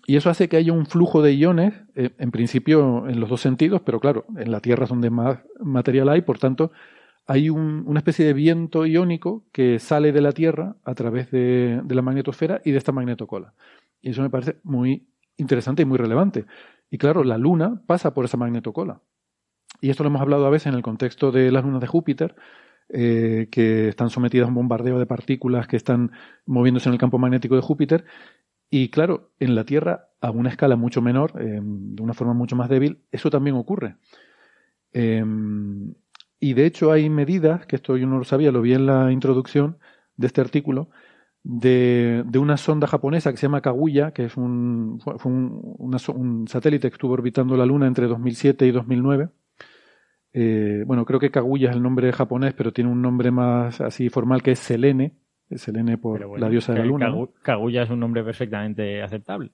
eso hace que haya un flujo de iones, eh, en principio en los dos sentidos, pero claro, en la Tierra es donde más material hay, por tanto, hay una especie de viento iónico que sale de la Tierra a través de, la magnetosfera y de esta magnetocola. Y eso me parece muy interesante y muy relevante. Y claro, la Luna pasa por esa magnetocola. Y esto lo hemos hablado a veces en el contexto de las lunas de Júpiter, eh, que están sometidas a un bombardeo de partículas que están moviéndose en el campo magnético de Júpiter. Y claro, en la Tierra, a una escala mucho menor, eh, de una forma mucho más débil, eso también ocurre. Eh, y de hecho hay medidas, que esto yo no lo sabía, lo vi en la introducción de este artículo, de, una sonda japonesa que se llama Kaguya, que es un, fue un, satélite que estuvo orbitando la Luna entre 2007 y 2009. Eh, bueno, creo que Kaguya es el nombre japonés, pero tiene un nombre más así formal que es Selene, Selene por la diosa de la Luna. Kaguya es un nombre perfectamente aceptable.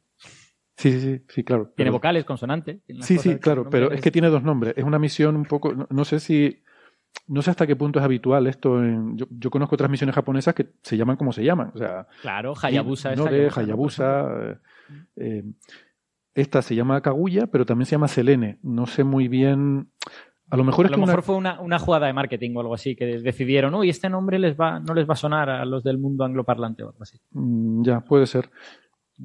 Sí, sí, sí, sí, claro. Tiene vocales, consonantes. Sí, sí, claro, pero es que tiene dos nombres. Es una misión un poco, no sé si no sé hasta qué punto es habitual esto. En, yo, conozco otras misiones japonesas que se llaman como se llaman. O sea, claro, Hayabusa. No de Hayabusa. Eh, eh, esta se llama Kaguya, pero también se llama Selene. No sé muy bien. A lo mejor, a lo mejor fue una, una, jugada de marketing o algo así, que decidieron, uy, este nombre les va, no les va a sonar a los del mundo angloparlante o algo así. Mm, ya, puede ser.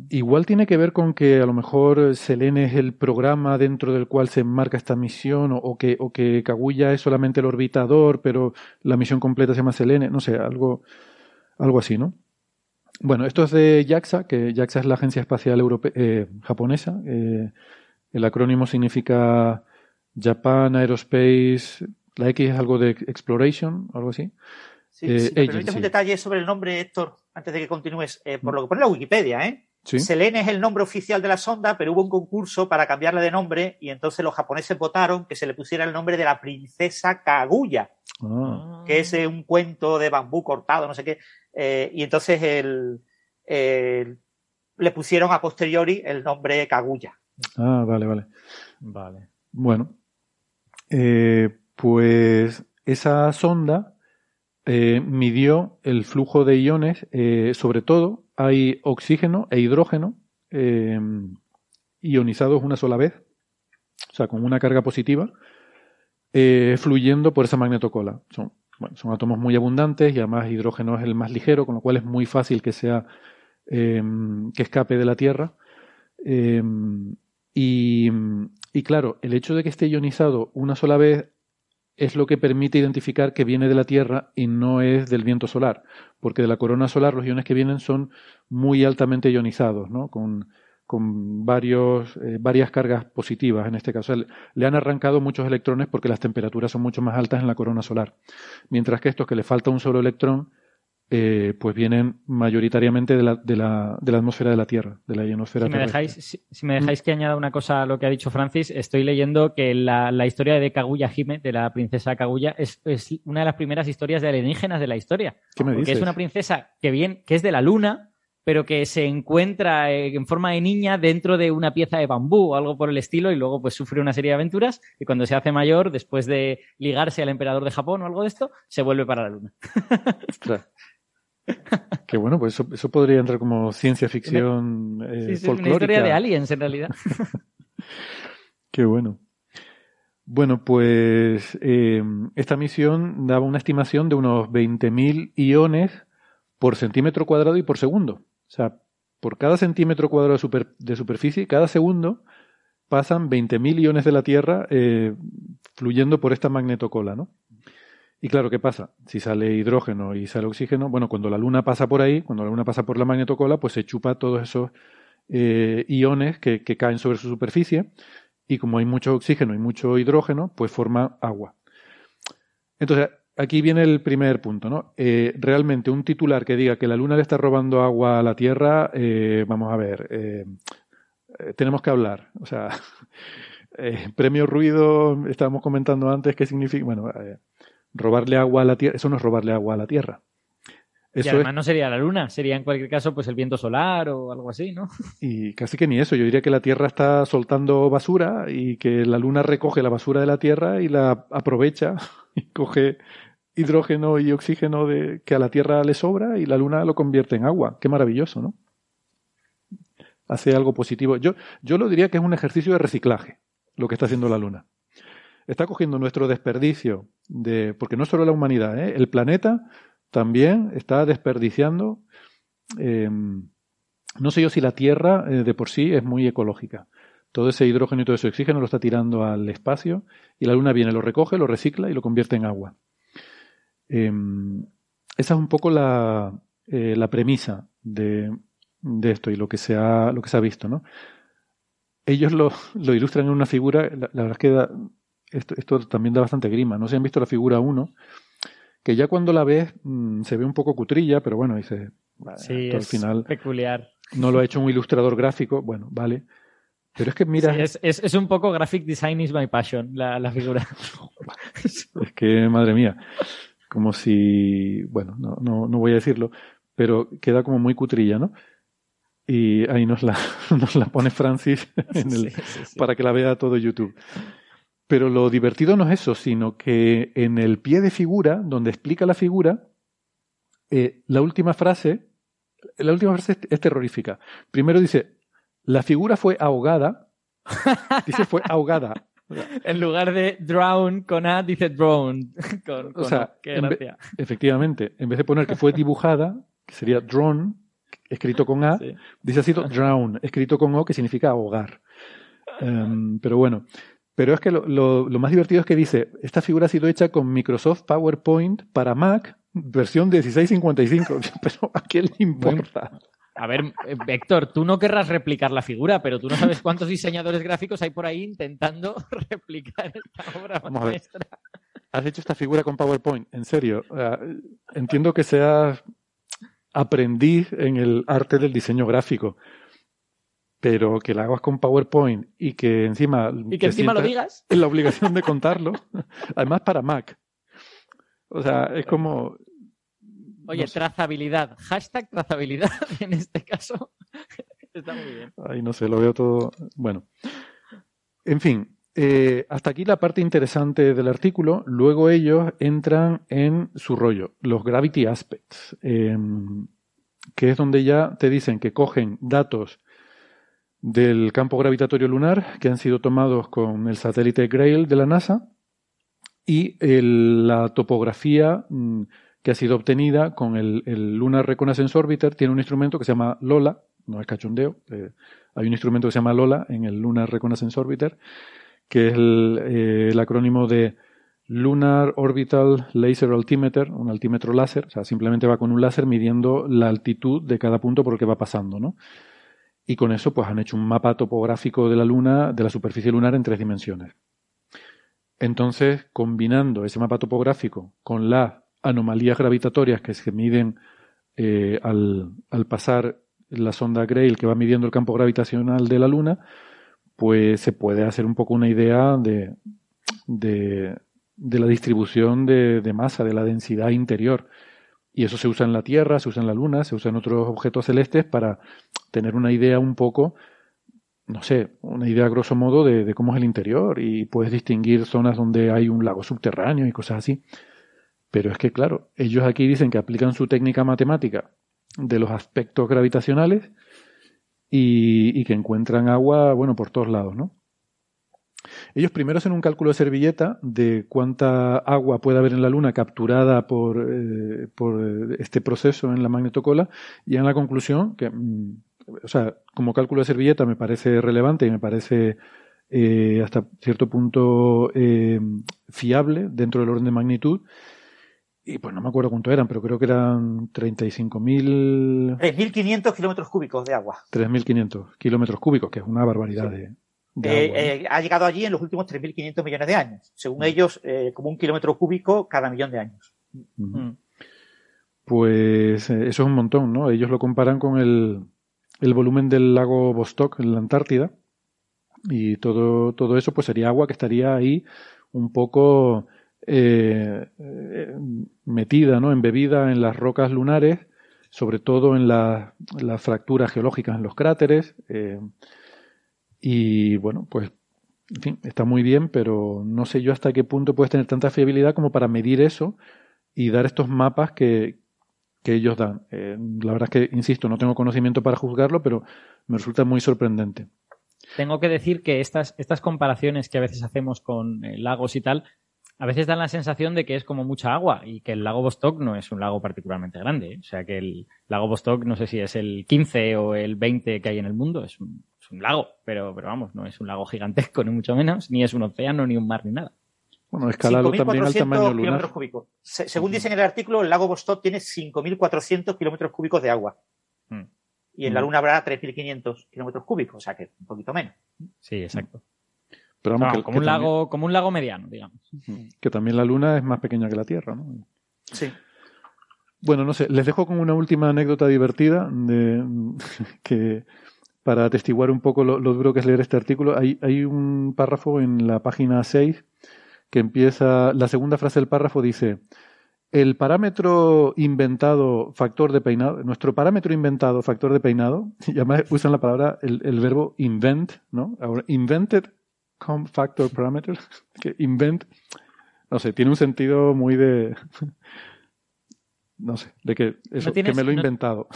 Igual tiene que ver con que a lo mejor Selene es el programa dentro del cual se enmarca esta misión, o, que, o que Kaguya es solamente el orbitador, pero la misión completa se llama Selene, no sé, algo, algo así, ¿no? Bueno, esto es de JAXA, que JAXA es la Agencia Espacial eh, Japonesa. Eh, el acrónimo significa Japan Aerospace. La X es algo de Exploration, algo así. Sí, eh, un detalle sobre el nombre, Héctor, antes de que continúes. por lo que pone la Wikipedia, ¿eh? Selene es el nombre oficial de la sonda, pero hubo un concurso para cambiarle de nombre y entonces los japoneses votaron que se le pusiera el nombre de la princesa Kaguya, ah. que es un cuento de bambú cortado, no sé qué. Eh, y entonces el, le pusieron a posteriori el nombre Kaguya. Ah, vale, vale. Vale. Bueno, eh, pues esa sonda eh, midió el flujo de iones, sobre todo hay oxígeno e hidrógeno em, ionizados una sola vez, o sea, con una carga positiva, eh, fluyendo por esa magnetocola. Son, son átomos muy abundantes y además hidrógeno es el más ligero, con lo cual es muy fácil que sea em, que escape de la Tierra. Em, y, y, claro, el hecho de que esté ionizado una sola vez es lo que permite identificar que viene de la Tierra y no es del viento solar, porque de la corona solar los iones que vienen son muy altamente ionizados, ¿no? con, varios, eh, varias cargas positivas en este caso. Le han arrancado muchos electrones porque las temperaturas son mucho más altas en la corona solar, mientras que estos que le falta un solo electrón eh, pues vienen mayoritariamente de la, de, la, de la, atmósfera de la Tierra, de la ionosfera si me dejáis, si, me dejáis que añada una cosa a lo que ha dicho Francis, estoy leyendo que la, la historia de Kaguya Hime, de la princesa Kaguya, es, es, una de las primeras historias de alienígenas de la historia. ¿Qué me porque es una princesa que, bien, que es de la luna, pero que se encuentra eh, en forma de niña dentro de una pieza de bambú o algo por el estilo y luego pues sufre una serie de aventuras y cuando se hace mayor, después de ligarse al emperador de Japón o algo de esto, se vuelve para la luna. Que bueno, pues eso, eso, podría entrar como ciencia ficción eh, sí, Una historia de aliens, en realidad. Qué bueno. Bueno, pues eh, esta misión daba una estimación de unos 20.000 iones por centímetro cuadrado y por segundo. O sea, por cada centímetro cuadrado de, superficie, cada segundo pasan 20.000 iones de la Tierra eh, fluyendo por esta magnetocola, ¿no? Y claro, ¿qué pasa? Si sale hidrógeno y sale oxígeno, bueno, cuando la Luna pasa por ahí, cuando la Luna pasa por la magnetocola, pues se chupa todos esos eh, iones que, caen sobre su superficie y como hay mucho oxígeno y mucho hidrógeno, pues forma agua. Entonces, aquí viene el primer punto, ¿no? Eh, realmente un titular que diga que la Luna le está robando agua a la Tierra, eh, vamos a ver, tenemos que hablar. O sea, premio ruido, estábamos comentando antes qué significa, bueno, robarle agua a la Tierra, eso no es robarle agua a la Tierra. Eso y además no sería la Luna, sería en cualquier caso pues el viento solar o algo así, ¿no? Y casi que ni eso, yo diría que la Tierra está soltando basura y que la Luna recoge la basura de la Tierra y la aprovecha y coge hidrógeno y oxígeno de, que a la Tierra le sobra y la Luna lo convierte en agua. Qué maravilloso, ¿no? Hace algo positivo. Yo, yo lo diría que es un ejercicio de reciclaje, lo que está haciendo la Luna está cogiendo nuestro desperdicio de, porque no solo la humanidad, ¿eh? el planeta también está desperdiciando. Em, no sé yo si la Tierra eh, de por sí es muy ecológica. Todo ese hidrógeno y todo ese oxígeno lo está tirando al espacio y la Luna viene, lo recoge, lo recicla y lo convierte en agua. Em, esa es un poco la, eh, la premisa de, de, esto y lo que se ha, lo que se ha visto, ¿no? Ellos lo, lo ilustran en una figura, la, la verdad es que da, esto, también da bastante grima. No se han visto la figura 1, que ya cuando la ves mm, se ve un poco cutrilla, pero bueno, dice, sí, al final peculiar. No lo ha hecho un ilustrador gráfico, bueno, vale. Pero es que mira. es, es, un poco graphic design is my passion, la, la figura. es que, madre mía, como si. Bueno, no, no, no voy a decirlo, pero queda como muy cutrilla, ¿no? Y ahí nos la, nos la pone Francis en el, para que la vea todo YouTube. Pero lo divertido no es eso, sino que en el pie de figura, donde explica la figura, eh, la última frase, la última frase es terrorífica. Primero dice, la figura fue ahogada, dice fue ahogada en lugar de drown con A, dice drone. o sea, qué gracia. efectivamente, en vez de poner que fue dibujada, que sería drone, escrito con A, dice ha sido drown, escrito con O, que significa ahogar. Em, pero bueno, pero es que lo, lo, más divertido es que dice, esta figura ha sido hecha con Microsoft PowerPoint para Mac, versión 1655. Pero ¿a quién le importa? A ver, eh, Héctor, tú no querrás replicar la figura, pero tú no sabes cuántos diseñadores gráficos hay por ahí intentando replicar esta obra maestra. Has hecho esta figura con PowerPoint, en serio. entiendo que seas aprendiz en el arte del diseño gráfico, pero que la hagas con PowerPoint y que encima... Y que encima lo digas. En la obligación de contarlo, además para Mac. O sea, es como... Oye, trazabilidad. Hashtag trazabilidad en este caso. Está muy bien. Ay, no sé, lo veo todo... Bueno. En fin, eh, hasta aquí la parte interesante del artículo. Luego ellos entran en su rollo, los gravity aspects, em, que es donde ya te dicen que cogen datos del campo gravitatorio lunar que han sido tomados con el satélite Grail de la NASA y la topografía mm, que ha sido obtenida con el, Lunar Reconnaissance Orbiter. Tiene un instrumento que se llama LOLA, no es cachondeo, eh, hay un instrumento que se llama LOLA en el Lunar Reconnaissance Orbiter, que es el, eh, el acrónimo de Lunar Orbital Laser Altimeter, un altímetro láser, o sea, simplemente va con un láser midiendo la altitud de cada punto por el que va pasando, ¿no? Y con eso pues han hecho un mapa topográfico de la Luna, de la superficie lunar en tres dimensiones. Entonces, combinando ese mapa topográfico con las anomalías gravitatorias que se miden eh, al, pasar la sonda Grail que va midiendo el campo gravitacional de la Luna, pues se puede hacer un poco una idea de, de, la distribución de, de, masa, de la densidad interior. Y eso se usa en la Tierra, se usa en la Luna, se usa en otros objetos celestes para tener una idea un poco, no sé, una idea grosso modo de, cómo es el interior y puedes distinguir zonas donde hay un lago subterráneo y cosas así. Pero es que, claro, ellos aquí dicen que aplican su técnica matemática de los aspectos gravitacionales y, y que encuentran agua, bueno, por todos lados, ¿no? Ellos primero hacen un cálculo de servilleta de cuánta agua puede haber en la Luna capturada por, eh, por este proceso en la magnetocola y llegan a la conclusión que, mm, o sea, como cálculo de servilleta me parece relevante y me parece eh, hasta cierto punto eh, fiable dentro del orden de magnitud. Y pues no me acuerdo cuánto eran, pero creo que eran 35.000... 3.500 kilómetros cúbicos de agua. 3.500 kilómetros cúbicos, que es una barbaridad de, eh, eh, ha llegado allí en los últimos 3.500 millones de años. Según mm. ellos, eh, como un kilómetro cúbico cada millón de años. Mm. Pues eso es un montón, ¿no? Ellos lo comparan con el, el volumen del lago Vostok en la Antártida y todo, todo eso pues sería agua que estaría ahí un poco metida, ¿no? Embebida en las rocas lunares, sobre todo en las fracturas geológicas en los cráteres. Y bueno, pues, en fin, está muy bien, pero no sé yo hasta qué punto puedes tener tanta fiabilidad como para medir eso y dar estos mapas que, que ellos dan. Eh, la verdad es que, insisto, no tengo conocimiento para juzgarlo, pero me resulta muy sorprendente. Tengo que decir que estas, estas comparaciones que a veces hacemos con eh, lagos y tal, a veces dan la sensación de que es como mucha agua y que el lago Vostok no es un lago particularmente grande. ¿eh? O sea que el lago Vostok no sé si es el 15 o el 20 que hay en el mundo, es lago, pero, pero vamos, no es un lago gigantesco ni mucho menos, ni es un océano, ni un mar, ni nada. Bueno, escalado también al tamaño lunar. Cúbicos. según dice en el artículo, el lago Vostok tiene 5.400 kilómetros cúbicos de agua. Mm. Y en la mm. Luna habrá 3.500 kilómetros cúbicos, o sea que un poquito menos. Sí, exacto como, un lago, como un lago mediano, digamos. Que también la Luna es más pequeña que la Tierra, ¿no? Sí. Bueno, no sé, les dejo con una última anécdota divertida de, que para atestiguar un poco lo, duro que es leer este artículo. Hay, hay un párrafo en la página 6 que empieza, la segunda frase del párrafo dice, el parámetro inventado factor de peinado, nuestro parámetro inventado factor de peinado, y además usan la palabra, el, el verbo invent, ¿no? Ahora, invented factor parameter, que invent, no sé, tiene un sentido muy de, no sé, de que eso, que me lo he inventado.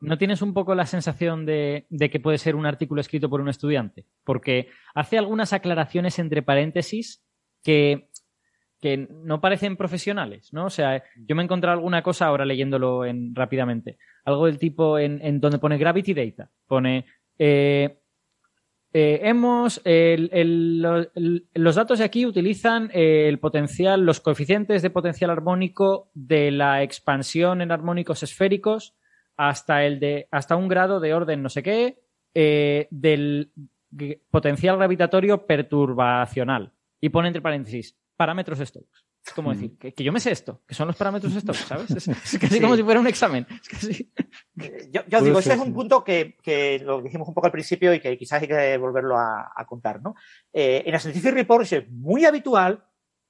¿No tienes un poco la sensación de, que puede ser un artículo escrito por un estudiante? Porque hace algunas aclaraciones entre paréntesis que, que no parecen profesionales, ¿no? O sea, yo me he encontrado alguna cosa ahora leyéndolo en, rápidamente. Algo del tipo en, donde pone Gravity Data. Pone. Eh, eh, hemos. los datos de aquí utilizan el potencial, los coeficientes de potencial armónico de la expansión en armónicos esféricos hasta el de hasta un grado de orden no sé qué eh, del potencial gravitatorio perturbacional y pone entre paréntesis parámetros Stokes. Es como decir, que, yo me sé esto, que son los parámetros Stokes, ¿sabes? Es, casi como si fuera un examen. Eh, yo, digo, ese es un punto que, lo dijimos un poco al principio y que quizás hay que volverlo a, contar, ¿no? Eh, en la Scientific Reports es muy habitual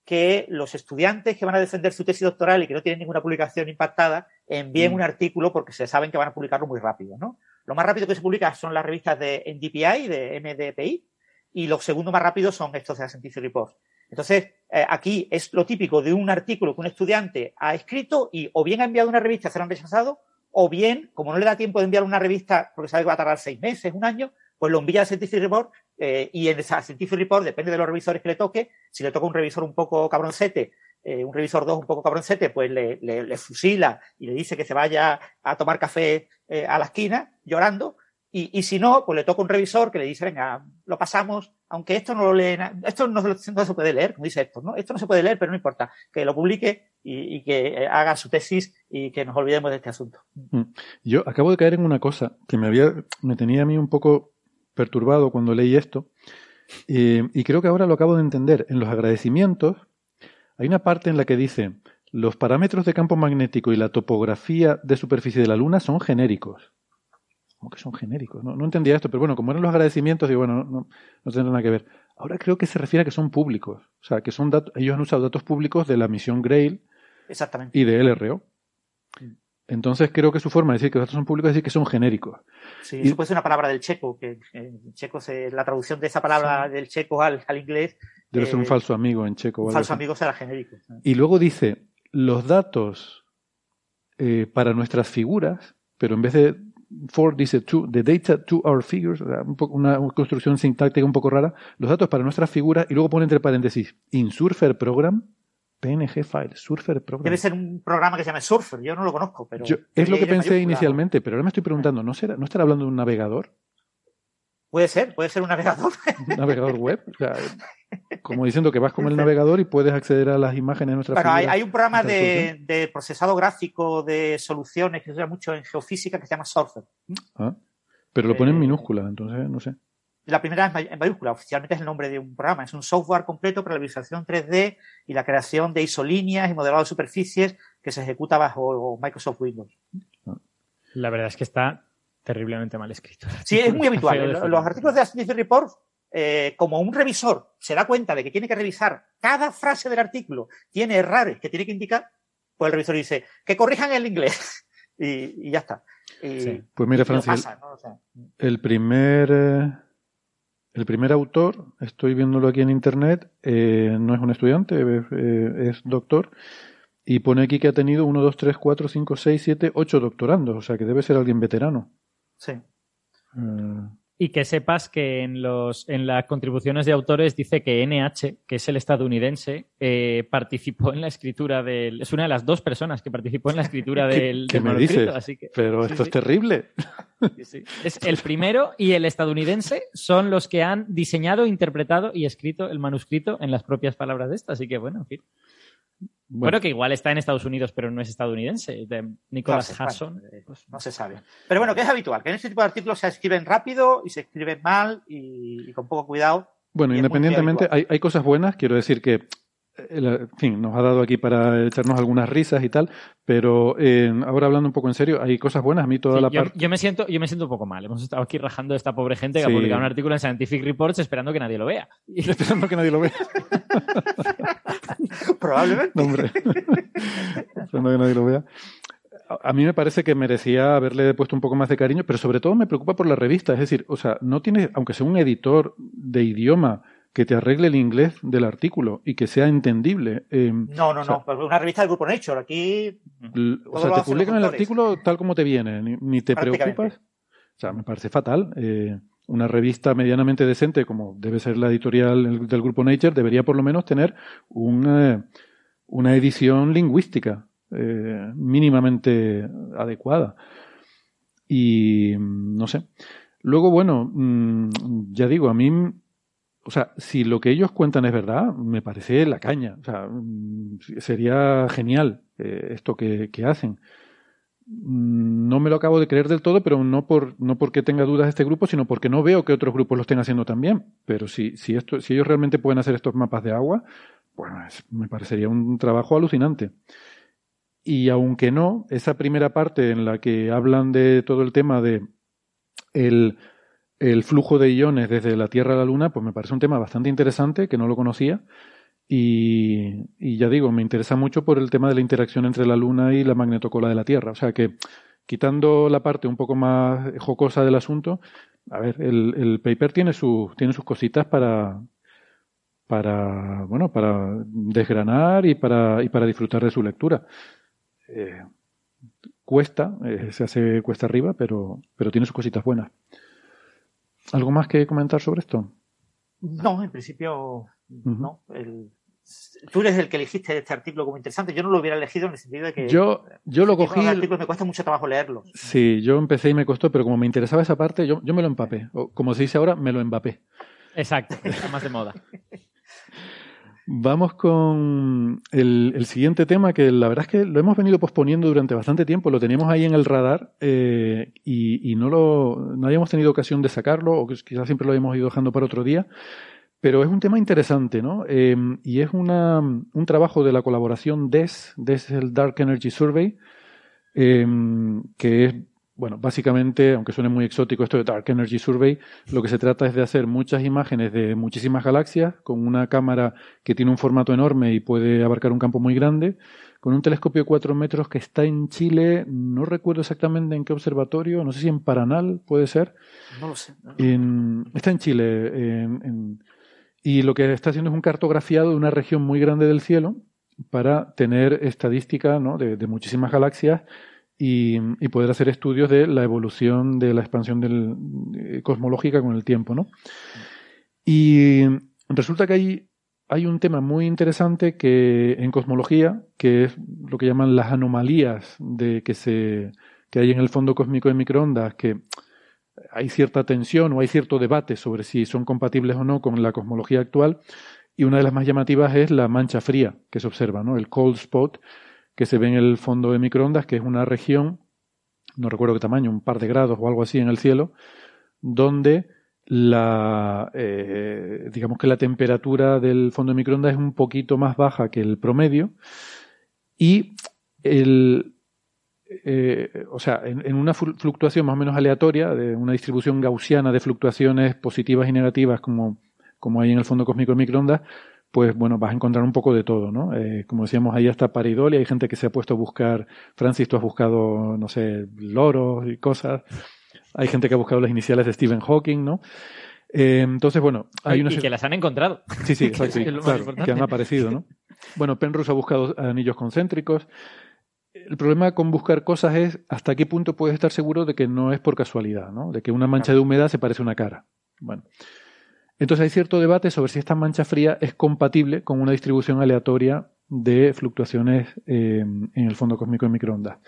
que los estudiantes que van a defender su tesis doctoral y que no tienen ninguna publicación impactada envíen mm. un artículo porque se saben que van a publicarlo muy rápido, ¿no? Lo más rápido que se publica son las revistas de NDPI, de MDPI, y los segundos más rápidos son estos de la Scientific Reports. Entonces, eh, aquí es lo típico de un artículo que un estudiante ha escrito y o bien ha enviado una revista, se lo han rechazado, o bien, como no le da tiempo de enviar una revista porque sabe que va a tardar seis meses, un año, pues lo envía al Scientific Report eh, y en esa Scientific Report, depende de los revisores que le toque, si le toca un revisor un poco cabroncete, eh, un revisor 2 un poco cabroncete, pues le, le, fusila y le dice que se vaya a tomar café eh, a la esquina llorando. Y, y, si no, pues le toca un revisor que le dice, venga, lo pasamos, aunque esto no lo lee, esto no, se puede leer, como dice esto, ¿no? Esto no se puede leer, pero no importa, que lo publique y, y que haga su tesis y que nos olvidemos de este asunto. Mm. Yo acabo de caer en una cosa que me había, me tenía a mí un poco perturbado cuando leí esto. Eh, y creo que ahora lo acabo de entender. En los agradecimientos hay una parte en la que dice los parámetros de campo magnético y la topografía de superficie de la Luna son genéricos. ¿Cómo que son genéricos? No, entendía esto, pero bueno, como eran los agradecimientos, digo, bueno, no, no tendrá nada que ver. Ahora creo que se refiere a que son públicos. O sea, que son datos, ellos han usado datos públicos de la misión Grail Exactamente. y de LRO. Entonces creo que su forma de decir que los datos son públicos es decir que son genéricos. Sí, eso puede ser una palabra del checo, que en checo se, la traducción de esa palabra del checo al, inglés. Debe ser un eh, falso amigo en checo. Un falso amigo será genérico. Y luego dice, los datos eh, para nuestras figuras, pero en vez de for dice to, the data to our figures, una construcción sintáctica un poco rara, los datos para nuestras figuras, y luego pone entre paréntesis, in Surfer Program, PNG File, Surfer Program. Debe ser un programa que se llama Surfer, yo no lo conozco, pero. es lo que pensé inicialmente, pero ahora me estoy preguntando, ¿no, será, ¿no estará hablando de un navegador? Puede ser, puede ser un navegador. Un navegador web. como diciendo que vas con el navegador y puedes acceder a las imágenes de nuestra Bueno, hay, un programa de, procesado gráfico de soluciones que se usa mucho en geofísica que se llama Surfer. Ah, pero lo pone en eh, minúscula, entonces no sé. La primera es en mayúscula, oficialmente es el nombre de un programa. Es un software completo para la visualización 3D y la creación de isolíneas y modelado de superficies que se ejecuta bajo Microsoft Windows. La verdad es que está terriblemente mal escrito. Sí, es muy habitual. Los artículos de Activity Report, eh, como un revisor se da cuenta de que tiene que revisar cada frase del artículo, tiene errores que tiene que indicar, pues el revisor dice que corrijan el inglés y, ya está. Pues mira, Francis, el primer eh, el primer autor, estoy viéndolo aquí en internet, eh, no es un estudiante, eh, es doctor, y pone aquí que ha tenido 1, 2, 3, 4, 5, 6, 7, 8 doctorandos, o sea que debe ser alguien veterano. Sí. Eh, y que sepas que en, los, en las contribuciones de autores dice que NH, que es el estadounidense, eh, participó en la escritura del. Es una de las dos personas que participó en la escritura del, ¿Qué, me dices? Pero esto es terrible. es el primero y el estadounidense son los que han diseñado, interpretado y escrito el manuscrito en las propias palabras de esta. Así que, bueno, en fin. Bueno. que igual está en Estados Unidos, pero no es estadounidense. De Nicholas Hasson. Eh, pues no se sabe. Pero bueno, que es habitual, que en este tipo de artículos se escriben rápido y se escriben mal y, con poco cuidado. Bueno, independientemente, hay, hay, cosas buenas. Quiero decir que en fin, nos ha dado aquí para echarnos algunas risas y tal, pero eh, ahora hablando un poco en serio, hay cosas buenas. A mí toda la parte. Yo me, siento, yo me siento un poco mal. Hemos estado aquí rajando a esta pobre gente que ha publicado un artículo en Scientific Reports esperando que nadie lo vea. Y esperando que nadie lo vea. Probablemente. hombre. esperando que nadie lo vea. A mí me parece que merecía haberle puesto un poco más de cariño, pero sobre todo me preocupa por la revista. Es decir, o sea, no tiene, aunque sea un editor de idioma que te arregle el inglés del artículo y que sea entendible. Em, no, no, no. Una revista del grupo Nature. Aquí. O sea, te publican el artículo tal como te viene, ni, te preocupas. O sea, me parece fatal. Eh, una revista medianamente decente, como debe ser la editorial del grupo Nature, debería por lo menos tener una, una edición lingüística eh, mínimamente adecuada. Y no sé. Luego, bueno, mm, ya digo, a mí o sea, si lo que ellos cuentan es verdad, me parece la caña. O sea, mm, sería genial eh, esto que, hacen. Mm, no me lo acabo de creer del todo, pero no, por, no porque tenga dudas este grupo, sino porque no veo que otros grupos lo estén haciendo también. Pero si, si, esto, si ellos realmente pueden hacer estos mapas de agua, pues me parecería un trabajo alucinante. Y aunque no, esa primera parte en la que hablan de todo el tema de el el flujo de iones desde la Tierra a la Luna, pues me parece un tema bastante interesante, que no lo conocía. Y, ya digo, me interesa mucho por el tema de la interacción entre la Luna y la magnetocola de la Tierra. O sea que, quitando la parte un poco más jocosa del asunto, a ver, el, paper tiene, su, tiene sus cositas para, para, bueno, para desgranar y para, y para disfrutar de su lectura. Eh, cuesta, eh, se hace cuesta arriba, pero, pero tiene sus cositas buenas. ¿Algo más que comentar sobre esto? No, en principio no. tú eres el que elegiste este artículo como interesante. Yo no lo hubiera elegido en el sentido de que. Yo, yo lo cogí. me cuesta mucho trabajo leerlo. Sí, yo empecé y me costó, pero como me interesaba esa parte, yo, yo me lo empapé. O como se dice ahora, me lo empapé. Exacto, está más de moda. Vamos con el, siguiente tema que la verdad es que lo hemos venido posponiendo durante bastante tiempo, lo teníamos ahí en el radar eh, y, no, lo, no habíamos tenido ocasión de sacarlo o quizás siempre lo habíamos ido dejando para otro día, pero es un tema interesante, ¿no? Em, y es una, un trabajo de la colaboración DES, DES es el Dark Energy Survey, em, que es bueno, básicamente, aunque suene muy exótico esto de Dark Energy Survey, lo que se trata es de hacer muchas imágenes de muchísimas galaxias con una cámara que tiene un formato enorme y puede abarcar un campo muy grande, con un telescopio de 4 metros que está en Chile, no recuerdo exactamente en qué observatorio, no sé si en Paranal puede ser. No lo sé. está en Chile. y lo que está haciendo es un cartografiado de una región muy grande del cielo para tener estadística ¿no? de muchísimas galaxias y, poder hacer estudios de la evolución de la expansión eh, cosmológica con el tiempo, ¿no? Y resulta que hay, hay un tema muy interesante que en cosmología, que es lo que llaman las anomalías de que se que hay en el fondo cósmico de microondas, que hay cierta tensión o hay cierto debate sobre si son compatibles o no con la cosmología actual. Y una de las más llamativas es la mancha fría que se observa, ¿no? El cold spot, que se ve en el fondo de microondas, que es una región, no recuerdo qué tamaño, un par de grados o algo así en el cielo, donde la, eh, digamos que la temperatura del fondo de microondas es un poquito más baja que el promedio. Y el, eh, o sea, en, en, una fluctuación más o menos aleatoria, de una distribución gaussiana de fluctuaciones positivas y negativas como, como hay en el fondo cósmico de microondas, pues bueno, vas a encontrar un poco de todo, ¿no? Eh, como decíamos, ahí hasta paridol y hay gente que se ha puesto a buscar, Francis, tú has buscado, no sé, loros y cosas. Hay gente que ha buscado las iniciales de Stephen Hawking, ¿no? Eh, entonces, bueno, hay unos... Y que las han encontrado. Sí, sí, exacto, que han aparecido, ¿no? Bueno, Penrose ha buscado anillos concéntricos. El problema con buscar cosas es hasta qué punto puedes estar seguro de que no es por casualidad, ¿no? De que una mancha de humedad se parece a una cara. Bueno, entonces hay cierto debate sobre si esta mancha fría es compatible con una distribución aleatoria de fluctuaciones eh, en el fondo cósmico de microondas.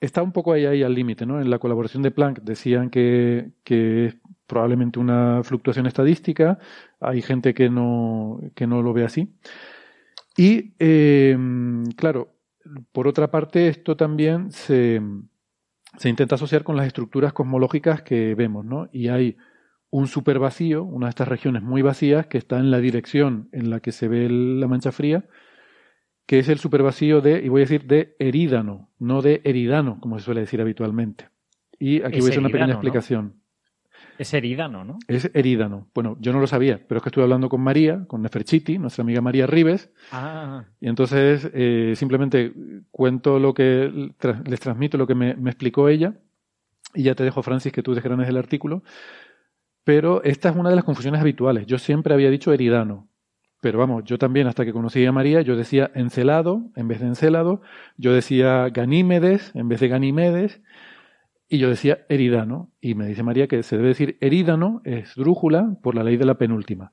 Está un poco ahí, ahí al límite, ¿no? En la colaboración de Planck decían que, es probablemente una fluctuación estadística, hay gente que no, que no lo ve así. Y, eh, claro, por otra parte, esto también se, se intenta asociar con las estructuras cosmológicas que vemos, ¿no? Y hay un supervacío, una de estas regiones muy vacías que está en la dirección en la que se ve la mancha fría, que es el supervacío de, y voy a decir, de erídano, no de eridano, como se suele decir habitualmente. Y aquí voy a hacer una pequeña explicación. Es eridano, ¿no? Es erídano. Bueno, yo no lo sabía, pero es que estuve hablando con María, con Neferchiti, nuestra amiga María Rives. Ah. Y entonces eh, simplemente cuento lo que les transmito, lo que me, me explicó ella. Y ya te dejo, Francis, que tú desgranes el artículo. Pero esta es una de las confusiones habituales. Yo siempre había dicho eridano, pero vamos, yo también hasta que conocí a María, yo decía encelado en vez de encelado, yo decía ganímedes en vez de ganimedes, y yo decía eridano. Y me dice María que se debe decir erídano, es drújula, por la ley de la penúltima.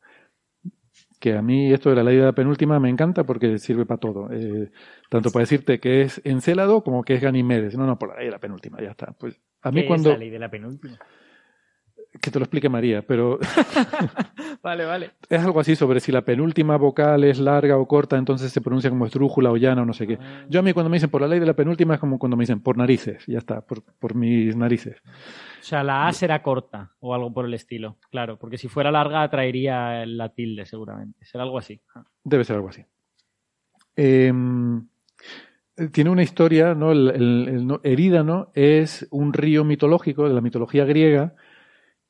Que a mí esto de la ley de la penúltima me encanta porque sirve para todo. Eh, tanto para decirte que es encelado como que es ganimedes. No, no, por la ley de la penúltima, ya está. Pues a mí cuando. Es la ley de la penúltima? Que te lo explique María, pero. vale, vale. Es algo así sobre si la penúltima vocal es larga o corta, entonces se pronuncia como estrújula o llana o no sé qué. Ah. Yo a mí cuando me dicen por la ley de la penúltima es como cuando me dicen por narices, ya está, por, por mis narices. O sea, la A será corta o algo por el estilo, claro, porque si fuera larga traería la tilde seguramente. Será algo así. Debe ser algo así. Em, tiene una historia, ¿no? El, el Erídano es un río mitológico de la mitología griega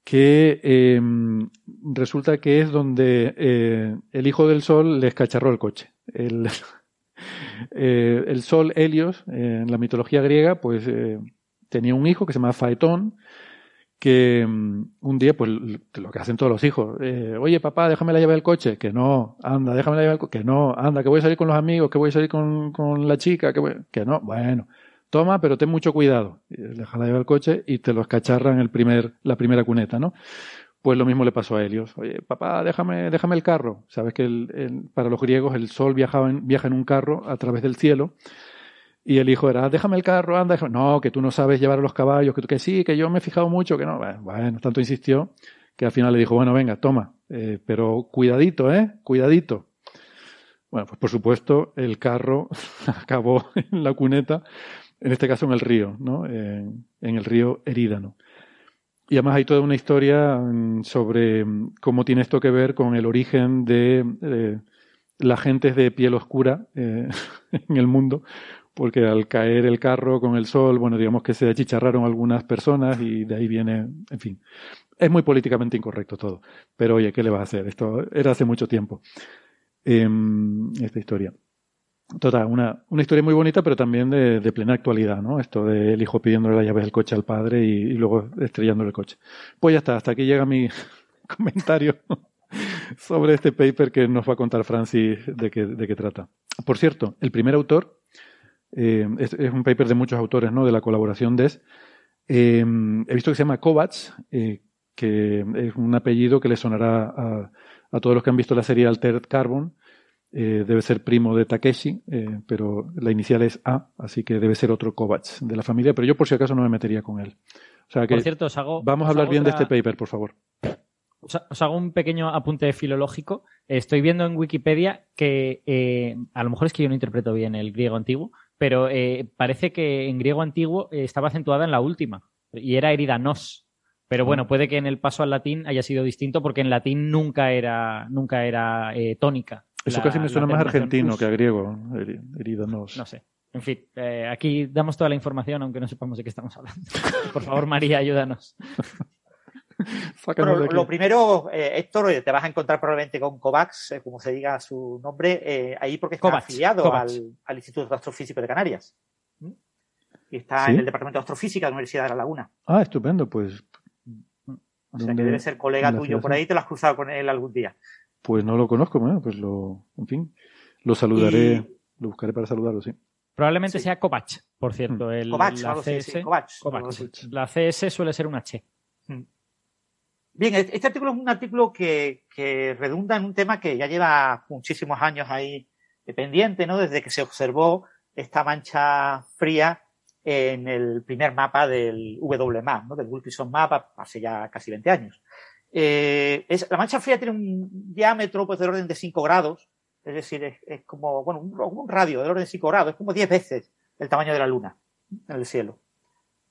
que em, resulta que es donde eh, el hijo del sol le escacharró el coche. El, eh, el sol Helios, en la mitología griega, pues eh, tenía un hijo que se llama Faetón, que em, un día, pues lo que hacen todos los hijos, oye papá, déjame la llave del coche, que no, anda, déjame la llave del coche, que no, anda, que voy a salir con los amigos, que voy a salir con, con la chica, que, que no, bueno, toma, pero ten mucho cuidado. Deja la llave al coche y te lo escacharran el primer, la primera cuneta, ¿no? Pues lo mismo le pasó a Helios. Oye, papá, déjame, déjame el carro. Sabes que el, para los griegos el sol viajaba en, viaja en un carro a través del cielo. Y el hijo era, déjame el carro, anda. No, que tú no sabes llevar a los caballos, que, que sí, que yo me he fijado mucho, que no. Bueno, tanto insistió que al final le dijo, bueno, venga, toma, eh, pero cuidadito, ¿eh? Cuidadito. Bueno, pues por supuesto el carro acabó en la cuneta en este caso en el río, ¿no? en, el río Erídano. Y además hay toda una historia mm, sobre mm, cómo tiene esto que ver con el origen de, la gente de piel oscura eh, en el mundo, porque al caer el carro con el sol, bueno, digamos que se achicharraron algunas personas y de ahí viene, en fin, es muy políticamente incorrecto todo. Pero oye, ¿qué le va a hacer? Esto era hace mucho tiempo, em, esta historia. Total, una, una historia muy bonita, pero también de, de, plena actualidad, ¿no? Esto del hijo pidiéndole la llave del coche al padre y, luego estrellándole el coche. Pues ya está, hasta aquí llega mi comentario sobre este paper que nos va a contar Francis de qué, de qué trata. Por cierto, el primer autor eh, es, un paper de muchos autores, ¿no? De la colaboración DES. Eh, he visto que se llama Kovacs, eh, que es un apellido que le sonará a, a todos los que han visto la serie Altered Carbon eh, debe ser primo de Takeshi, eh, pero la inicial es A, así que debe ser otro Kovacs de la familia, pero yo por si acaso no me metería con él. O sea que por cierto, os hago, vamos a hablar bien de este paper, por favor. Os hago un pequeño apunte filológico. Estoy viendo en Wikipedia que eh, a lo mejor es que yo no interpreto bien el griego antiguo, pero parece que en griego antiguo estaba acentuada en la última y era eridanos. Pero bueno, puede que en el paso al latín haya sido distinto porque en latín nunca era, nunca era tónica. Eso casi me suena más argentino que a griego, herido No sé. En fin, eh, aquí damos toda la información, aunque no sepamos de qué estamos hablando. Por favor, María, ayúdanos. lo primero, eh, Héctor, te vas a encontrar probablemente con Kovacs, eh, como se diga su nombre, ahí porque está afiliado al, Instituto de Astrofísica de Canarias. ¿Mm? Y está en el Departamento de Astrofísica de la Universidad de La Laguna. Ah, estupendo, pues. O sea que debe ser colega tuyo por ahí, te lo has cruzado con él algún día. Pues no lo conozco, pues lo, en fin, lo saludaré, lo buscaré para saludarlo, sí. Probablemente sea Kovac, por cierto. Mm. El, la, CS, la CS suele ser un H. Mm. Bien, e-, este artículo es un artículo que, que, redunda en un tema que ya lleva muchísimos años ahí pendiente, ¿no? Desde que se observó esta mancha fría en el primer mapa del WMAP, ¿no? Del Wilkinson Map hace ya casi 20 años. Eh, es, la mancha fría tiene un diámetro pues, del orden de 5 grados, es decir, es, como bueno, un, radio del orden de 5 grados, es como 10 veces el tamaño de la Luna en el cielo,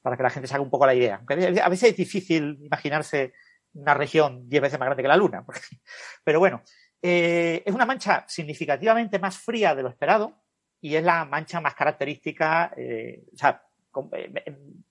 para que la gente se haga un poco la idea. a veces es difícil imaginarse una región 10 veces más grande que la Luna, pero bueno, eh, es una mancha significativamente más fría de lo esperado y es la mancha más característica, eh, o sea,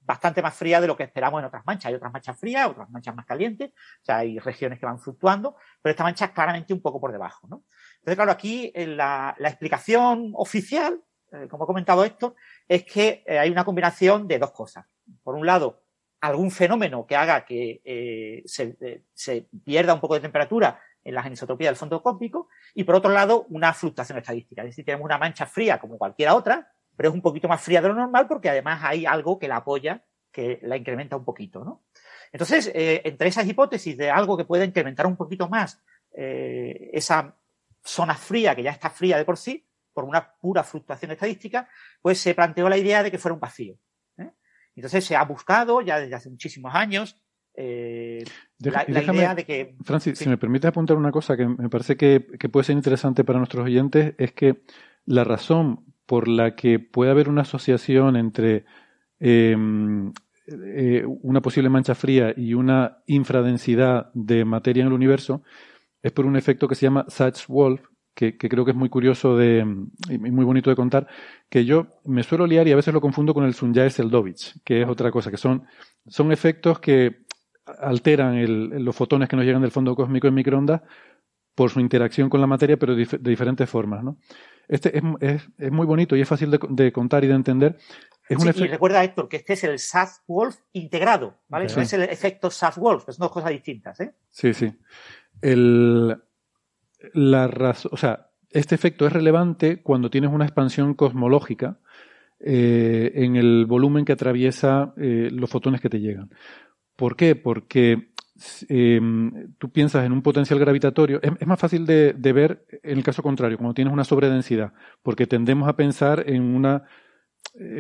bastante más fría de lo que esperamos en otras manchas. Hay otras manchas frías, otras manchas más calientes, o sea, hay regiones que van fluctuando, pero esta mancha es claramente un poco por debajo, ¿no? Entonces, claro, aquí eh, la, explicación oficial, eh, como he comentado esto, es que hay una combinación de dos cosas. Por un lado, algún fenómeno que haga que eh, se, pierda un poco de temperatura en la anisotropía del fondo cósmico y por otro lado una fluctuación estadística. Es decir, tenemos una mancha fría como cualquier otra, pero es un poquito más fría de lo normal porque además hay algo que la apoya, que la incrementa un poquito, ¿no? Entonces, eh, entre esas hipótesis de algo que pueda incrementar un poquito más eh, esa zona fría, que ya está fría de por sí, por una pura fluctuación estadística, pues se planteó la idea de que fuera un vacío. ¿eh? Entonces se ha buscado ya desde hace muchísimos años la, idea de que... Francis, si me permite apuntar una cosa que me parece que, puede ser interesante para nuestros oyentes, es que la razón por la que puede haber una asociación entre em, eh, una posible mancha fría y una infradensidad de materia en el universo es por un efecto que se llama Sachs-Wolf, que, creo que es muy curioso de, y muy bonito de contar, que yo me suelo liar y a veces lo confundo con el Sunyaev-Seldovich, que es otra cosa, que son, son efectos que alteran los fotones que nos llegan del fondo cósmico en microondas por su interacción con la materia, pero de, diferentes formas. ¿no? Este es, es, muy bonito y es fácil de, de contar y de entender y recuerda, Héctor, que este es el South-Wolf integrado, ¿vale? No es el efecto South-Wolf, son dos cosas distintas, ¿eh? Sí, sí. El, la razón, o sea, este efecto es relevante cuando tienes una expansión cosmológica eh, en el volumen que atraviesa eh, los fotones que te llegan. ¿Por qué? Porque em, tú piensas en un potencial gravitatorio, es, más fácil de, de, ver en el caso contrario, cuando tienes una sobredensidad, porque tendemos a pensar en una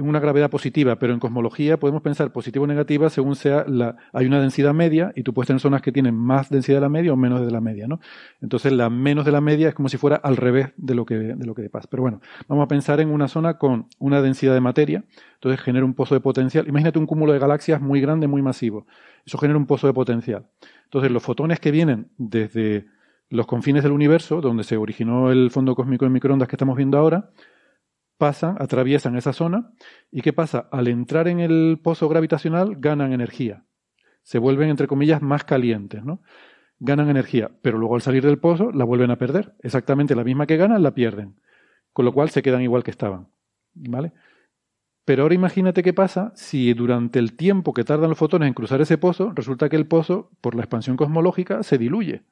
una gravedad positiva, pero en cosmología podemos pensar positivo o negativa según sea la, hay una densidad media y tú puedes tener zonas que tienen más densidad de la media o menos de la media, ¿no? Entonces la menos de la media es como si fuera al revés de lo que, de lo que pasa. Pero bueno, vamos a pensar en una zona con una densidad de materia, entonces genera un pozo de potencial. Imagínate un cúmulo de galaxias muy grande, muy masivo. Eso genera un pozo de potencial. Entonces los fotones que vienen desde los confines del universo, donde se originó el fondo cósmico de microondas que estamos viendo ahora, pasan, atraviesan esa zona y ¿qué pasa? Al entrar en el pozo gravitacional ganan energía. Se vuelven, entre comillas, más calientes, ¿no? Ganan energía, pero luego al salir del pozo la vuelven a perder. Exactamente la misma que ganan, la pierden. Con lo cual se quedan igual que estaban. ¿Vale? Pero ahora imagínate qué pasa si durante el tiempo que tardan los fotones en cruzar ese pozo, resulta que el pozo, por la expansión cosmológica, se diluye.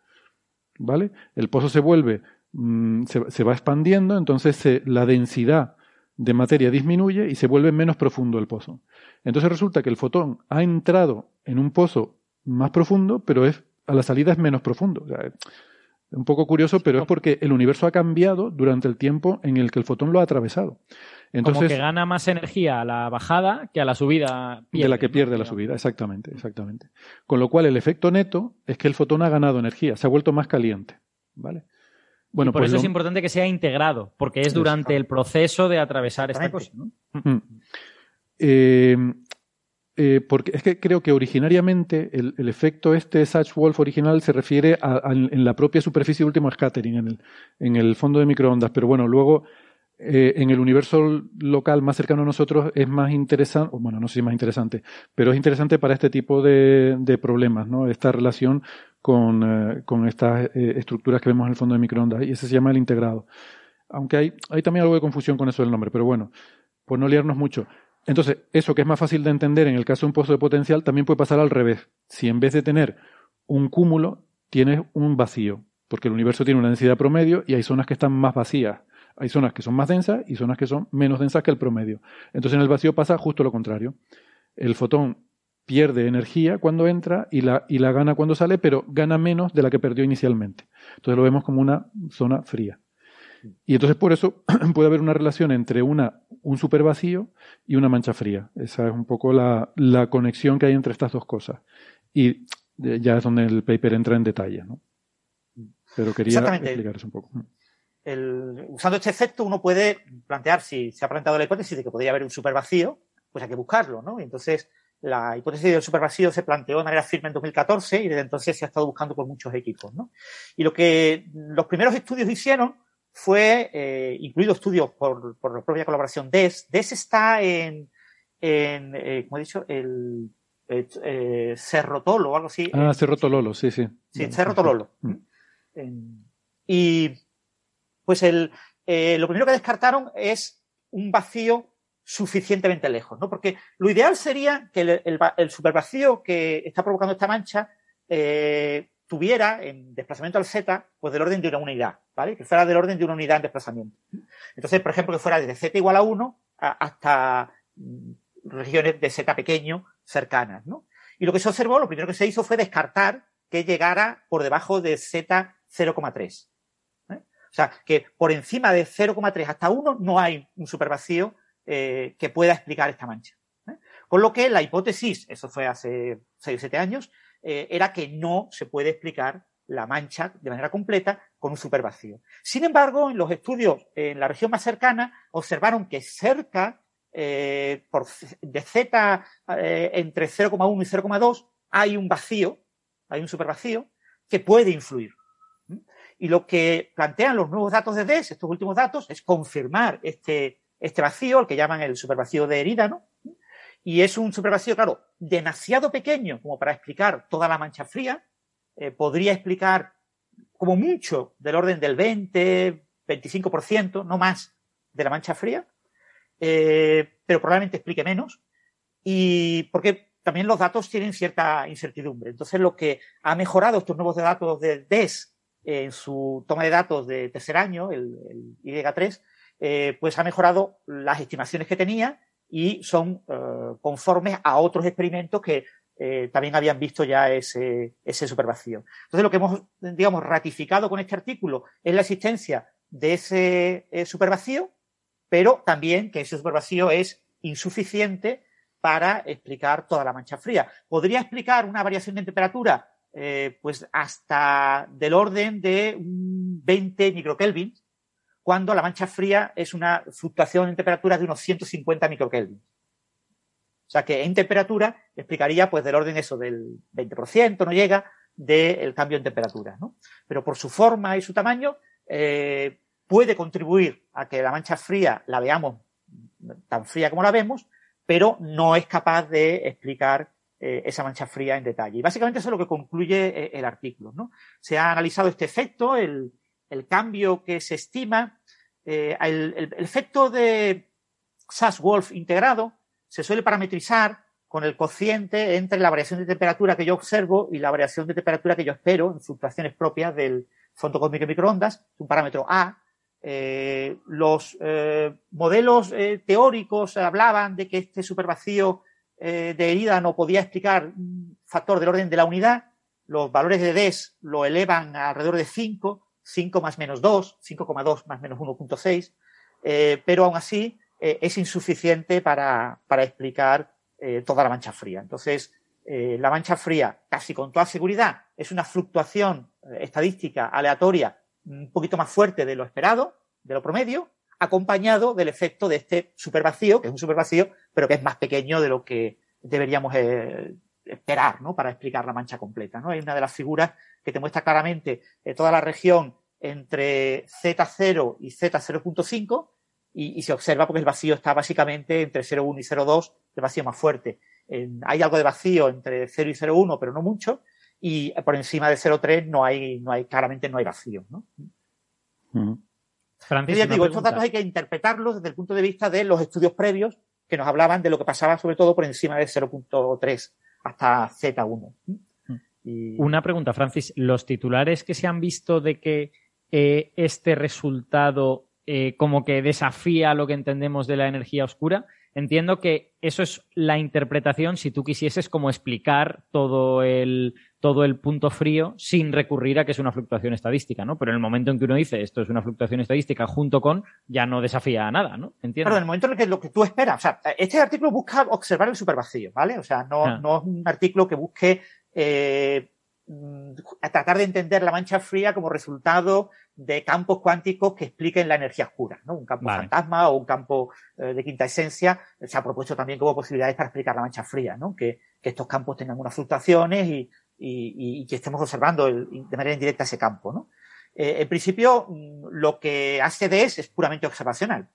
¿Vale? El pozo se vuelve Mm, se, va expandiendo, entonces la densidad de materia disminuye y se vuelve menos profundo el pozo. Entonces resulta que el fotón ha entrado en un pozo más profundo, pero es, a la salida es menos profundo. es un poco curioso, pero es porque el universo ha cambiado durante el tiempo en el que el fotón lo ha atravesado. Entonces, Como que gana más energía a la bajada que a la subida. de la que pierde la subida, exactamente, exactamente. Con lo cual el efecto neto es que el fotón ha ganado energía, se ha vuelto más caliente. ¿Vale? Bueno, por pues eso es importante que sea integrado, porque es durante el proceso de atravesar esta cosa. Mm. Eh, eh, porque es que creo que originariamente el, efecto este Sachs-Wolf original se refiere a, en la propia superficie de último scattering, en el, en el fondo de microondas, pero bueno, luego eh, en el universo local más cercano a nosotros es más interesante, bueno, no sé si es más interesante, pero es interesante para este tipo de, de problemas, ¿no? Esta relación con, eh, con estas eh, estructuras que vemos en el fondo de microondas, y ese se llama el integrado. Aunque hay, hay también algo de confusión con eso del nombre, pero bueno, por no liarnos mucho. Entonces, eso que es más fácil de entender en el caso de un pozo de potencial, también puede pasar al revés. Si en vez de tener un cúmulo, tienes un vacío, porque el universo tiene una densidad promedio y hay zonas que están más vacías. Hay zonas que son más densas y zonas que son menos densas que el promedio. Entonces en el vacío pasa justo lo contrario. El fotón pierde energía cuando entra y la, y la gana cuando sale, pero gana menos de la que perdió inicialmente. Entonces lo vemos como una zona fría. Y entonces por eso puede haber una relación entre una, un supervacío y una mancha fría. Esa es un poco la, la, conexión que hay entre estas dos cosas. Y ya es donde el paper entra en detalle. ¿no? Pero quería explicar eso un poco usando este efecto uno puede plantear, si se ha planteado la hipótesis de que podría haber un supervacío, pues hay que buscarlo, ¿no? entonces la hipótesis del supervacío se planteó de manera firme en 2014 y desde entonces se ha estado buscando por muchos equipos, ¿no? Y lo que los primeros estudios hicieron fue, eh, incluido estudios por, por la propia colaboración DES. DES está en, en eh, como he dicho, el eh, Cerro Tolo o algo así. Ah, Cerro Tololo, sí, sí. Sí, Cerro Tololo. Mm. Y pues el, eh, lo primero que descartaron es un vacío suficientemente lejos, ¿no? Porque lo ideal sería que el, supervacío que está provocando esta mancha eh, tuviera en desplazamiento al z, pues del orden de una unidad, ¿vale? Que fuera del orden de una unidad en desplazamiento. Entonces, por ejemplo, que fuera desde z igual a 1 hasta mm, regiones de z pequeño cercanas, ¿no? Y lo que se observó, lo primero que se hizo fue descartar que llegara por debajo de z 0,3. ¿eh? O sea, que por encima de 0,3 hasta 1 no hay un supervacío eh, que pueda explicar esta mancha. ¿eh? Con lo que la hipótesis, eso fue hace 6 o 7 años, eh, era que no se puede explicar la mancha de manera completa con un supervacío. Sin embargo, en los estudios en la región más cercana observaron que cerca de Z entre 0,1 y 0,2 hay un vacío, hay un supervacío que puede influir. Y lo que plantean los nuevos datos de DES, estos últimos datos, es confirmar este, este vacío, el que llaman el supervacío de Eridano, y es un supervacío, claro, demasiado pequeño como para explicar toda la mancha fría, eh, podría explicar como mucho del orden del 20, 25%, no más, de la mancha fría, eh, pero probablemente explique menos, y porque también los datos tienen cierta incertidumbre. Entonces, lo que ha mejorado estos nuevos datos de DES en su toma de datos de tercer año, el, el Y3, eh, pues ha mejorado las estimaciones que tenía y son eh, conformes a otros experimentos que eh, también habían visto ya ese, ese supervacío. Entonces, lo que hemos, digamos, ratificado con este artículo es la existencia de ese supervacío, pero también que ese supervacío es insuficiente para explicar toda la mancha fría. Podría explicar una variación de temperatura, pues hasta del orden de 20 microkelvin, cuando la mancha fría es una fluctuación en temperatura de unos 150 microkelvin. O sea que en temperatura explicaría pues del orden eso del 20%, no llega, del cambio en temperatura. ¿no? Pero por su forma y su tamaño eh, puede contribuir a que la mancha fría la veamos tan fría como la vemos, pero no es capaz de explicar eh, esa mancha fría en detalle. Y básicamente eso es lo que concluye eh, el artículo. ¿no? Se ha analizado este efecto, el, el cambio que se estima, eh, el, efecto de SAS-Wolf integrado se suele parametrizar con el cociente entre la variación de temperatura que yo observo y la variación de temperatura que yo espero en fluctuaciones propias del fondo cósmico de microondas, un parámetro A. Eh, los eh, modelos teóricos hablaban de que este supervacío de herida no podía explicar un factor del orden de la unidad. Los valores de DES lo elevan alrededor de 5 5 más menos 2, 5,2 más menos 1.6, eh, pero aún así eh, es insuficiente para, para explicar eh, toda la mancha fría. Entonces, la mancha fría, casi con toda seguridad, es una fluctuación estadística aleatoria un poquito más fuerte de lo esperado, de lo promedio, acompañado del efecto de este supervacío, que es un supervacío, pero que es más pequeño de lo que deberíamos esperar, ¿no? Para explicar la mancha completa, ¿no? Hay una de las figuras que te muestra claramente eh, toda la región entre Z0 y Z0.5 y, se observa porque el vacío está básicamente entre 0,1 y 0,2, el vacío más fuerte. hay algo de vacío entre 0 y 0,1, pero no mucho, y por encima de 0,3 no hay, no hay, claramente no hay vacío, ¿no? digo, estos datos hay que interpretarlos desde el punto de vista de los estudios previos que nos hablaban de lo que pasaba sobre todo por encima de 0.3 hasta Z1. Una pregunta, Francis. ¿Los titulares que se han visto de que eh, este resultado eh, como que desafía lo que entendemos de la energía oscura, entiendo que eso es la interpretación si tú quisieses como explicar todo el, todo el punto frío sin recurrir a que es una fluctuación estadística, ¿no? Pero en el momento en que uno dice esto es una fluctuación estadística junto con, ya no desafía a nada, ¿no? Entiendo. Pero en el momento en el que lo que tú esperas, o sea, este artículo busca observar el supervacío, ¿vale? O sea, no, ah. no es un artículo que busque eh, a tratar de entender la mancha fría como resultado de campos cuánticos que expliquen la energía oscura, ¿no? Un campo fantasma o un campo eh, de quinta esencia. Se ha propuesto también como posibilidades para explicar la mancha fría, ¿no? Que, que estos campos tengan unas fluctuaciones y, y, y que estemos observando de manera indirecta ese campo, ¿no? Eh, en principio, mm, lo que hace DES es puramente observacional.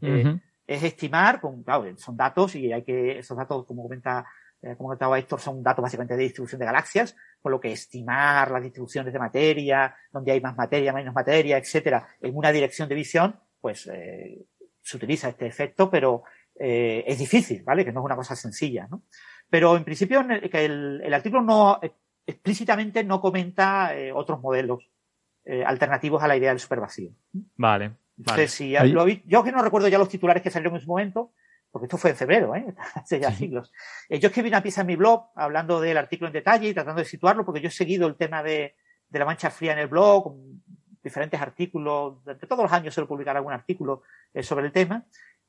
es estimar, con, claro, son datos y hay que, esos datos, como comenta eh, como comentaba Héctor, son datos básicamente de distribución de galaxias, por lo que estimar las distribuciones de materia, donde hay más materia, menos materia, etcétera, en una dirección de visión, pues eh, se utiliza este efecto, pero eh, es difícil, ¿vale? Que no es una cosa sencilla, ¿no? Pero en principio que el, artículo no explícitamente no comenta eh, otros modelos eh, alternativos a la idea del supervacío. Vale. Entonces, si yo que no recuerdo ya los titulares que salieron en su momento, porque esto fue en febrero, ¿eh? hace ya siglos. Eh, yo escribí una pieza en mi blog hablando del artículo en detalle y tratando de situarlo, porque yo he seguido el tema de, de la mancha fría en el blog, diferentes artículos, durante todos los años suelo publicar algún artículo sobre el tema.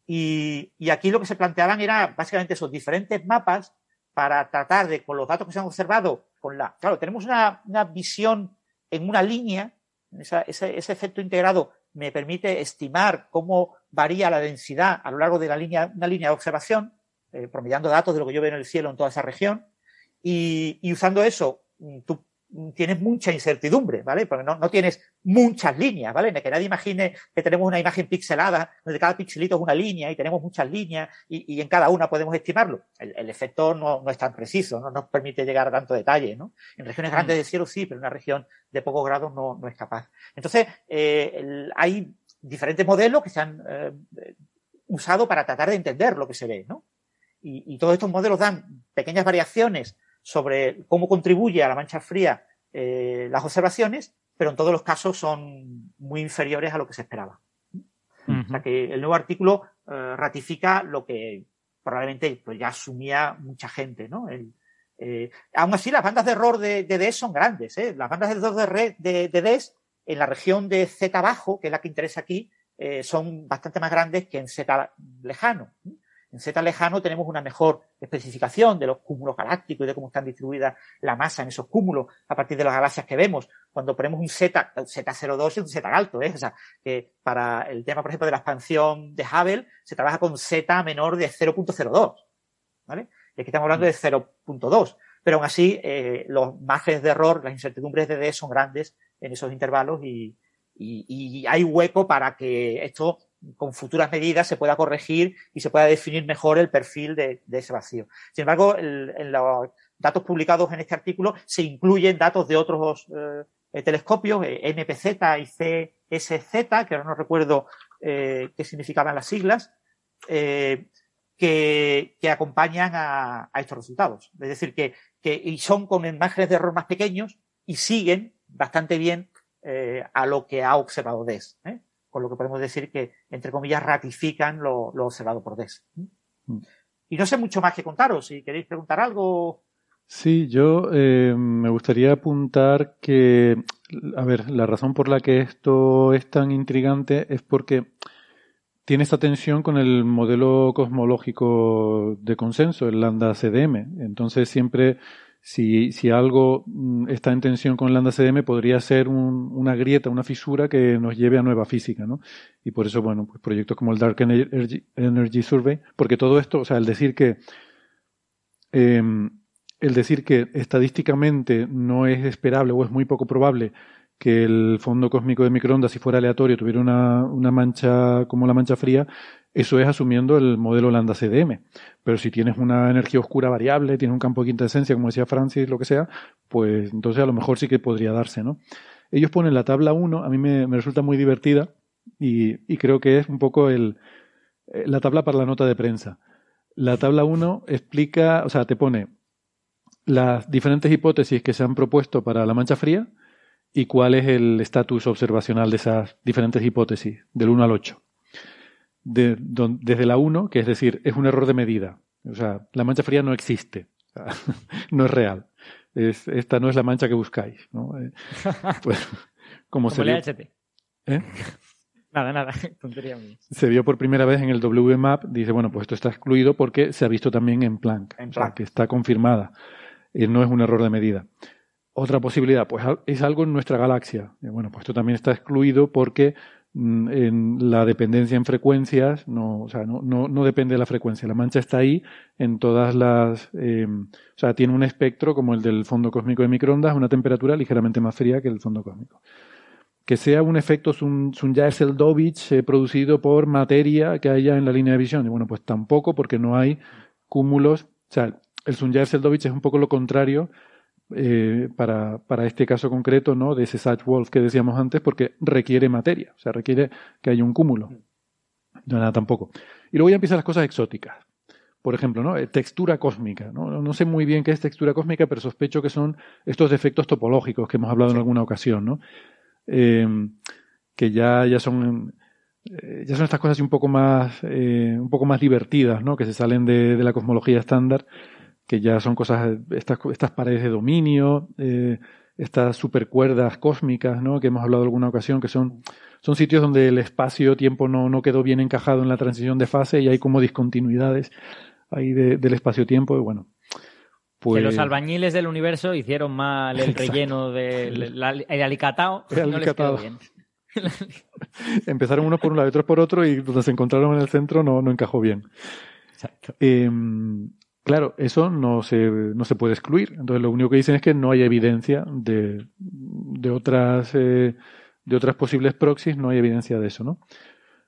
Y, y, aquí lo que se planteaban era básicamente esos diferentes mapas para tratar de, con los datos que se han observado, con la, claro, tenemos una, una visión en una línea, ese, ese, efecto integrado me permite estimar cómo varía la densidad a lo largo de la línea, una línea de observación, eh, promediando datos de lo que yo veo en el cielo en toda esa región, y, usando eso, tú tienes mucha incertidumbre, ¿vale? Porque no, no, tienes muchas líneas, ¿vale? Que nadie imagine que tenemos una imagen pixelada, donde cada pixelito es una línea y tenemos muchas líneas y, y en cada una podemos estimarlo. El, el efecto no, no, es tan preciso, no nos permite llegar a tanto detalle, ¿no? En regiones grandes mm. de cielo sí, pero en una región de pocos grados no, no es capaz. Entonces, eh, el, hay diferentes modelos que se han eh, usado para tratar de entender lo que se ve, ¿no? Y, y todos estos modelos dan pequeñas variaciones sobre cómo contribuye a la mancha fría eh, las observaciones, pero en todos los casos son muy inferiores a lo que se esperaba. O sea que el nuevo artículo eh, ratifica lo que probablemente pues, ya asumía mucha gente, ¿no? El, eh, aún así, las bandas de error de, de DES son grandes, ¿eh? Las bandas de error de, red, de, de DES en la región de Z bajo, que es la que interesa aquí, eh, son bastante más grandes que en Z lejano. En Z lejano tenemos una mejor especificación de los cúmulos galácticos y de cómo están distribuidas la masa en esos cúmulos a partir de las galaxias que vemos. Cuando ponemos un Z, Z02 es un Z alto, ¿eh? O sea, que para el tema, por ejemplo, de la expansión de Hubble, se trabaja con Z menor de 0.02, ¿vale? Y aquí estamos hablando de 0.2. Pero aún así, eh, los márgenes de error, las incertidumbres de D son grandes en esos intervalos y, y, y hay hueco para que esto con futuras medidas se pueda corregir y se pueda definir mejor el perfil de, ese vacío. Sin embargo, en los datos publicados en este artículo se incluyen datos de otros eh, telescopios, eh, NPZ y CSZ, que ahora no recuerdo eh, qué significaban las siglas, eh, que, acompañan a, estos resultados. Es decir, que, y son con márgenes de error más pequeños y siguen bastante bien a lo que ha observado DES. Con lo que podemos decir que, entre comillas, ratifican lo, lo observado por DES. Mm. Y no sé mucho más que contaros. Si queréis preguntar algo. Sí, yo eh, me gustaría apuntar que, a ver, la razón por la que esto es tan intrigante es porque tiene esta tensión con el modelo cosmológico de consenso, el lambda CDM. Entonces siempre si, si algo mm, está en tensión con lambda CDM, podría ser un, una grieta, una fisura que nos lleve a nueva física, ¿no? Y por eso, bueno, pues proyectos como el Dark Energy, Energy Survey, porque todo esto, o sea, el decir que eh, el decir que estadísticamente no es esperable o es muy poco probable que el fondo cósmico de microondas, si fuera aleatorio, tuviera una, una mancha como la mancha fría, eso es asumiendo el modelo lambda CDM. Pero si tienes una energía oscura variable, tienes un campo de quinta esencia, como decía Francis, lo que sea, pues entonces a lo mejor sí que podría darse, ¿no? Ellos ponen la tabla 1, a mí me, me resulta muy divertida y, y, creo que es un poco el, eh, la tabla para la nota de prensa. La tabla 1 explica, o sea, te pone las diferentes hipótesis que se han propuesto para la mancha fría y cuál es el estatus observacional de esas diferentes hipótesis, del 1 al 8 de, desde la 1, que es decir, es un error de medida. O sea, la mancha fría no existe, no es real. Es, esta no es la mancha que buscáis. ¿no? Eh, pues, como, se vio, ¿Eh? Nada, nada, tontería mía. Se vio por primera vez en el WMAP, dice, bueno, pues esto está excluido porque se ha visto también en Planck, en Planck. O sea, que está confirmada. y no es un error de medida. Otra posibilidad, pues es algo en nuestra galaxia. Bueno, pues esto también está excluido porque Mm, en la dependencia en frecuencias, no, o sea, no, depende de la frecuencia. La mancha está ahí en todas las, eh, o sea, tiene un espectro como el del fondo cósmico de microondas, una temperatura ligeramente más fría que el fondo cósmico. Que sea un efecto Sun-Jaersel-Dovich eh, producido por materia que haya en la línea de visión. Y bueno, pues tampoco, porque no hay cúmulos. O sea, el Sun-Jaersel-Dovich es un poco lo contrario eh, para, para, este caso concreto, ¿no? De ese Satch Wolf que decíamos antes, porque requiere materia, o sea, requiere que haya un cúmulo. No, nada tampoco. Y luego ya empiezan las cosas exóticas. Por ejemplo, ¿no? Eh, textura cósmica. ¿no? no sé muy bien qué es textura cósmica, pero sospecho que son estos defectos topológicos que hemos hablado en alguna ocasión, ¿no? Em, que ya, ya son eh, ya son estas cosas un poco más eh, un poco más divertidas, ¿no? Que se salen de, la cosmología estándar, que ya son cosas estas, estas paredes de dominio, estas supercuerdas cósmicas, ¿no? Que hemos hablado en alguna ocasión, que son son sitios donde el espacio-tiempo no, no quedó bien encajado en la transición de fase y hay como discontinuidades ahí del espacio-tiempo y bueno. Pues... Que los albañiles del universo hicieron mal el relleno del el alicatao. No les quedó bien. Empezaron unos por un lado y otros por otro y donde se encontraron en el centro no, no encajó bien. Exacto. Em, claro, eso no se, no se puede excluir. Entonces lo único que dicen es que no hay evidencia de, de otras eh, de otras posibles proxies no hay evidencia de eso, ¿no?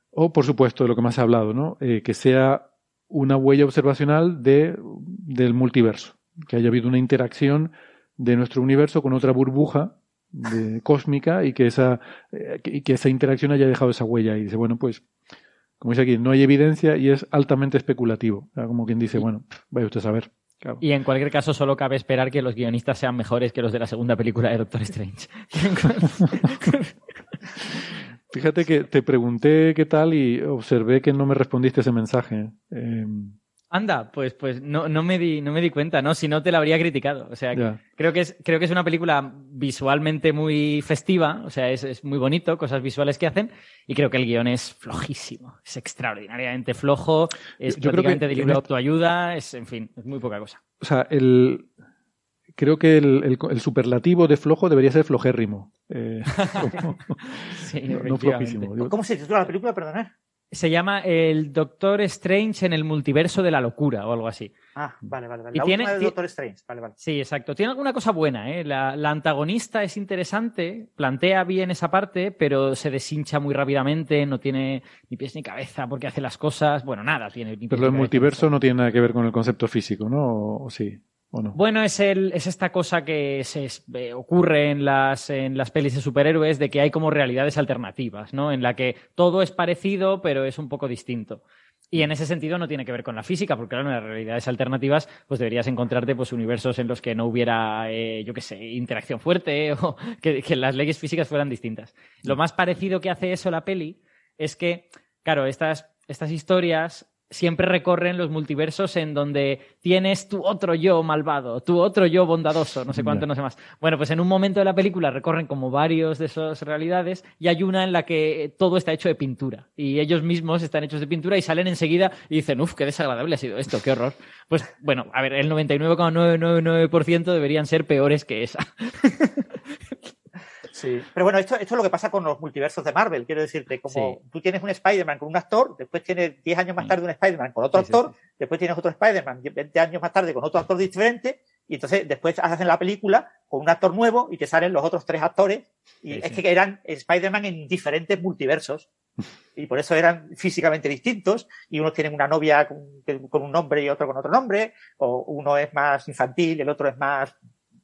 O, por supuesto, de lo que más ha hablado, ¿no? Eh, que sea una huella observacional de, del multiverso, que haya habido una interacción de nuestro universo con otra burbuja cósmica y que esa, eh, que esa interacción haya dejado esa huella. Y dice, bueno, pues, como dice aquí, no hay evidencia y es altamente especulativo. como quien dice, bueno, vaya usted a saber. Y en cualquier caso, solo cabe esperar que los guionistas sean mejores que los de la segunda película de Doctor Strange. Fíjate que te pregunté qué tal y observé que no me respondiste ese mensaje. Em, Anda, pues, pues no, no, me di, no me di cuenta, ¿no? Si no te la habría criticado. O sea, creo que, es, creo que es una película visualmente muy festiva, o sea, es, es, muy bonito, cosas visuales que hacen, y creo que el guion es flojísimo, es extraordinariamente flojo, es yo, prácticamente de libro de autoayuda, es, en fin, es muy poca cosa. O sea, el, creo que el, el, superlativo de flojo debería ser flojérrimo. Eh, sí, no, flojísimo. ¿Cómo se titula la película, perdonad? Se llama El Doctor Strange en el multiverso de la locura o algo así. Ah, vale, vale, vale. La tiene, última Doctor Strange, vale, vale. Sí, exacto. Tiene alguna cosa buena, ¿eh? La, antagonista es interesante, plantea bien esa parte, pero se deshincha muy rápidamente, no tiene ni pies ni cabeza porque hace las cosas. Bueno, nada tiene. pero el multiverso no tiene nada que ver con el concepto físico, ¿no? ¿O sí? Bueno, es, el, es esta cosa que se eh, ocurre en las, en las pelis de superhéroes de que hay como realidades alternativas, ¿no? En la que todo es parecido, pero es un poco distinto. Y en ese sentido no tiene que ver con la física, porque claro, en las realidades alternativas, pues deberías encontrarte pues universos en los que no hubiera, eh, yo qué sé, interacción fuerte o que, que las leyes físicas fueran distintas. Lo más parecido que hace eso la peli es que, claro, estas, estas historias siempre recorren los multiversos en donde tienes tu otro yo malvado, tu otro yo bondadoso, no sé cuánto, no sé más. Bueno, pues en un momento de la película recorren como varios de esas realidades y hay una en la que todo está hecho de pintura y ellos mismos están hechos de pintura y salen enseguida y dicen, uff, qué desagradable ha sido esto, qué horror. Pues bueno, a ver, el 99,999% deberían ser peores que esa. Pero bueno, esto, esto es lo que pasa con los multiversos de Marvel. Quiero decirte, como tú tienes un Spider-Man con un actor, después tienes 10 años más tarde un Spider-Man con otro actor, después tienes otro Spider-Man 20 años más tarde con otro actor diferente, y entonces después hacen la película con un actor nuevo y te salen los otros tres actores. Y es que eran Spider-Man en diferentes multiversos. Y por eso eran físicamente distintos. Y unos tienen una novia con, con un nombre y otro con otro nombre. O uno es más infantil, el otro es más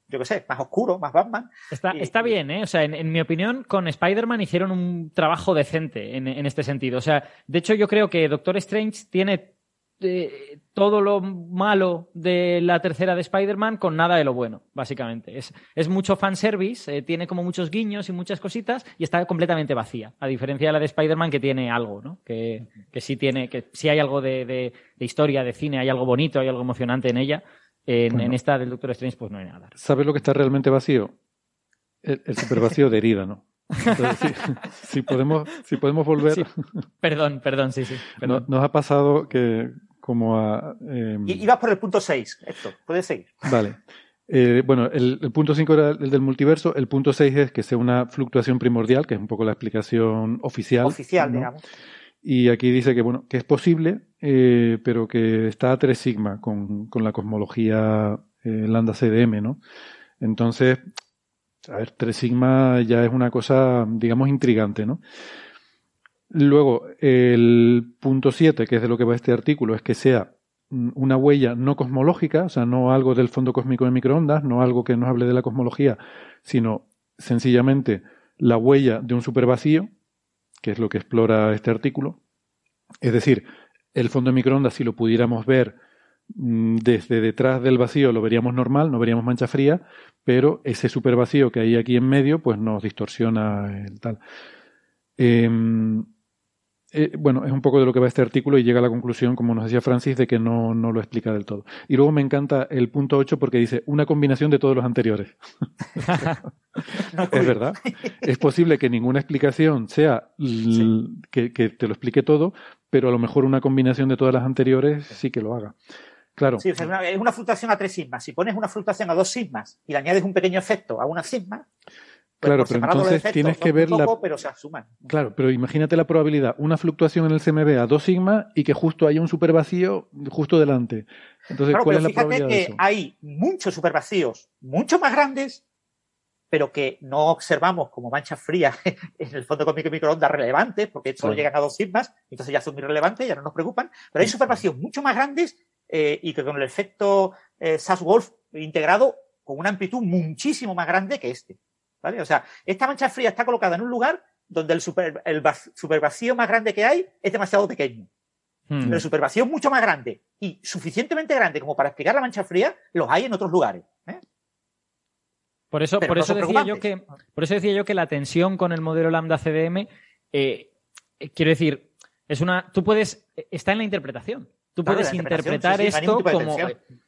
yo qué sé, más oscuro, más Batman. Está, está bien, ¿eh? O sea, en, mi opinión, con Spider-Man hicieron un trabajo decente en, este sentido. O sea, de hecho, yo creo que Doctor Strange tiene eh, todo lo malo de la tercera de Spider-Man con nada de lo bueno, básicamente. Es, es mucho fanservice, eh, tiene como muchos guiños y muchas cositas y está completamente vacía, a diferencia de la de Spider-Man que tiene algo, ¿no? Que, que sí tiene, que sí hay algo de, de historia, de cine, hay algo bonito, hay algo emocionante en ella en, esta del Doctor Strange, pues no hay nada. ¿Sabes lo que está realmente vacío? El, super vacío de herida, ¿no? si, podemos, si podemos volver. Perdón, perdón, sí, sí. nos ha pasado que, como a. Eh... Ibas por el punto 6, esto, puedes seguir. Vale. Eh, bueno, el, punto 5 era el del multiverso, el punto 6 es que sea una fluctuación primordial, que es un poco la explicación oficial. Oficial, digamos. Y aquí dice que, bueno, que es posible, eh, pero que está a 3 sigma con, con la cosmología eh, lambda CDM, ¿no? Entonces, a ver, 3 sigma ya es una cosa, digamos, intrigante, ¿no? Luego, el punto 7, que es de lo que va este artículo, es que sea una huella no cosmológica, o sea, no algo del fondo cósmico de microondas, no algo que nos hable de la cosmología, sino sencillamente la huella de un supervacío, que es lo que explora este artículo. Es decir, el fondo de microondas, si lo pudiéramos ver mm, desde detrás del vacío, lo veríamos normal, no veríamos mancha fría, pero ese super vacío que hay aquí en medio, pues nos distorsiona el tal. Em, eh, bueno, es un poco de lo que va este artículo y llega a la conclusión, como nos decía Francis, de que no, no lo explica del todo. Y luego me encanta el punto 8 porque dice una combinación de todos los anteriores. es verdad. Es posible que ninguna explicación sea que, te lo explique todo, pero a lo mejor una combinación de todas las anteriores sí que lo haga. Claro. Sí, es una fluctuación a tres sigmas. Si pones una fluctuación a dos sigmas y le añades un pequeño efecto a una sigma, pues claro, pero entonces tienes que ver la. Pero se asuman. Claro, pero imagínate la probabilidad, una fluctuación en el CMB a 2 sigma y que justo haya un supervacío justo delante. Entonces, ¿cuál es la probabilidad que de hay muchos supervacíos mucho más grandes, pero que no observamos como manchas frías en el fondo cósmico microondas relevantes, porque solo llegan a 2 sigmas, entonces ya son irrelevantes, ya no nos preocupan. Pero hay supervacíos mucho más grandes eh, y que con el efecto eh, wolf integrado con una amplitud muchísimo más grande que este. O sea, esta mancha fría está colocada en un lugar donde el, super, el supervacío más grande que hay es demasiado pequeño. Hmm. Pero el supervacío es mucho más grande y suficientemente grande como para explicar la mancha fría, los hay en otros lugares. ¿eh? Por eso, por, eso decía yo que, por eso decía yo que la tensión con el modelo lambda CDM, eh, eh, quiero decir, es una, tú puedes, está en la interpretación. Tú puedes interpretar esto como,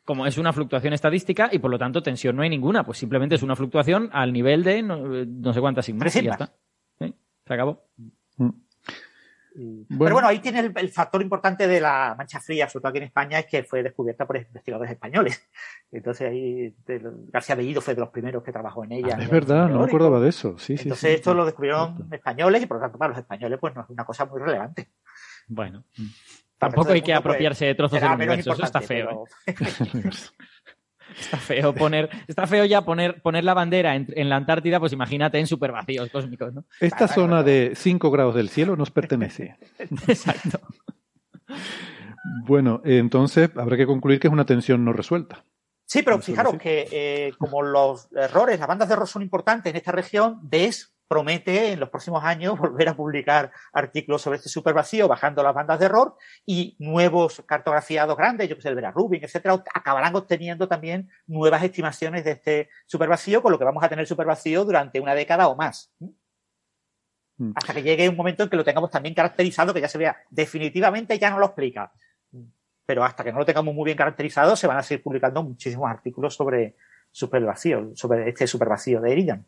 como, es una fluctuación estadística y por lo tanto tensión no hay ninguna, pues simplemente es una fluctuación al nivel de no, sé cuántas sigmas. Y ya está. Se acabó. Mm. Pero bueno, ahí tiene el, factor importante de la mancha fría, sobre todo aquí en España, es que fue descubierta por investigadores españoles. Entonces ahí García Bellido fue de los primeros que trabajó en ella. Ah, es verdad, no me acordaba de eso. Sí, Entonces esto lo descubrieron españoles y por lo tanto para los españoles pues no es una cosa muy relevante. Bueno. Mm. Tampoco hay que apropiarse de trozos del universo, eso está feo. ¿eh? está feo poner, está feo ya poner, poner la bandera en, la Antártida, pues imagínate en supervacíos cósmicos, ¿no? Esta zona de 5 grados del cielo nos pertenece. Exacto. Bueno, entonces habrá que concluir que es una tensión no resuelta. Sí, pero fijaros que eh, como los errores, las bandas de error son importantes en esta región, ves promete en los próximos años volver a publicar artículos sobre este supervacío, bajando las bandas de error y nuevos cartografiados grandes, yo que sé, el Vera Rubin, etcétera, acabarán obteniendo también nuevas estimaciones de este supervacío, con lo que vamos a tener supervacío durante una década o más. Mm. Hasta que llegue un momento en que lo tengamos también caracterizado, que ya se vea definitivamente ya no lo explica. Pero hasta que no lo tengamos muy bien caracterizado, se van a seguir publicando muchísimos artículos sobre supervacío, sobre este supervacío de Iridium.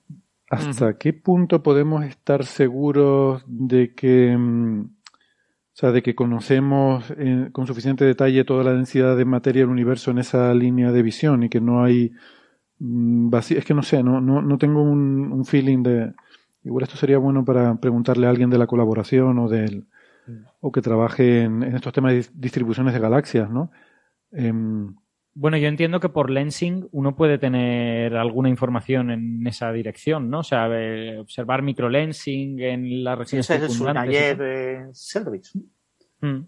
¿Hasta qué punto podemos estar seguros de que, mm, o sea, de que conocemos eh, con suficiente detalle toda la densidad de materia del universo en esa línea de visión y que no hay mm, vacío? Es que no sé, no, no, no tengo un, feeling de. Igual esto sería bueno para preguntarle a alguien de la colaboración o del mm. o que trabaje en, estos temas de distribuciones de galaxias, ¿no? Em, bueno, yo entiendo que por lensing uno puede tener alguna información en esa dirección, ¿no? O sea, observar microlensing en la región Ese es el ayer de Seldovich. Mm.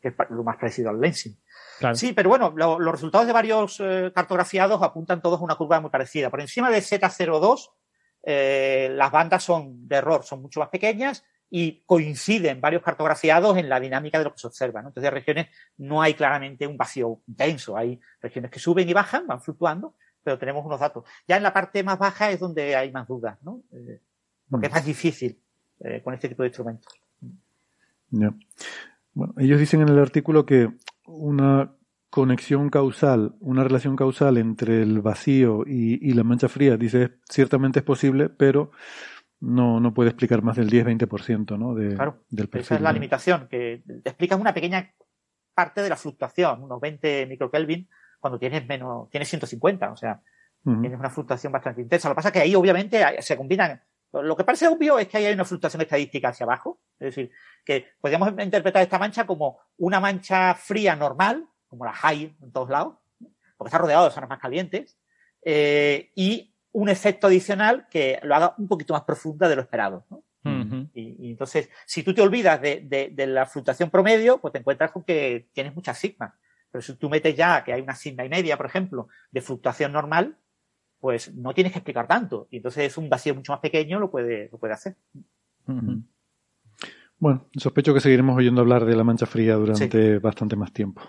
Que es lo más parecido al lensing. Sí, pero bueno, los resultados de varios eh, cartografiados apuntan todos a una curva muy parecida. Por encima de Z02, eh, las bandas son de error son mucho más pequeñas y coinciden varios cartografiados en la dinámica de lo que se observa. Entonces, regiones no hay claramente un vacío intenso, hay regiones que suben y bajan, van fluctuando, pero tenemos unos datos. Ya en la parte más baja es donde hay más dudas, ¿no? Eh, porque es más difícil eh, con este tipo de instrumentos. Bueno, ellos dicen en el artículo que una conexión causal, una relación causal entre el vacío y, y la mancha fría, dice, ciertamente es posible, pero no, no puede explicar más del 10-20% ¿no? de, claro, del perfil. Esa es la limitación, que explicas una pequeña parte de la fluctuación, unos 20 microkelvin, cuando tienes menos, tienes 150, o sea, tienes una fluctuación bastante intensa. Lo que pasa es que ahí obviamente se combinan. Lo que parece obvio es que ahí hay una fluctuación estadística hacia abajo, es decir, que podríamos interpretar esta mancha como una mancha fría normal, como la high en todos lados, porque está rodeado de zonas más calientes, eh, y un efecto adicional que lo haga un poquito más profunda de lo esperado. y, entonces, si tú te olvidas de, la fluctuación promedio, pues te encuentras con que tienes muchas sigmas. Pero si tú metes ya que hay una sigma y media, por ejemplo, de fluctuación normal, pues no tienes que explicar tanto. Y entonces un vacío mucho más pequeño lo puede, lo puede hacer. Bueno, sospecho que seguiremos oyendo hablar de la mancha fría durante bastante más tiempo.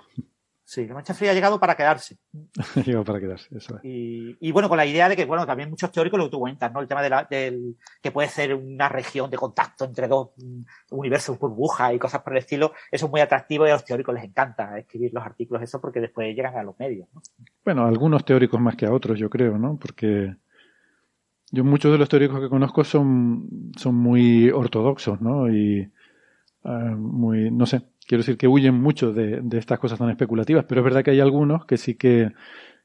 Sí, la mancha fría ha llegado para quedarse. llegado para quedarse, eso es. Y, bueno, con la idea de que, bueno, también muchos teóricos lo que tú cuentas, ¿no? El tema de la, del que puede ser una región de contacto entre dos universos burbuja y cosas por el estilo, eso es muy atractivo y a los teóricos les encanta escribir los artículos eso porque después llegan a los medios, ¿no? Bueno, a algunos teóricos más que a otros, yo creo, ¿no? Porque yo muchos de los teóricos que conozco son, son muy ortodoxos, ¿no? Y ah, muy, no sé, quiero decir que huyen mucho de, estas cosas tan especulativas, pero es verdad que hay algunos que sí que,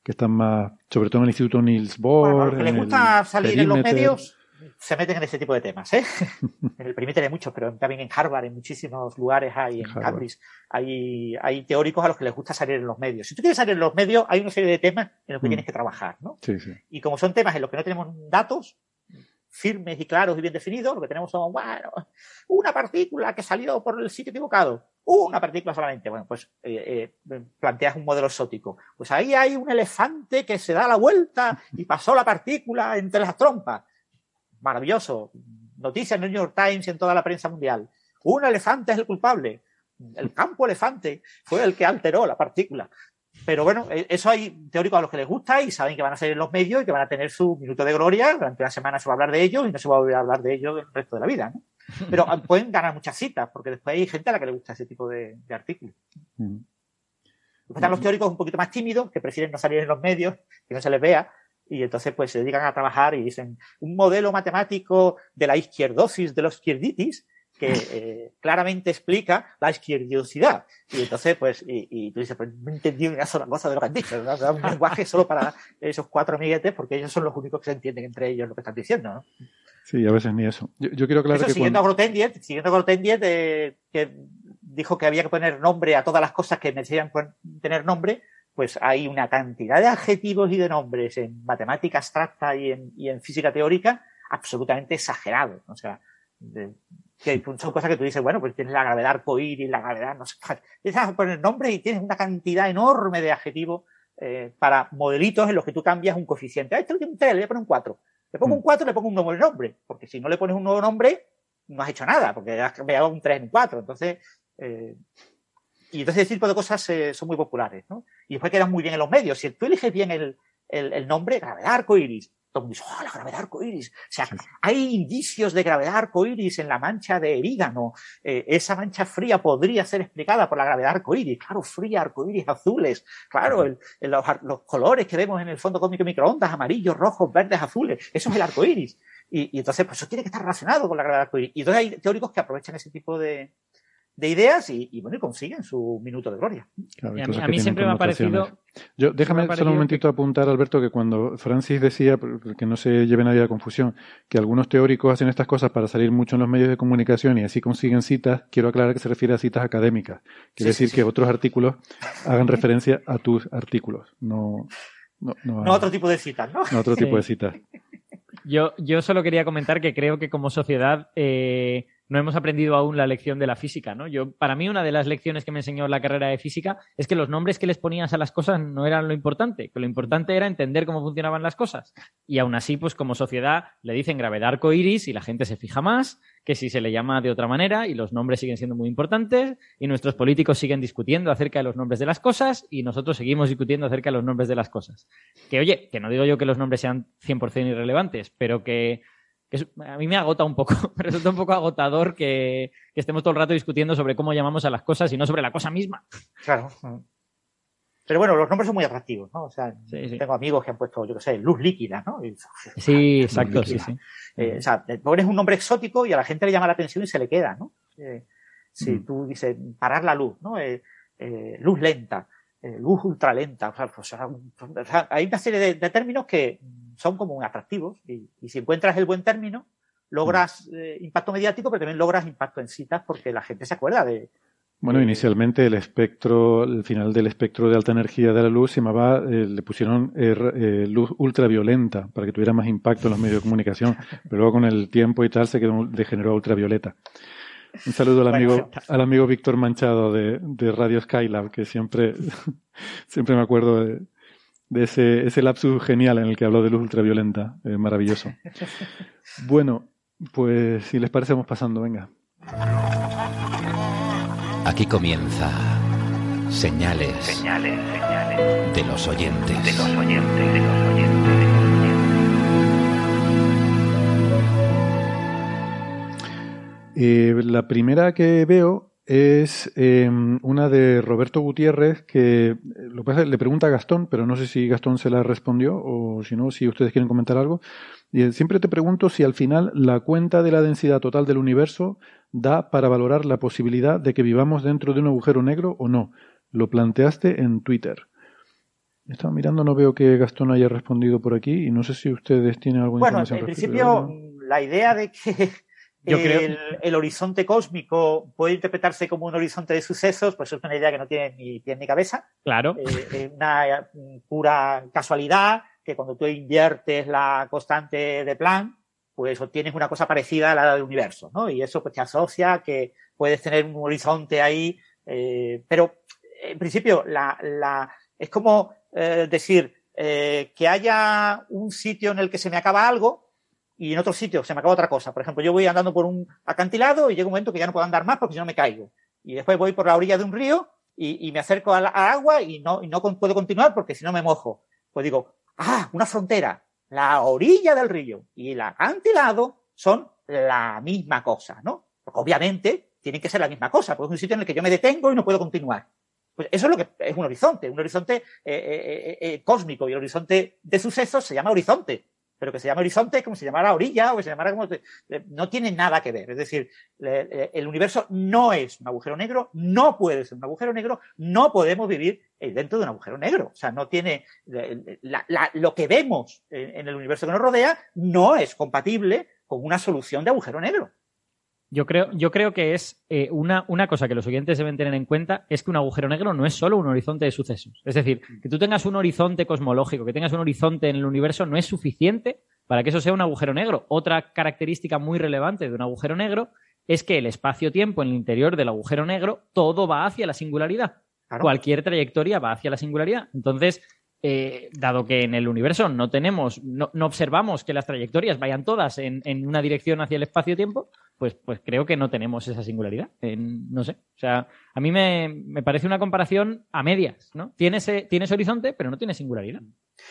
están más, sobre todo en el Instituto Niels Bohr. les gusta salir en los medios, se meten en ese tipo de temas, ¿eh? en el Perimeter hay muchos, pero también en Harvard, en muchísimos lugares hay, en, Cambridge, hay, hay teóricos a los que les gusta salir en los medios. Si tú quieres salir en los medios, hay una serie de temas en los que mm. tienes que trabajar, ¿no? Sí, sí. Y como son temas en los que no tenemos datos, firmes y claros y bien definidos, lo que tenemos son, bueno, una partícula que salió por el sitio equivocado, una partícula solamente. Bueno, pues eh, eh, planteas un modelo exótico. Pues ahí hay un elefante que se da la vuelta y pasó la partícula entre las trompas. Maravilloso. Noticias en el New York Times y en toda la prensa mundial. Un elefante es el culpable. El campo elefante fue el que alteró la partícula. Pero bueno, eh, eso hay teóricos a los que les gusta y saben que van a salir en los medios y que van a tener su minuto de gloria. Durante una semana se va a hablar de ellos y no se va a volver a hablar de ellos el resto de la vida. ¿no? Pero ah, pueden ganar muchas citas porque después hay gente a la que le gusta ese tipo de, artículos. están los teóricos un poquito más tímidos que prefieren no salir en los medios, que no se les vea. Y entonces pues se dedican a trabajar y dicen un modelo matemático de la izquierdosis de los izquierditis que eh, claramente explica la izquierdiosidad. Y entonces, pues, y, tú dices, pues no entendí una sola cosa de lo que han dicho. ¿no? Un lenguaje solo para esos cuatro amiguetes, porque ellos son los únicos que se entienden entre ellos lo que están diciendo, ¿no? Sí, a veces ni eso. Yo, quiero aclarar que siguiendo cuando... a Grotendiet, siguiendo a eh, que dijo que había que poner nombre a todas las cosas que merecían tener nombre, pues hay una cantidad de adjetivos y de nombres en matemática abstracta y en, y en física teórica absolutamente exagerados. O sea, de, que son cosas que tú dices, bueno, pues tienes la gravedad arcoíris, la gravedad, no sé, empiezas a poner nombre y tienes una cantidad enorme de adjetivos eh, para modelitos en los que tú cambias un coeficiente. A este le un 3, le voy a poner un 4. Le pongo un 4, mm. le pongo un nuevo nombre, porque si no le pones un nuevo nombre, no has hecho nada, porque has cambiado un 3 en un 4. Entonces, eh, y entonces ese tipo de cosas eh, son muy populares, ¿no? Y después quedan muy bien en los medios. Si tú eliges bien el, el, el nombre, gravedad arcoíris, todo el mundo dice, oh, la gravedad arcoíris. O sea, hay indicios de gravedad arcoíris en la mancha de Erígano. Eh, esa mancha fría podría ser explicada por la gravedad arcoíris. Claro, fría, arcoíris azules. Claro, los, colores que vemos en el fondo cósmico microondas, amarillos, rojos, verdes, azules. Eso es el arcoíris. Y, y entonces, pues eso tiene que estar relacionado con la gravedad arcoíris. Y entonces hay teóricos que aprovechan ese tipo de, de ideas y, bueno, y consiguen su minuto de gloria. a mí, siempre me ha parecido... Yo, déjame solo un momentito apuntar, Alberto, que cuando Francis decía, que no se lleve nadie a confusión, que algunos teóricos hacen estas cosas para salir mucho en los medios de comunicación y así consiguen citas, quiero aclarar que se refiere a citas académicas. Quiere decir que otros artículos hagan referencia a tus artículos, no... No, no, otro tipo de citas, ¿no? No otro tipo de citas. Yo, yo solo quería comentar que creo que como sociedad eh, no hemos aprendido aún la lección de la física, ¿no? Yo, para mí, una de las lecciones que me enseñó la carrera de física es que los nombres que les ponías a las cosas no eran lo importante, que lo importante era entender cómo funcionaban las cosas. Y aún así, pues como sociedad, le dicen gravedad arcoíris y la gente se fija más que si se le llama de otra manera y los nombres siguen siendo muy importantes y nuestros políticos siguen discutiendo acerca de los nombres de las cosas y nosotros seguimos discutiendo acerca de los nombres de las cosas. Que oye, que no digo yo que los nombres sean 100% irrelevantes, pero que a mí me agota un poco, resulta un poco agotador que, estemos todo el rato discutiendo sobre cómo llamamos a las cosas y no sobre la cosa misma. Claro. Pero bueno, los nombres son muy atractivos, ¿no? O sea, tengo amigos que han puesto, yo qué sé, luz líquida, ¿no? sí, exacto, sí, sí. Eh, o sea, pones un nombre exótico y a la gente le llama la atención y se le queda, ¿no? Eh, si mm. tú dices, parar la luz, ¿no? Eh, luz lenta, luz ultralenta, o sea, hay una serie de términos que son como atractivos y, si encuentras el buen término, logras mm. eh, impacto mediático, pero también logras impacto en citas porque la gente se acuerda de... Bueno, inicialmente el espectro, el final del espectro de alta energía de la luz se llamaba, eh, le pusieron eh, luz ultraviolenta para que tuviera más impacto en los medios de comunicación, pero luego con el tiempo y tal se quedó, degeneró ultravioleta. Un saludo al amigo, al amigo Víctor Manchado de, de Radio Skylab, que siempre, siempre me acuerdo de, de ese, ese lapsus genial en el que habló de luz ultraviolenta. Eh, maravilloso. Bueno, pues si les parece, vamos pasando, venga. Aquí comienza señales, señales, señales de los oyentes. De los oyentes, de los oyentes. Eh, la primera que veo es em, una de Roberto Gutiérrez que lo que pasa, le pregunta a Gastón, pero no sé si Gastón se la respondió o si no, si ustedes quieren comentar algo. Y siempre te pregunto si al final la cuenta de la densidad total del universo da para valorar la posibilidad de que vivamos dentro de un agujero negro o no. Lo planteaste en Twitter. Estaba mirando, no veo que Gastón haya respondido por aquí y no sé si ustedes tienen alguna bueno, información. Bueno, en principio, la idea de que el, horizonte cósmico puede interpretarse como un horizonte de sucesos, pues es una idea que no tiene ni pie ni cabeza. Claro. Eh, es una pura casualidad que cuando tú inviertes la constante de Planck, pues obtienes una cosa parecida a la del universo, ¿no? Y eso pues te asocia que puedes tener un horizonte ahí, eh, pero en principio la, la, es como eh, decir que haya un sitio en el que se me acaba algo, y en otro sitio se me acaba otra cosa. Por ejemplo, yo voy andando por un acantilado y llega un momento que ya no puedo andar más porque si no me caigo. Y después voy por la orilla de un río y, me acerco al, agua y no, puedo continuar porque si no me mojo. Pues digo, ah, una frontera, la orilla del río y el acantilado son la misma cosa, ¿no? Porque obviamente tienen que ser la misma cosa, porque es un sitio en el que yo me detengo y no puedo continuar. Pues eso es lo que es un horizonte, un horizonte eh, eh, eh, cósmico y el horizonte de sucesos se llama horizonte pero que se llama horizonte como si llamara orilla o que se llamara como... No tiene nada que ver. Es decir, el universo no es un agujero negro, no puede ser un agujero negro, no podemos vivir dentro de un agujero negro. O sea, no tiene... lo que vemos en el universo que nos rodea no es compatible con una solución de agujero negro. Yo creo, yo creo que es eh, una, una, cosa que los oyentes deben tener en cuenta es que un agujero negro no es solo un horizonte de sucesos. Es decir, que tú tengas un horizonte cosmológico, que tengas un horizonte en el universo, no es suficiente para que eso sea un agujero negro. Otra característica muy relevante de un agujero negro es que el espacio-tiempo en el interior del agujero negro, todo va hacia la singularidad. Cualquier trayectoria va hacia la singularidad. Entonces, eh, dado que en el universo no tenemos, no, observamos que las trayectorias vayan todas en, una dirección hacia el espacio-tiempo, pues, pues creo que no tenemos esa singularidad. no sé. O sea, a mí me, parece una comparación a medias, ¿no? Tienes, tienes horizonte, pero no tiene singularidad.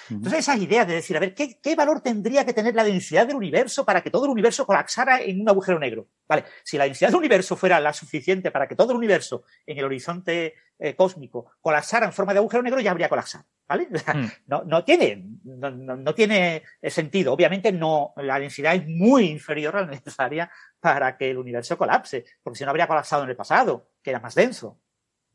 Entonces, esas ideas de decir, a ver, ¿qué, ¿qué, valor tendría que tener la densidad del universo para que todo el universo colapsara en un agujero negro? Vale, si la densidad del universo fuera la suficiente para que todo el universo en el horizonte eh, cósmico colapsara en forma de agujero negro, ya habría colapsado, ¿vale? Mm. no, no, tiene, no, no, tiene sentido. Obviamente no, la densidad es muy inferior a la necesaria para que el universo colapse, porque si no habría colapsado en el pasado, que era más denso.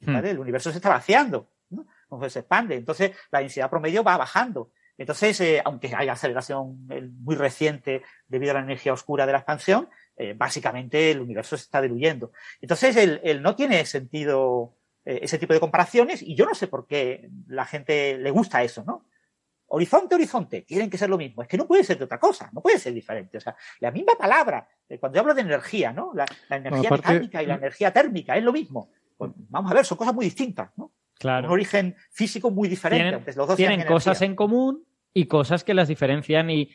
Mm. ¿vale? El universo se está vaciando. Entonces se expande. Entonces la densidad promedio va bajando. Entonces, eh, aunque hay aceleración eh, muy reciente debido a la energía oscura de la expansión, eh, básicamente el universo se está diluyendo. Entonces, el, no tiene sentido ese tipo de comparaciones y yo no sé por qué la gente le gusta eso, ¿no? Horizonte, horizonte, tienen que ser lo mismo. Es que no puede ser de otra cosa, no puede ser diferente. O sea, la misma palabra, cuando yo hablo de energía, ¿no? La, energía mecánica y la energía térmica es lo mismo. Pues, vamos a ver, son cosas muy distintas, ¿no? Un origen físico muy diferente. Tienen, cosas en común y cosas que las diferencian y,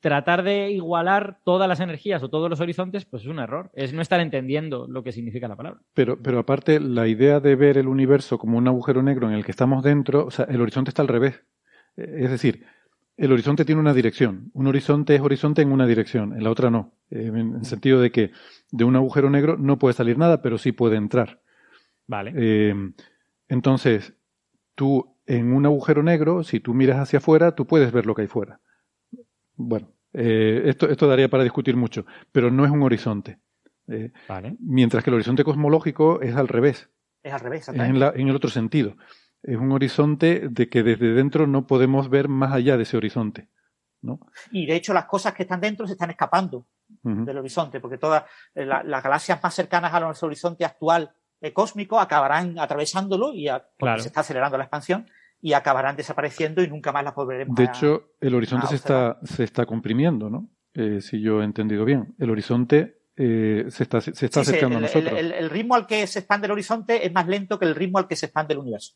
tratar de igualar todas las energías o todos los horizontes, pues es un error. Es no estar entendiendo lo que significa la palabra. Pero, pero aparte, la idea de ver el universo como un agujero negro en el que estamos dentro, o sea, el horizonte está al revés. Es decir, el horizonte tiene una dirección. Un horizonte es horizonte en una dirección, en la otra no. Eh, en el sentido de que de un agujero negro no puede salir nada, pero sí puede entrar. Vale. Eh, entonces, tú en un agujero negro, si tú miras hacia afuera, tú puedes ver lo que hay fuera. Bueno, eh, esto, esto daría para discutir mucho, pero no es un horizonte. Eh, vale. Mientras que el horizonte cosmológico es al revés. Es al revés, es en, en, el otro sentido. Es un horizonte de que desde dentro no podemos ver más allá de ese horizonte. ¿no? Y de hecho las cosas que están dentro se están escapando del horizonte, porque todas eh, las galaxias más cercanas a nuestro horizonte actual cósmico acabarán atravesándolo y se está acelerando la expansión y acabarán desapareciendo y nunca más las volveremos De hecho, el horizonte se está, se está comprimiendo, ¿no? Eh, si yo he entendido bien. El horizonte eh, se está, se está acercando a nosotros. El, ritmo al que se expande el horizonte es más lento que el ritmo al que se expande el universo.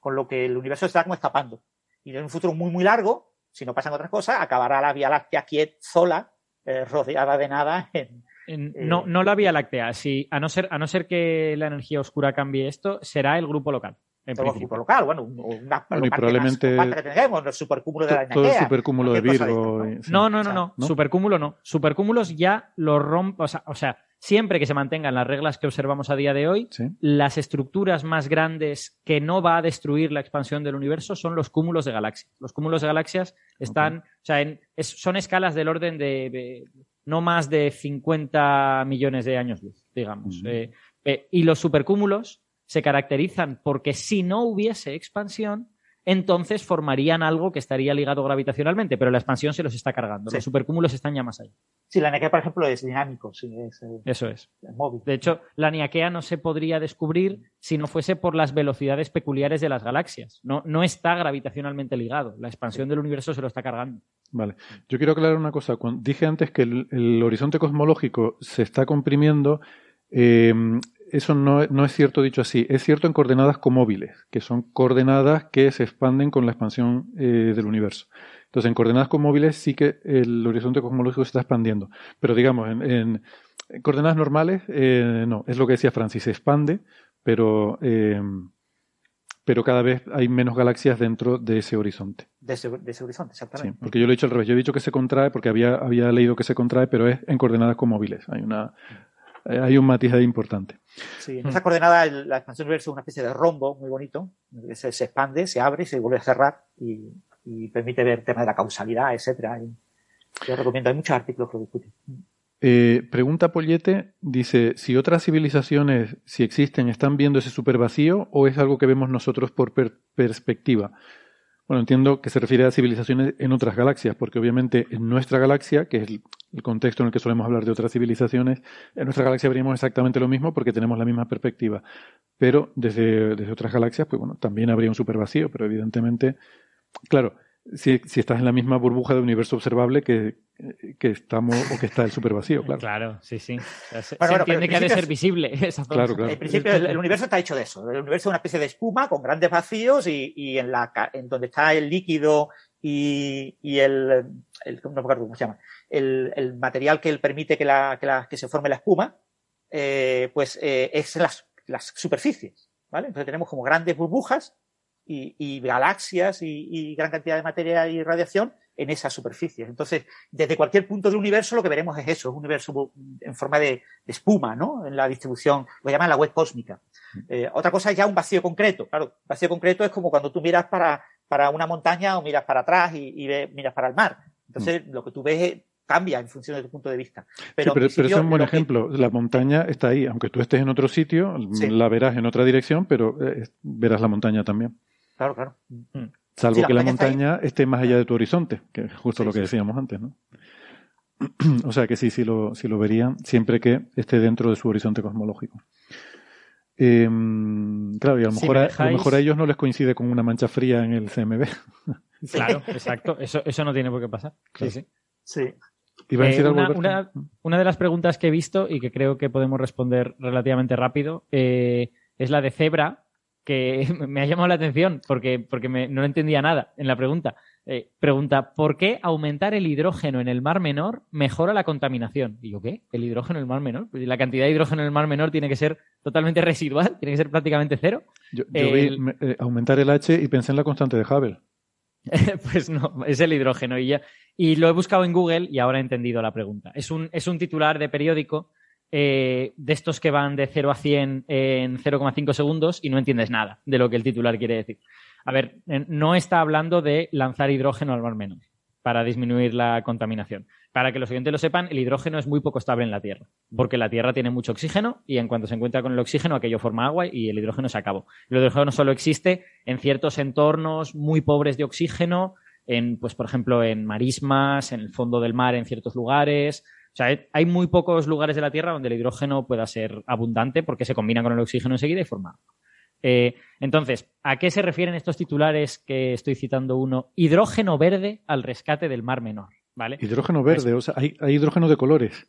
Con lo que el universo está como escapando. Y en un futuro muy, muy largo, si no pasan otras cosas, acabará la Vía Láctea quieta, sola, eh, rodeada de nada en, no, no la Vía Láctea. Si, a, no ser, a no ser que la energía oscura cambie esto, será el grupo local. En grupo local, bueno, una, bueno, y probablemente que tengamos, el supercúmulo de la Todo el supercúmulo de Virgo. ¿no? no, no, no, no, Supercúmulo no. Supercúmulos ya lo rompe, o sea, o sea, siempre que se mantengan las reglas que observamos a día de hoy, las estructuras más grandes que no va a destruir la expansión del universo son los cúmulos de galaxias. Los cúmulos de galaxias están, o sea, en, son escalas del orden de, no más de 50 millones de años luz, digamos. Eh, eh, y los supercúmulos se caracterizan porque si no hubiese expansión, entonces formarían algo que estaría ligado gravitacionalmente, pero la expansión se los está cargando. Los supercúmulos están ya más allá. Sí, la Niaquea, por ejemplo, es dinámico. Sí, es, eh, Eso es. móvil. De hecho, la Niaquea no se podría descubrir si no fuese por las velocidades peculiares de las galaxias. No, no está gravitacionalmente ligado. La expansión del universo se lo está cargando. Vale. Yo quiero aclarar una cosa. dije antes que el, horizonte cosmológico se está comprimiendo. Eh, eso no, es cierto dicho así. Es cierto en coordenadas comóviles, que son coordenadas que se expanden con la expansión eh, del universo. Entonces, en coordenadas comóviles sí que el horizonte cosmológico se está expandiendo. Pero digamos, en, coordenadas normales, eh, no. Es lo que decía Francis, se expande, pero, eh, pero cada vez hay menos galaxias dentro de ese horizonte. De ese, horizonte, exactamente. Sí, porque yo lo he dicho al revés. Yo he dicho que se contrae porque había, había leído que se contrae, pero es en coordenadas comóviles. Hay una hay un matiz ahí importante. Sí, en esa coordenada la expansión del universo es una especie de rombo muy bonito, que se, expande, se abre, se vuelve a cerrar y, permite ver temas de la causalidad, etcétera. yo recomiendo, hay muchos artículos que lo discuten. Eh, pregunta Pollete, dice, si otras civilizaciones, si existen, están viendo ese supervacío o es algo que vemos nosotros por perspectiva. Bueno, entiendo que se refiere a civilizaciones en otras galaxias, porque obviamente en nuestra galaxia, que es el, contexto en el que solemos hablar de otras civilizaciones, en nuestra galaxia veríamos exactamente lo mismo porque tenemos la misma perspectiva. Pero desde, desde otras galaxias, pues bueno, también habría un supervacío, pero evidentemente, claro, si, si, estás en la misma burbuja de universo observable que, que estamos o que está el supervacío, claro. Claro, sí, sí. se, entiende que ha de ser visible esa Claro, claro. En principio, el, universo está hecho de eso. El universo es una especie de espuma con grandes vacíos y, y en, la, en donde está el líquido y, y el, el, no me acuerdo cómo se llama, el, el material que permite que, la, que, la, que se forme la espuma, eh, pues eh, es las, las superficies. ¿vale? Entonces tenemos como grandes burbujas y, galaxias y, gran cantidad de materia y radiación en esas superficies. Entonces, desde cualquier punto del universo lo que veremos es eso, un universo en forma de, espuma, ¿no? En la distribución, lo llaman la web cósmica. Eh, otra cosa es ya un vacío concreto. Claro, vacío concreto es como cuando tú miras para, para una montaña o miras para atrás y, miras para el mar. Entonces, lo que tú ves cambia en función de tu punto de vista. Pero, pero, es un buen ejemplo. La montaña está ahí, aunque tú estés en otro sitio, la verás en otra dirección, pero eh, verás la montaña también. Claro, claro. Mm. Salvo que la montaña esté más allá de tu horizonte, que es justo lo que decíamos antes, ¿no? o sea que sí, sí lo, sí lo verían, siempre que esté dentro de su horizonte cosmológico. Em, claro, y a lo, mejor a, lo mejor a ellos no les coincide con una mancha fría en el CMB. claro, exacto. Eso, eso no tiene por qué pasar. Sí, sí. sí. Eh, una, una, de las preguntas que he visto y que creo que podemos responder relativamente rápido eh, es la de Zebra, que me ha llamado la atención porque, porque no entendía nada en la pregunta. Eh, pregunta, ¿por qué aumentar el hidrógeno en el Mar Menor mejora la contaminación? Y yo, ¿qué? ¿El hidrógeno en el Mar Menor? Pues la cantidad de hidrógeno en el Mar Menor tiene que ser totalmente residual, tiene que ser prácticamente cero. Yo, vi eh, aumentar el H y pensé en la constante de Hubble. pues no, es el hidrógeno y ya. Y lo he buscado en Google y ahora he entendido la pregunta. Es un, es un titular de periódico eh, de estos que van de 0 a 100 en 0,5 segundos y no entiendes nada de lo que el titular quiere decir. A ver, no está hablando de lanzar hidrógeno al mar menor para disminuir la contaminación. Para que los oyentes lo sepan, el hidrógeno es muy poco estable en la Tierra, porque la Tierra tiene mucho oxígeno y en cuanto se encuentra con el oxígeno, aquello forma agua y el hidrógeno se acabó. El hidrógeno solo existe en ciertos entornos muy pobres de oxígeno, en, pues, por ejemplo, en marismas, en el fondo del mar, en ciertos lugares, sea, hay muy pocos lugares de la Tierra donde el hidrógeno pueda ser abundante porque se combina con el oxígeno enseguida y forma. Eh, entonces, ¿a qué se refieren estos titulares que estoy citando uno? Hidrógeno verde al rescate del Mar Menor. ¿vale? Hidrógeno verde, pues o sea, hay, hidrógeno de colores.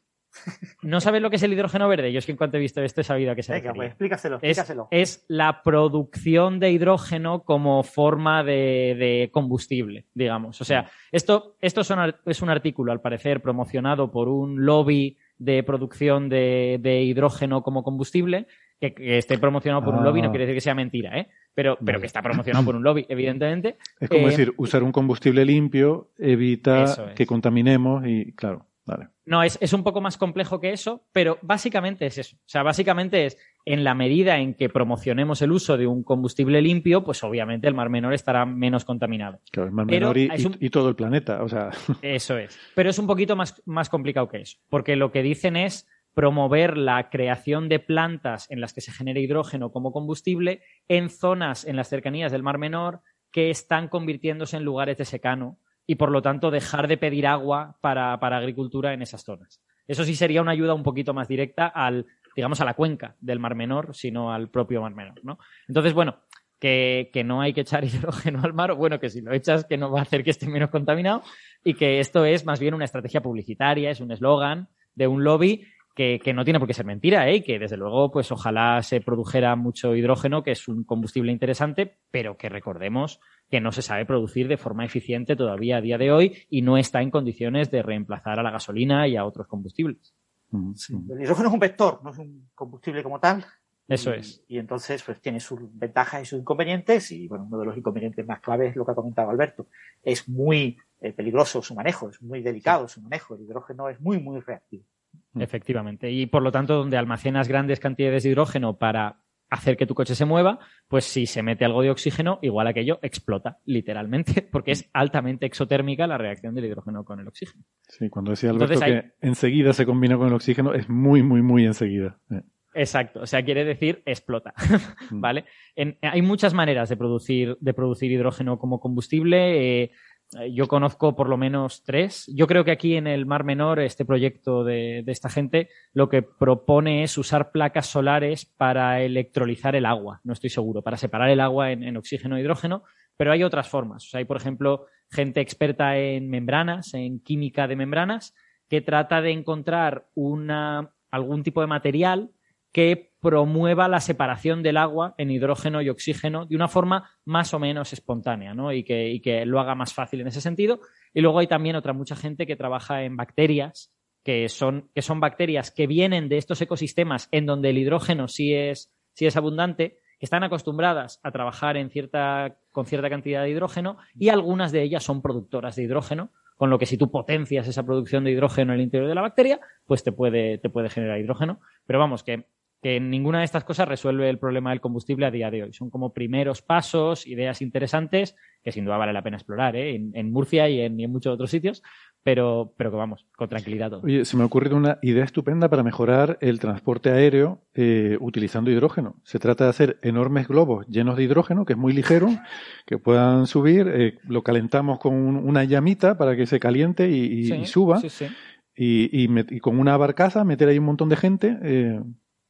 ¿No sabes lo que es el hidrógeno verde? Yo es que en cuanto he visto esto he sabido a qué se Venga, pues explícaselo, explícaselo. Es, la producción de hidrógeno como forma de, combustible, digamos. O sea, esto, esto es un artículo, al parecer, promocionado por un lobby de producción de, hidrógeno como combustible, que, esté promocionado por un lobby no ah. quiere decir que sea mentira, ¿eh? Pero, pero que está promocionado por un lobby, evidentemente. Es como eh, decir, usar un combustible limpio evita que contaminemos y, claro. No, es, es, un poco más complejo que eso, pero básicamente es eso. O sea, básicamente es en la medida en que promocionemos el uso de un combustible limpio, pues obviamente el Mar Menor estará menos contaminado. Claro, el Mar Menor y, todo el planeta. O sea... Eso es. Pero es un poquito más, más complicado que eso, porque lo que dicen es promover la creación de plantas en las que se genere hidrógeno como combustible en zonas en las cercanías del Mar Menor que están convirtiéndose en lugares de secano y por lo tanto dejar de pedir agua para, agricultura en esas zonas. Eso sí sería una ayuda un poquito más directa al, digamos, a la cuenca del Mar Menor, sino al propio Mar Menor, ¿no? Entonces, bueno, que, no hay que echar hidrógeno al mar, bueno, que si lo echas que no va a hacer que esté menos contaminado, y que esto es más bien una estrategia publicitaria, es un eslogan de un lobby que, que, no tiene por qué ser mentira, ¿eh? que desde luego, pues ojalá se produjera mucho hidrógeno, que es un combustible interesante, pero que recordemos que no se sabe producir de forma eficiente todavía a día de hoy y no está en condiciones de reemplazar a la gasolina y a otros combustibles. El hidrógeno es un vector, no es un combustible como tal. Eso es. Y entonces, pues tiene sus ventajas y sus inconvenientes. Y bueno, uno de los inconvenientes más claves es lo que ha comentado Alberto. Es muy eh, peligroso su manejo, es muy delicado su manejo. El hidrógeno es muy, muy reactivo. Efectivamente. Y por lo tanto, donde almacenas grandes cantidades de hidrógeno para hacer que tu coche se mueva, pues si se mete algo de oxígeno, igual aquello explota, literalmente, porque es altamente exotérmica la reacción del hidrógeno con el oxígeno. Sí, cuando decía Alberto que enseguida se combina con el oxígeno, es muy, muy, muy enseguida. Exacto, o sea, quiere decir explota, mm. ¿vale? hay muchas maneras de producir, de producir hidrógeno como combustible. Eh, yo conozco por lo menos tres. Yo creo que aquí en el Mar Menor, este proyecto de, esta gente, lo que propone es usar placas solares para electrolizar el agua. No estoy seguro, para separar el agua en, oxígeno e hidrógeno, pero hay otras formas. hay, por ejemplo, gente experta en membranas, en química de membranas, que trata de encontrar una, algún tipo de material que promueva la separación del agua en hidrógeno y oxígeno de una forma más o menos espontánea, ¿no? Y que, lo haga más fácil en ese sentido. Y luego hay también otra mucha gente que trabaja en bacterias, que son, que son bacterias que vienen de estos ecosistemas en donde el hidrógeno sí es, sí es abundante, que están acostumbradas a trabajar en cierta, con cierta cantidad de hidrógeno y algunas de ellas son productoras de hidrógeno, con lo que si tú potencias esa producción de hidrógeno en el interior de la bacteria, pues te puede, te puede generar hidrógeno. Pero vamos, que que ninguna de estas cosas resuelve el problema del combustible a día de hoy. Son como primeros pasos, ideas interesantes que sin duda vale la pena explorar ¿eh? en, Murcia y en, muchos otros sitios, pero, pero que vamos, con tranquilidad todo. Oye, se me ha ocurrido una idea estupenda para mejorar el transporte aéreo eh, utilizando hidrógeno. Se trata de hacer enormes globos llenos de hidrógeno, que es muy ligero, que puedan subir, eh, lo calentamos con una llamita para que se caliente y, suba. Y, y, con una barcaza meter ahí un montón de gente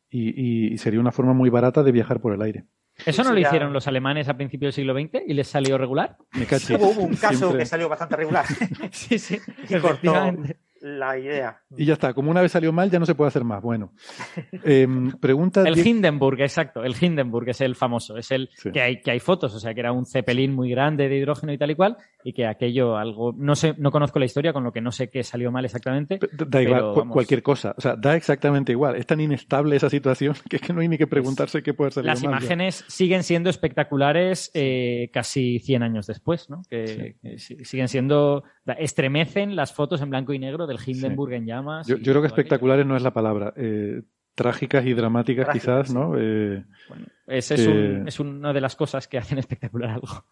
y, sería una forma muy barata de viajar por el aire. ¿Eso no lo hicieron los alemanes a principios del siglo XX y les salió regular? Me Hubo un caso que salió bastante regular. sí, sí, efectivamente la idea. Y ya está, como una vez salió mal, ya no se puede hacer más. Bueno, em, pregunta. el Hindenburg, exacto, el Hindenburg es el famoso, es el que, hay, que hay fotos, o sea, que era un cepelín muy grande de hidrógeno y tal y cual, y que aquello algo, no sé, no conozco la historia, con lo que no sé qué salió mal exactamente. Da igual, cualquier cosa, o sea, da exactamente igual. Es tan inestable esa situación que es que no hay ni que preguntarse qué puede salir Las imágenes siguen siendo espectaculares eh, casi 100 años después, ¿no? Que, siguen siendo, estremecen las fotos en blanco y negro del Hindenburg en llamas. Yo, creo que espectaculares no es la palabra. Eh, trágicas y dramáticas quizás, ¿no? Eh, bueno, esa es, un, es una de las cosas que hacen espectacular algo.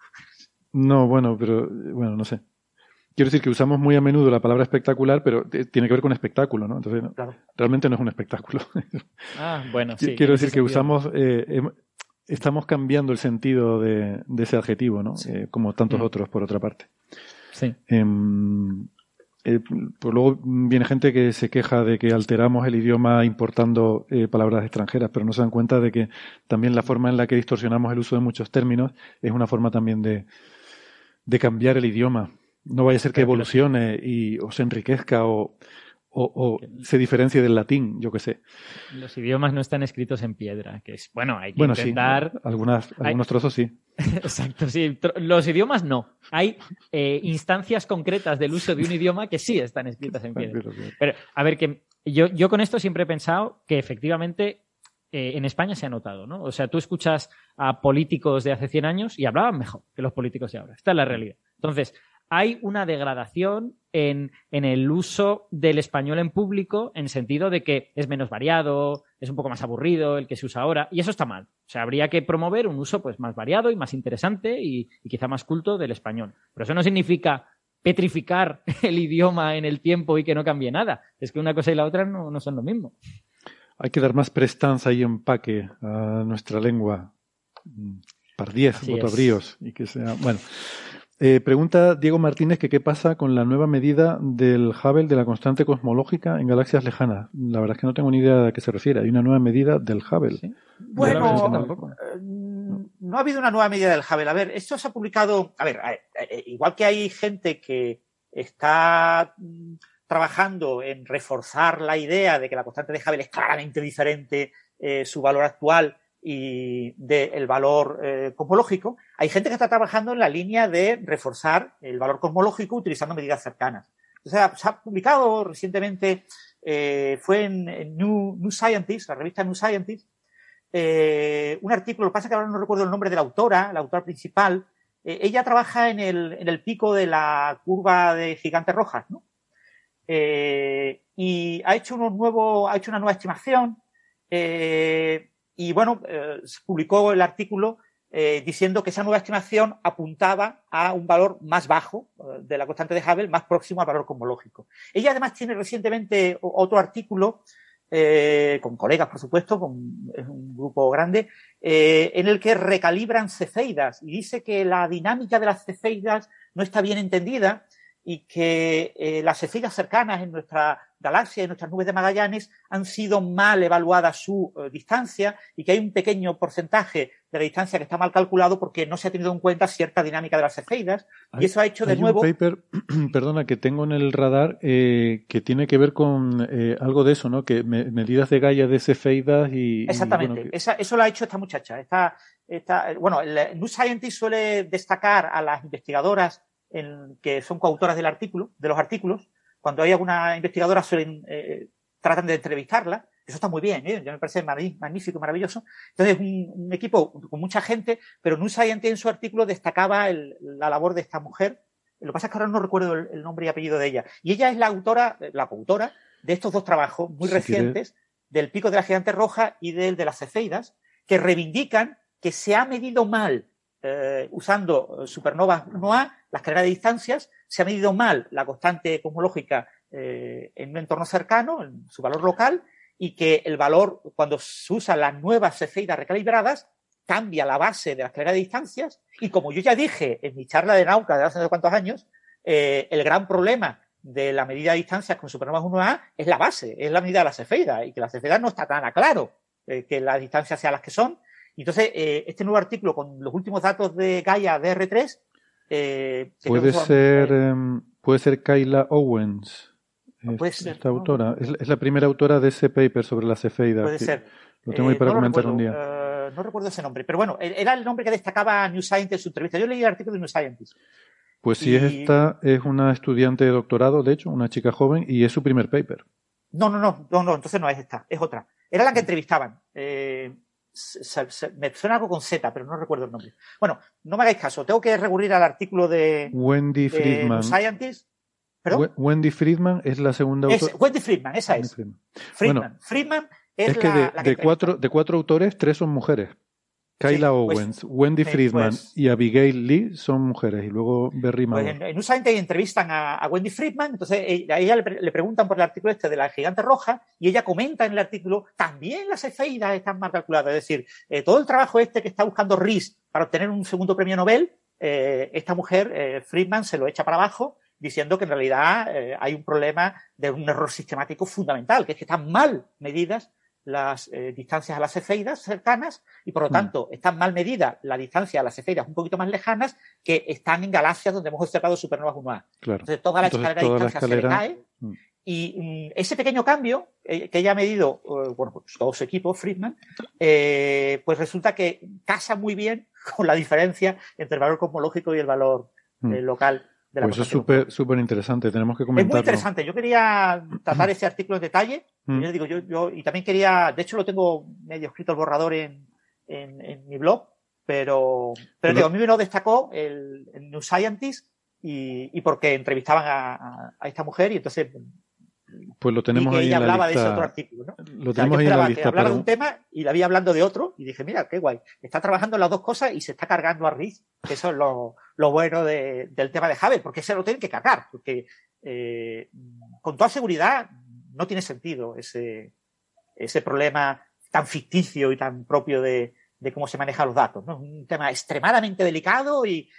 No, bueno, pero bueno, no sé. Quiero decir que usamos muy a menudo la palabra espectacular, pero tiene que ver con espectáculo, ¿no? Entonces, realmente no es un espectáculo. Ah, bueno, sí. Quiero decir que usamos, eh, estamos cambiando el sentido de, ese adjetivo, ¿no? como tantos mm. otros, por otra parte. Sí. Em, eh, pues luego viene gente que se queja de que alteramos el idioma importando eh, palabras extranjeras, pero no se dan cuenta de que también la forma en la que distorsionamos el uso de muchos términos es una forma también de, de cambiar el idioma. No vaya a ser que evolucione y, o se enriquezca o, o, se diferencie del latín, yo qué sé. Los idiomas no están escritos en piedra, que es, bueno, hay que intentar... Sí, algunas, algunos trozos sí. Exacto, sí. Los idiomas no. Hay eh, instancias concretas del uso de un idioma que sí están escritas en piedra. Pero, a ver, que yo, yo con esto siempre he pensado que efectivamente eh, en España se ha notado, ¿no? O sea, tú escuchas a políticos de hace 100 años y hablaban mejor que los políticos de ahora. Esta es la realidad. Entonces, hay una degradación en, el uso del español en público en sentido de que es menos variado, es un poco más aburrido el que se usa ahora, y eso está mal. O sea, habría que promover un uso pues, más variado y más interesante y, quizá más culto del español. Pero eso no significa petrificar el idioma en el tiempo y que no cambie nada. Es que una cosa y la otra no, no son lo mismo. Hay que dar más prestanza y empaque a nuestra lengua. Mm, par diez bríos y que sea. Bueno. Eh, pregunta Diego Martínez que qué pasa con la nueva medida del Hubble de la constante cosmológica en galaxias lejanas. La verdad es que no tengo ni idea de a qué se refiere. Hay una nueva medida del Hubble. Bueno, eh, no ha habido una nueva medida del Hubble. A ver, esto se ha publicado. A ver, eh, igual que hay gente que está mm, trabajando en reforzar la idea de que la constante de Hubble es claramente diferente eh, su valor actual y del valor eh, cosmológico, hay gente que está trabajando en la línea de reforzar el valor cosmológico utilizando medidas cercanas. Sea, se ha publicado recientemente, eh, fue en, New, Scientist, la revista New Scientist, un artículo, lo que pasa es que ahora no recuerdo el nombre de la autora, la autora principal, ella trabaja en el, en el pico de la curva de gigantes rojas, ¿no? Eh, y ha hecho, unos nuevos, ha hecho una nueva estimación eh, y bueno, eh, publicó el artículo diciendo que esa nueva estimación apuntaba a un valor más bajo de la constante de Hubble, más próximo al valor cosmológico. Ella además tiene recientemente otro artículo con colegas, por supuesto, con un grupo grande, en el que recalibran cefeidas y dice que la dinámica de las cefeidas no está bien entendida y que eh, las estrellas cercanas en nuestra galaxia, en nuestras nubes de Magallanes, han sido mal evaluadas su eh, distancia y que hay un pequeño porcentaje de la distancia que está mal calculado porque no se ha tenido en cuenta cierta dinámica de las cefeidas y eso ha hecho de nuevo. Un paper, perdona, que tengo en el radar eh, que tiene que ver con algo de eso, ¿no? Que medidas de Gaia de cefeidas y. Exactamente, eso lo ha hecho esta muchacha. Esta, esta, bueno, el New Scientist suele destacar a las investigadoras en, que son coautoras del artículo, de los artículos, cuando hay alguna investigadora suelen, eh, tratan de entrevistarla, eso está muy bien, ¿eh? me parece magnífico, maravilloso. Entonces, un, un equipo con mucha gente, pero New Scientist en su artículo destacaba el, la labor de esta mujer. Lo que pasa es que ahora no recuerdo el, nombre y apellido de ella. Y ella es la autora, la coautora de estos dos trabajos muy recientes, del pico de la gigante roja y del de las cefeidas, que reivindican que se ha medido mal eh, usando supernovas 1A, la escalera de distancias, se ha medido mal la constante cosmológica eh, en un entorno cercano, en su valor local, y que el valor, cuando se usan las nuevas cefeidas recalibradas, cambia la base de la escalera de distancias, y como yo ya dije en mi charla de Nauca de hace no cuántos años, eh, el gran problema de la medida de distancias con supernovas 1A es la base, es la medida de la cefeida, y que la cefeida no está tan a claro que las distancias sean las que son, entonces, eh, este nuevo artículo con los últimos datos de Gaia DR3. Eh, puede ser, em, puede ser Kyla Owens. esta autora. Es, la primera autora de ese paper sobre la cefeida. Puede ser. Lo tengo ahí eh, para comentar un día. no recuerdo ese nombre, pero bueno, era el nombre que destacaba New Scientist en su entrevista. Yo leí el artículo de New Scientist. Pues si es esta, es una estudiante de doctorado, de hecho, una chica joven, y es su primer paper. No, no, no, no, no entonces no es esta, es otra. Era la que entrevistaban. Eh, me suena algo con Z, pero no recuerdo el nombre. Bueno, no me hagáis caso, tengo que recurrir al artículo de Wendy Friedman. Scientist. Wendy Friedman es la segunda autora. Wendy Friedman, esa es. Friedman. Friedman es, que, de, cuatro, de cuatro autores, tres son mujeres. Kyla pues, Owens, Wendy Friedman pues. y Abigail Lee son mujeres y luego Berry pues en, site entrevistan a, Wendy Friedman, entonces eh, a ella le, preguntan por el artículo este de la gigante roja y ella comenta en el artículo también las efeidas están mal calculadas, es decir, eh, todo el trabajo este que está buscando Rees para obtener un segundo premio Nobel, eh, esta mujer, Friedman, se lo echa para abajo diciendo que en realidad hay un problema de un error sistemático fundamental, que es que están mal medidas las eh, distancias a las cefeidas cercanas y por lo mm. tanto están mal medidas la distancia a las cefeidas un poquito más lejanas que están en galaxias donde hemos observado supernovas 1A. Entonces toda la escalera de distancia se le cae mm. y mm, ese pequeño cambio eh, que ella ha medido, eh, bueno, pues todo su equipo, Friedman, pues resulta que casa muy bien con la diferencia entre el valor cosmológico y el valor local de la Pues es súper súper interesante, tenemos que comentarlo. Es muy interesante. Yo quería tratar ese artículo en detalle. Mm. Yo digo, yo, yo, y también quería, de hecho lo tengo medio escrito el borrador en, en, mi blog, pero, pero digo, a mí me lo destacó el, New Scientist y, y porque entrevistaban a, a, esta mujer y entonces pues lo tenemos y que ella hablaba de ese otro artículo, ¿no? Lo tenemos ahí en la lista. de un tema y la vi hablando de otro y dije, mira, qué guay. Está trabajando en las dos cosas y se está cargando a Riz, que eso es lo, lo bueno de, del tema de Javier, porque se lo tienen que cargar, porque eh, con toda seguridad no tiene sentido ese, ese problema tan ficticio y tan propio de, cómo se manejan los datos. ¿no? Un tema extremadamente delicado y,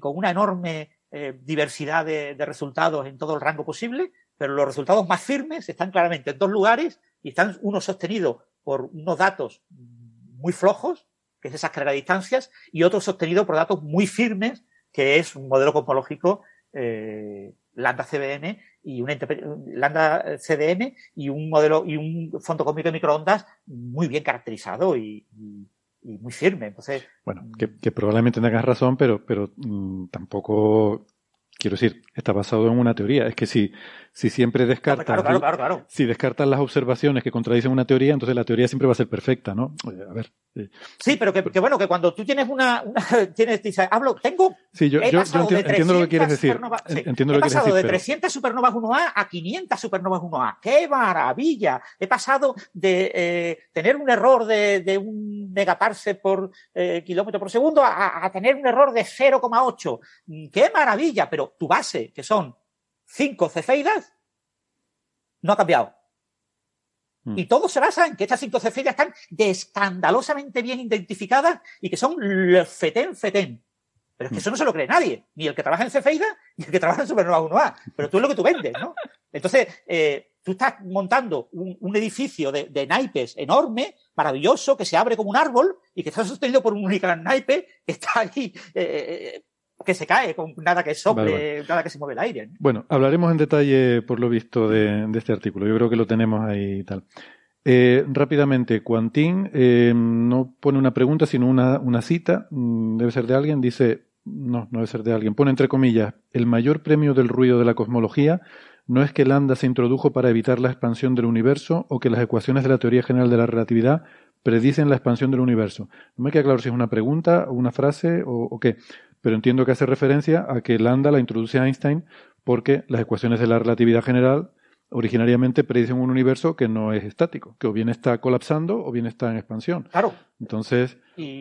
con una enorme eh, diversidad de, resultados en todo el rango posible, pero los resultados más firmes están claramente en dos lugares y están uno sostenido por unos datos muy flojos, que es esa carrera de distancias, y otro sostenido por datos muy firmes, que es un modelo cosmológico eh, lambda CBN y una lambda CDM y un modelo y un fondo cósmico de microondas muy bien caracterizado y, y, y muy firme. Entonces, bueno, que, que, probablemente tengas razón, pero, pero mmm, tampoco quiero decir, está basado en una teoría. Es que si, si siempre descartas, si descartas las observaciones que contradicen una teoría, entonces la teoría siempre va a ser perfecta, ¿no? A ver. Sí, pero que, bueno, que cuando tú tienes una, una tienes, dices, hablo, tengo. Sí, yo, yo, entiendo, lo que quieres decir. Entiendo he lo que pasado de 300 supernovas 1A a 500 supernovas 1A. ¡Qué maravilla! He pasado de eh, tener un error de, de un megaparsec por eh, kilómetro por segundo a, a tener un error de 0,8. ¡Qué maravilla! Pero tu base, que son 5 cefeidas, no ha cambiado. Mm. Y todo se basa en que estas cinco cefeidas están escandalosamente bien identificadas y que son fetén, fetén. Pero es que mm. eso no se lo cree nadie, ni el que trabaja en Cefeida, ni el que trabaja en Supernova 1A. Pero tú es lo que tú vendes, ¿no? Entonces, eh, tú estás montando un, un edificio de, de, naipes enorme, maravilloso, que se abre como un árbol y que está sostenido por un único naipe que está ahí eh, que se cae, con nada que sople, nada que se mueve el aire. Bueno, hablaremos en detalle, por lo visto, de, de, este artículo. Yo creo que lo tenemos ahí y tal. Eh, rápidamente, Quantín eh, no pone una pregunta, sino una, una cita. Mm, debe ser de alguien. Dice, no, no debe ser de alguien. Pone entre comillas, el mayor premio del ruido de la cosmología no es que Lambda se introdujo para evitar la expansión del universo o que las ecuaciones de la teoría general de la relatividad predicen la expansión del universo. No me queda claro si es una pregunta, o una frase o, o qué pero entiendo que hace referencia a que lambda la introduce Einstein porque las ecuaciones de la relatividad general originariamente predicen un universo que no es estático, que o bien está colapsando o bien está en expansión. Claro. Entonces,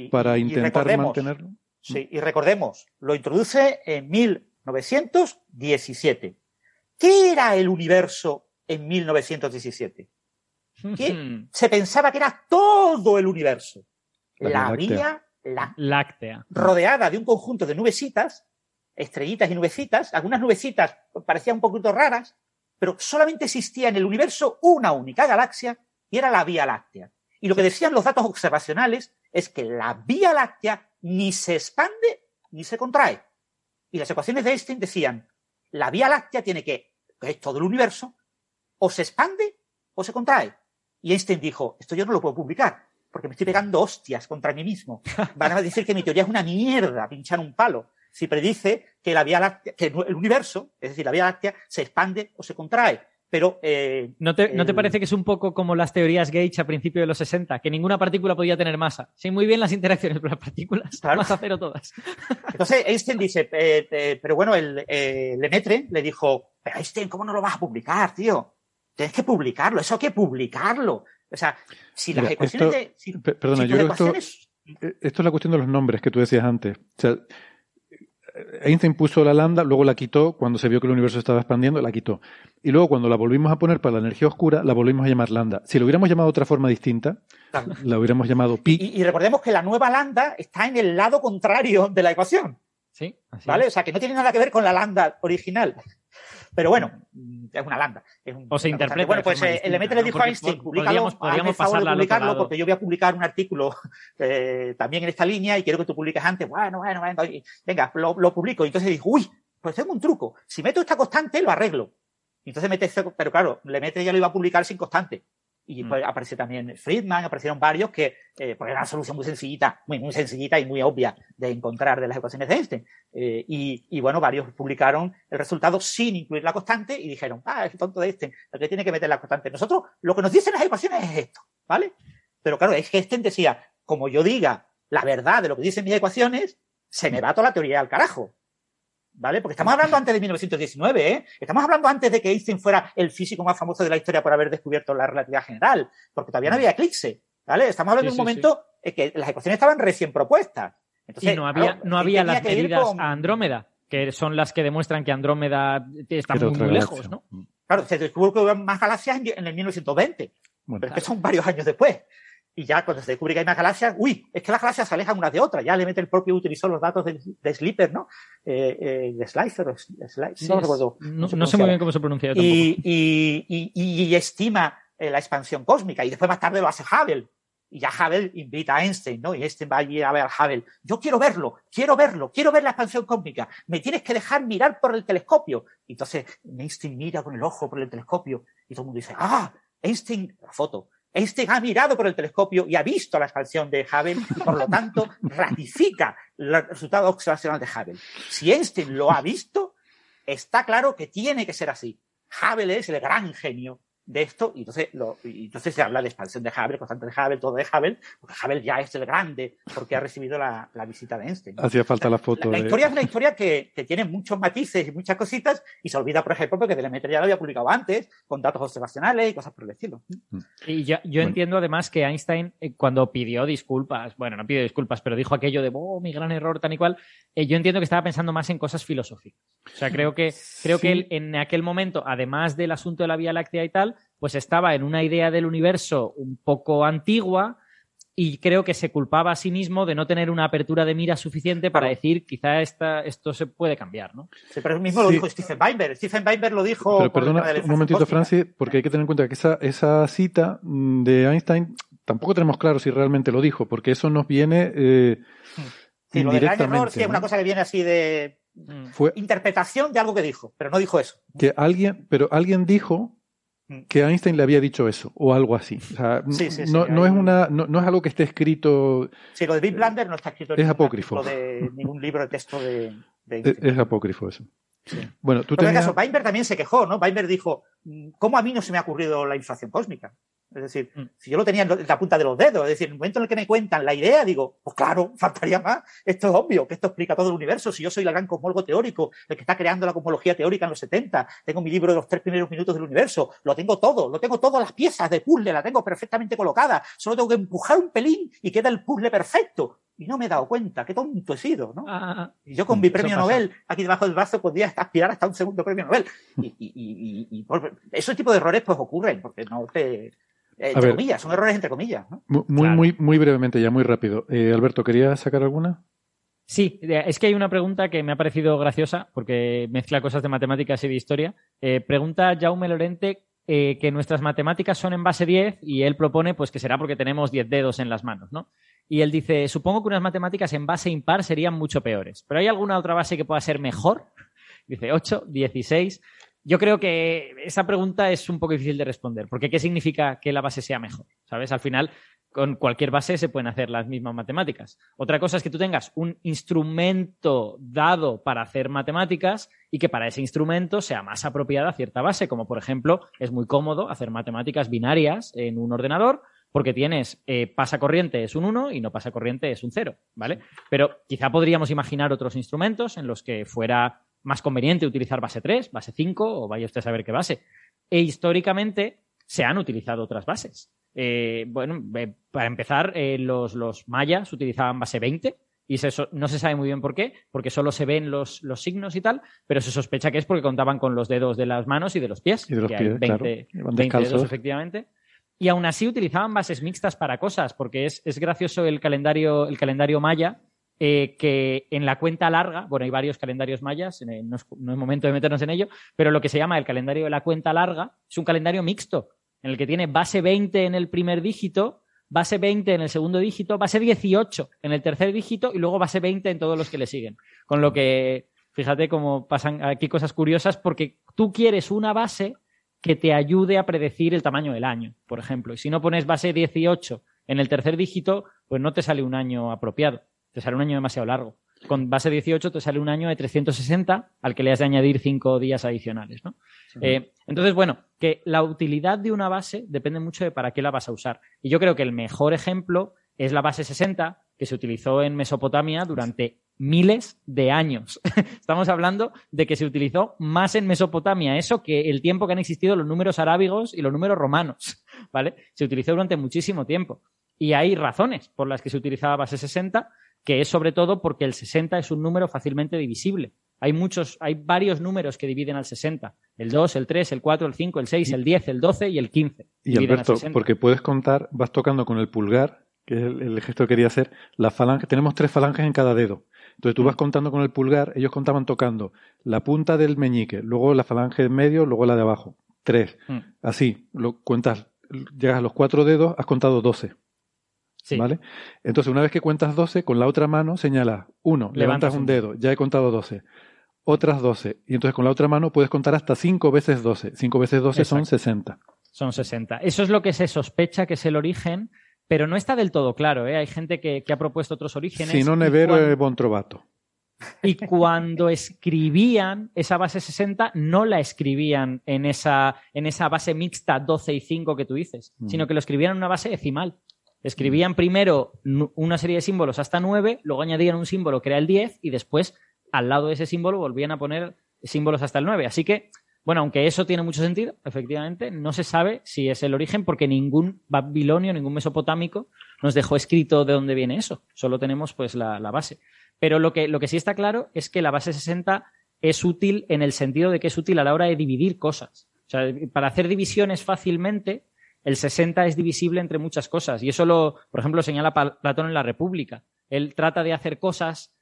para intentar mantenerlo. Sí, y recordemos, lo introduce en 1917. ¿Qué era el universo en 1917? se pensaba que era todo el universo. La, la vía láctea. Rodeada de un conjunto de nubecitas, estrellitas y nubecitas. Algunas nubecitas parecían un poquito raras, pero solamente existía en el universo una única galaxia y era la Vía Láctea. Y lo que decían los datos observacionales es que la Vía Láctea ni se expande ni se contrae. Y las ecuaciones de Einstein decían, la Vía Láctea tiene que, que es todo el universo, o se expande o se contrae. Y Einstein dijo, esto yo no lo puedo publicar, porque me estoy pegando hostias contra mí mismo. Van a decir que mi teoría es una mierda, pinchar un palo. Si predice que la Vía Láctea, que el universo, es decir, la Vía Láctea, se expande o se contrae. Pero, eh, ¿No, te, ¿No te parece que es un poco como las teorías Gauge a principios de los 60? Que ninguna partícula podía tener masa. Sí, muy bien las interacciones, pero las partículas, claro. masa cero todas. Entonces, Einstein dice, eh, eh, pero bueno, el Lemaitre le dijo, pero Einstein, ¿cómo no lo vas a publicar, tío? Tienes que publicarlo, eso hay que publicarlo. O sea, si las ecuaciones esto, de. Si, perdona, si yo ecuaciones... esto, eh, esto es la cuestión de los nombres que tú decías antes. O sea, Einstein puso la lambda, luego la quitó cuando se vio que el universo estaba expandiendo, la quitó. Y luego cuando la volvimos a poner para la energía oscura, la volvimos a llamar lambda. Si lo hubiéramos llamado de otra forma distinta, claro. la hubiéramos llamado pi. Y, y, recordemos que la nueva lambda está en el lado contrario de la ecuación. Sí. ¿Vale? Es. O sea, que no tiene nada que ver con la lambda original. Pero bueno, es una lambda. Es un, o se interpreta. Bueno, pues eh, el le dijo a Einstein, publicalo, podríamos de publicarlo porque yo voy a publicar un artículo eh, también en esta línea y quiero que tú publiques antes. Bueno, bueno, bueno venga, lo, lo publico. Y entonces dijo, uy, pues tengo un truco. Si meto esta constante, lo arreglo. Y entonces mete, pero claro, Lemaitre ya lo iba a publicar sin constante. Y mm. pues, apareció también Friedman, aparecieron varios que, eh, pues era una solución muy sencillita, muy, muy sencillita y muy obvia de encontrar de las ecuaciones de Einstein. Eh, y, y, bueno, varios publicaron el resultado sin incluir la constante y dijeron, ah, es tonto de Einstein, lo que tiene que meter la constante. Nosotros, lo que nos dicen las ecuaciones es esto, ¿vale? Pero claro, es que Einstein decía, como yo diga la verdad de lo que dicen mis ecuaciones, se me va toda la teoría al carajo. ¿Vale? Porque estamos hablando antes de 1919, ¿eh? Estamos hablando antes de que Einstein fuera el físico más famoso de la historia por haber descubierto la relatividad general, porque todavía no había eclipse, ¿vale? Estamos hablando de un momento en que las ecuaciones estaban recién propuestas. Entonces, y no había, no había las medidas a Andrómeda, que son las que demuestran que Andrómeda está muy, lejos, ¿no? Claro, se descubrió que hubo más galaxias en el 1920, pero es que son varios años después. Y ya cuando se descubre que hay más galaxias, uy, es que las galaxias se alejan unas de otras. Ya le mete el propio utilizó los datos de, de Slipper, ¿no? Eh, eh, de Slicer, o Slicer no, no, sé muy bien cómo se pronuncia. Y, y, y, y, estima eh, la expansión cósmica. Y después más tarde lo hace Hubble. Y ya Hubble invita a Einstein, ¿no? Y Einstein va a ver a Hubble. Yo quiero verlo, quiero verlo, quiero ver la expansión cósmica. Me tienes que dejar mirar por el telescopio. Y entonces Einstein mira con el ojo por el telescopio y todo el mundo dice, ah, Einstein, la foto, Einstein ha mirado por el telescopio y ha visto la expansión de Hubble y por lo tanto ratifica el resultado observacional de Hubble. Si Einstein lo ha visto, está claro que tiene que ser así. Hubble es el gran genio de esto, y entonces, lo, y entonces se habla de expansión de Hubble, constante de Hubble, todo de Hubble, porque Hubble ya es el grande, porque ha recibido la, la visita de Einstein. Hacía falta la foto. La, historia es una historia que, que, tiene muchos matices y muchas cositas, y se olvida, por ejemplo, que Telemetría ya lo había publicado antes, con datos observacionales y cosas por el estilo. Y yo, yo entiendo además que Einstein, eh, cuando pidió disculpas, bueno, no pidió disculpas, pero dijo aquello de, oh, mi gran error, tan y cual, eh, yo entiendo que estaba pensando más en cosas filosóficas. O sea, creo que, creo que él, en aquel momento, además del asunto de la Vía Láctea y tal, pues estaba en una idea del universo un poco antigua y creo que se culpaba a sí mismo de no tener una apertura de mira suficiente para decir quizá esta, esto se puede cambiar, ¿no? Sí, pero mismo lo dijo Stephen Weinberg. Stephen Weinberg lo dijo... Pero perdona un momentito, Francis, porque hay que tener en cuenta que esa, esa cita de Einstein tampoco tenemos claro si realmente lo dijo, porque eso nos viene eh, sí, lo del error sí es una cosa que viene así de Fue, interpretación de algo que dijo, pero no dijo eso. Que alguien, pero alguien dijo Mm. Que Einstein le había dicho eso o algo así. no, no es una, no, es algo que esté escrito. Sí, lo de Big Blander no está escrito en es apócrifo. de ningún libro de texto de, Es, apócrifo eso. Bueno, tú Pero en caso, Weinberg también se quejó, ¿no? Weinberg dijo, mm, ¿cómo a mí no se me ha ocurrido la inflación cósmica? Es decir, mm. si yo lo tenía en la punta de los dedos, es decir, en el momento en el que me cuentan la idea, digo, pues claro, faltaría más. Esto es obvio, que esto explica todo el universo. Si yo soy el gran cosmólogo teórico, el que está creando la cosmología teórica en los 70, tengo mi libro de los tres primeros minutos del universo, lo tengo todo, lo tengo todas las piezas de puzzle, la tengo perfectamente colocada. Solo tengo que empujar un pelín y queda el puzzle perfecto. Y no me he dado cuenta, qué tonto he sido, ¿no? Ah, ah, ah. y yo con mi premio Nobel aquí debajo del brazo podría aspirar hasta un segundo premio Nobel. Y, y, y, por, de errores pues ocurren, porque no te, entre comillas, son errores entre comillas. Muy, muy, muy brevemente, ya muy rápido. Eh, Alberto, ¿querías sacar alguna? Sí, es que hay una pregunta que me ha parecido graciosa porque mezcla cosas de matemáticas y de historia. Eh, pregunta Jaume Lorente eh, que nuestras matemáticas son en base 10 y él propone pues que será porque tenemos 10 dedos en las manos, ¿no? Y él dice, supongo que unas matemáticas en base impar serían mucho peores, pero ¿hay alguna otra base que pueda ser mejor? Dice 8, 16. Yo creo que esa pregunta es un poco difícil de responder, porque ¿qué significa que la base sea mejor? ¿Sabes? Al final, con cualquier base se pueden hacer las mismas matemáticas. Otra cosa es que tú tengas un instrumento dado para hacer matemáticas y que para ese instrumento sea más apropiada cierta base, como por ejemplo, es muy cómodo hacer matemáticas binarias en un ordenador porque tienes eh, pasa corriente es un 1 y no pasa corriente es un 0, ¿vale? Pero quizá podríamos imaginar otros instrumentos en los que fuera más conveniente utilizar base 3, base 5 o vaya usted a saber qué base. E históricamente se han utilizado otras bases. Eh, bueno, para empezar, eh, los, los, mayas utilizaban base 20 y no se sabe muy bien por qué, porque solo se ven los, los, signos y tal, pero se sospecha que es porque contaban con los dedos de las manos y de los pies. Y de los pies, 20, dedos, efectivamente. Y aún así utilizaban bases mixtas para cosas, porque es, es gracioso el calendario, el calendario maya, eh, que en la cuenta larga, bueno, hay varios calendarios mayas, no es, momento de meternos en ello, pero lo que se llama el calendario de la cuenta larga es un calendario mixto, en el que tiene base 20 en el primer dígito, base 20 en el segundo dígito, base 18 en el tercer dígito y luego base 20 en todos los que le siguen. Con lo que, fíjate cómo pasan aquí cosas curiosas, porque tú quieres una base que te ayude a predecir el tamaño del año, por ejemplo. Y si no pones base 18 en el tercer dígito, pues no te sale un año apropiado, te sale un año demasiado largo. Con base 18 te sale un año de 360 al que le has de añadir cinco días adicionales. ¿no? Eh, entonces, bueno, que la utilidad de una base depende mucho de para qué la vas a usar. Y yo creo que el mejor ejemplo es la base 60, que se utilizó en Mesopotamia durante miles de años. Estamos hablando de que se utilizó más en Mesopotamia eso que el tiempo que han existido los números arábigos y los números romanos, ¿vale? Se utilizó durante muchísimo tiempo. Y hay razones por las que se utilizaba base 60, que es sobre todo porque el 60 es un número fácilmente divisible. Hay muchos, hay varios números que dividen al 60. El 2, el 3, el 4, el 5, el 6, el 10, el 12 y el 15. Y Alberto, porque puedes contar, vas tocando con el pulgar, que es el, gesto que quería hacer, la falange, tenemos tres falanges en cada dedo. Entonces tú vas mm. contando con el pulgar, ellos contaban tocando la punta del meñique, luego la falange de medio, luego la de abajo. Tres. Mm. Así, lo cuentas, llegas a los cuatro dedos, has contado doce. ¿Vale? Entonces, una vez que cuentas 12, con la otra mano señalas uno, levantas, un dedo, ya he contado 12. Otras 12. Y entonces con la otra mano puedes contar hasta 5 veces 12. 5 veces 12 son 60. Son 60. Eso es lo que se sospecha que es el origen, pero no está del todo claro. ¿eh? Hay gente que, ha propuesto otros orígenes. Si no, Nevero es Bontrovato. Y cuando escribían esa base 60, no la escribían en esa, en esa base mixta 12 y 5 que tú dices, mm. sino que lo escribían en una base decimal. Escribían primero una serie de símbolos hasta 9, luego añadían un símbolo que era el 10 y después al lado de ese símbolo volvían a poner símbolos hasta el 9. Así que, bueno, aunque eso tiene mucho sentido, efectivamente, no se sabe si es el origen porque ningún babilonio, ningún mesopotámico nos dejó escrito de dónde viene eso. Solo tenemos pues la, base. Pero lo que, lo que sí está claro es que la base 60 es útil en el sentido de que es útil a la hora de dividir cosas. O sea, para hacer divisiones fácilmente, el 60 es divisible entre muchas cosas. Y eso lo, por ejemplo, señala Platón en la República. Él trata de hacer cosas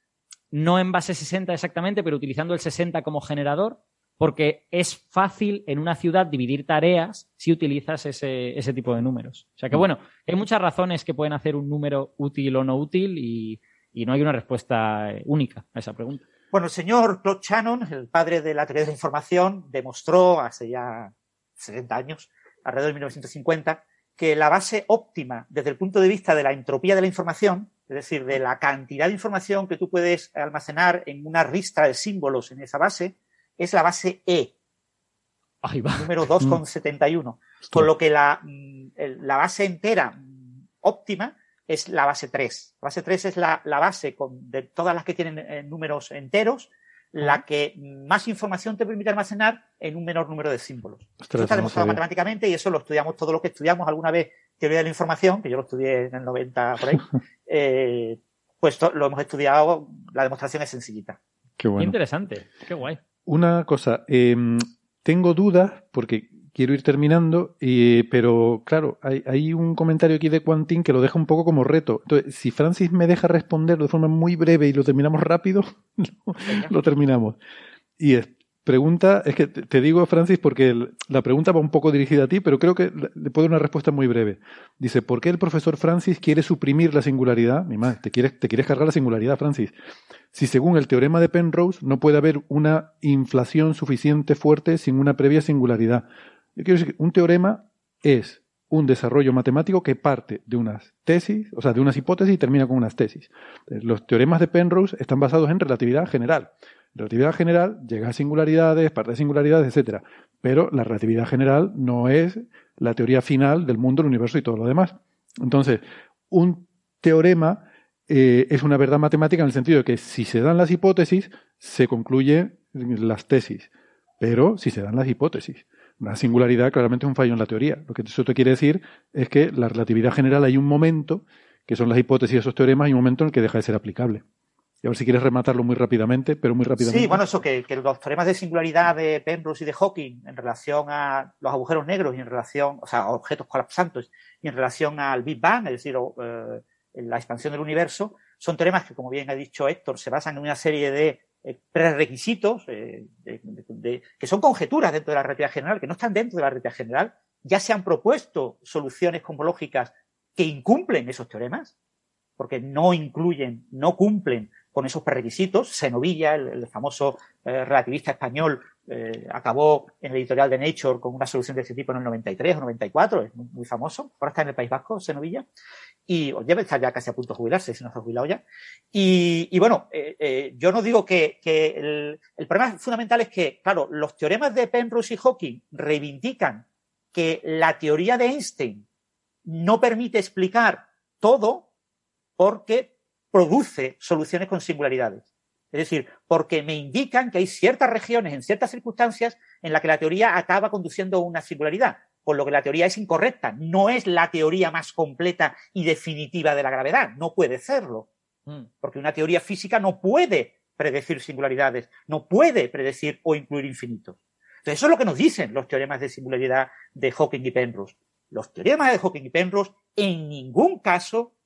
no en base 60 exactamente, pero utilizando el 60 como generador, porque es fácil en una ciudad dividir tareas si utilizas ese, ese tipo de números. O sea que, mm. bueno, hay muchas razones que pueden hacer un número útil o no útil y, y no hay una respuesta eh, única a esa pregunta. Bueno, el señor Claude Shannon, el padre de la teoría de la información, demostró hace ya 60 años alrededor de 1950, que la base óptima desde el punto de vista de la entropía de la información, es decir, de la cantidad de información que tú puedes almacenar en una ristra de símbolos en esa base, es la base E. Ahí va. Número 2,71. Con lo que la, mm, la, base entera mm, óptima es la base 3. La base 3 es la, la base con, de todas las que tienen eh, números enteros la que más información te permite almacenar en un menor número de símbolos. Esto está demostrado matemáticamente y eso lo estudiamos todo lo que estudiamos alguna vez teoría de la información, que yo lo estudié en el 90 por ahí, eh, pues lo hemos estudiado, la demostración es sencillita. Qué bueno. Qué interesante, qué guay. Una cosa, em, tengo dudas porque quiero ir terminando, pero claro, hay, un comentario aquí de Quantin que lo deja un poco como reto. Entonces, si Francis me deja responder de forma muy breve y lo terminamos rápido, lo, terminamos. Y es, pregunta, es que te digo, Francis, porque la pregunta va un poco dirigida a ti, pero creo que le puedo dar una respuesta muy breve. Dice, ¿por qué el profesor Francis quiere suprimir la singularidad? Mi madre, te quieres, te quieres cargar la singularidad, Francis. Si según el teorema de Penrose no puede haber una inflación suficiente fuerte sin una previa singularidad. Yo quiero decir que un teorema es un desarrollo matemático que parte de unas tesis, o sea, de unas hipótesis y termina con unas tesis. Los teoremas de Penrose están basados en relatividad general. Relatividad general llega a singularidades, parte de singularidades, etc. Pero la relatividad general no es la teoría final del mundo, el universo y todo lo demás. Entonces, un teorema eh, es una verdad matemática en el sentido de que si se dan las hipótesis, se concluyen las tesis. Pero si se dan las hipótesis. Una singularidad claramente es un fallo en la teoría. Lo que eso te quiere decir es que la relatividad general hay un momento, que son las hipótesis de esos teoremas, hay un momento en el que deja de ser aplicable. Y a ver si quieres rematarlo muy rápidamente, pero muy rápidamente. Sí, bueno, eso, que, los teoremas de singularidad de Penrose y de Hawking en relación a los agujeros negros y en relación, o sea, a objetos colapsantes y en relación al Big Bang, es decir, eh, la expansión del universo, son teoremas que, como bien ha dicho Héctor, se basan en una serie de eh, prerequisitos eh, que son conjeturas dentro de la relatividad general, que no están dentro de la relatividad general. Ya se han propuesto soluciones cosmológicas que incumplen esos teoremas, porque no incluyen, no cumplen con esos prerequisitos. Senovilla, el, famoso eh, relativista español, acabó en el editorial de Nature con una solución de ese tipo en el 93 o 94, es muy, famoso. Ahora está en el País Vasco, Senovilla, y debe estar ya casi a punto de jubilarse, si no se ha jubilado ya. Y, bueno, eh, yo no digo que, el, el, problema fundamental es que, claro, los teoremas de Penrose y Hawking reivindican que la teoría de Einstein no permite explicar todo porque produce soluciones con singularidades. Es decir, porque me indican que hay ciertas regiones, en ciertas circunstancias, en las que la teoría acaba conduciendo a una singularidad, con lo que la teoría es incorrecta. No es la teoría más completa y definitiva de la gravedad. No puede serlo. Mm. Porque una teoría física no puede predecir singularidades, no puede predecir o incluir infinitos. Entonces, eso es lo que nos dicen los teoremas de singularidad de Hawking y Penrose. Los teoremas de Hawking y Penrose en ningún caso,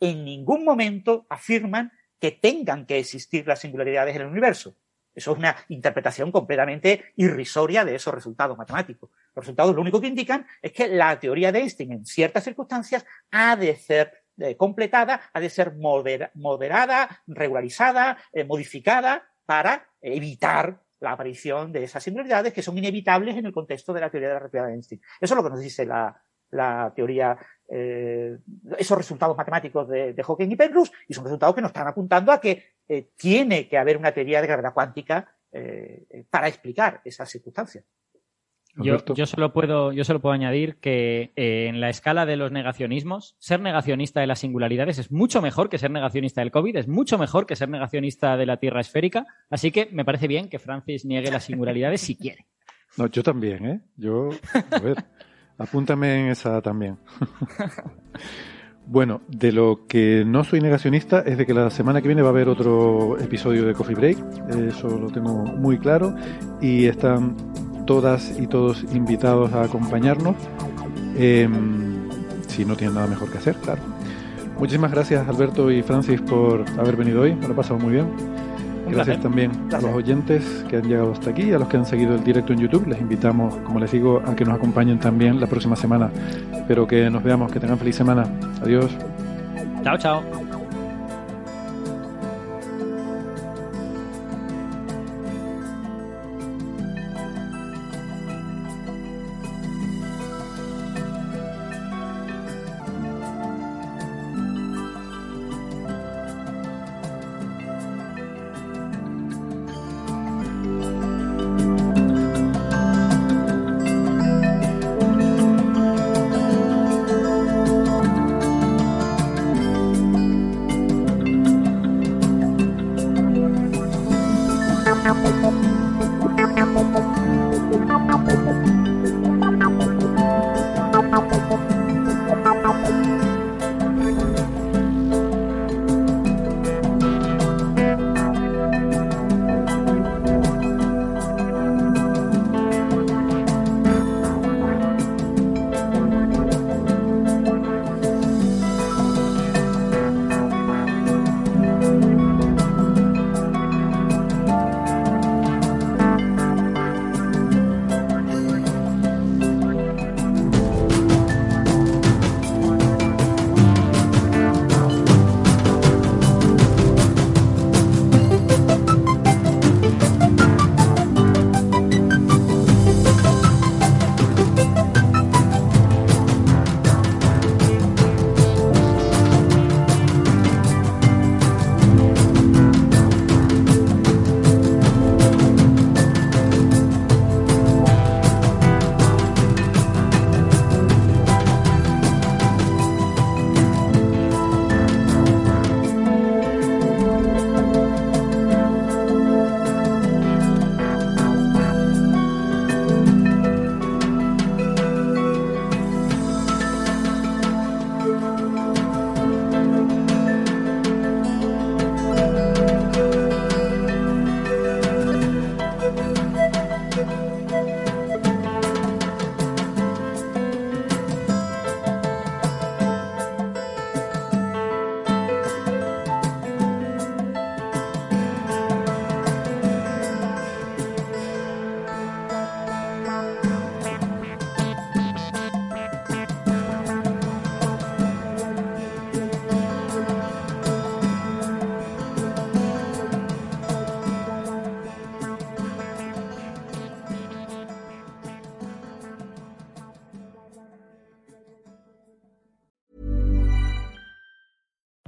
en ningún momento afirman que tengan que existir las singularidades en el universo. Eso es una interpretación completamente irrisoria de esos resultados matemáticos. Los resultados lo único que indican es que la teoría de Einstein en ciertas circunstancias ha de ser eh, completada, ha de ser moderada, regularizada, eh, modificada para evitar la aparición de esas singularidades que son inevitables en el contexto de la teoría de la relatividad de Einstein. Eso es lo que nos dice la, la teoría, eh, esos resultados matemáticos de, de, Hawking y Penrose, y son resultados que nos están apuntando a que eh, tiene que haber una teoría de gravedad cuántica eh, para explicar esas circunstancias. Yo, yo, solo puedo, yo solo puedo añadir que eh, en la escala de los negacionismos, ser negacionista de las singularidades es mucho mejor que ser negacionista del COVID, es mucho mejor que ser negacionista de la Tierra esférica. Así que me parece bien que Francis niegue las singularidades si quiere. No, yo también, ¿eh? Yo, a ver, apúntame en esa también. Bueno, de lo que no soy negacionista es de que la semana que viene va a haber otro episodio de Coffee Break, eso lo tengo muy claro, y están todas y todos invitados a acompañarnos. Em, si no tienen nada mejor que hacer, claro. Muchísimas gracias Alberto y Francis por haber venido hoy, me lo he pasado muy bien. Gracias también a los oyentes que han llegado hasta aquí, a los que han seguido el directo en YouTube. Les invitamos, como les digo, a que nos acompañen también la próxima semana. Espero que nos veamos, que tengan feliz semana. Adiós. Chao, chao.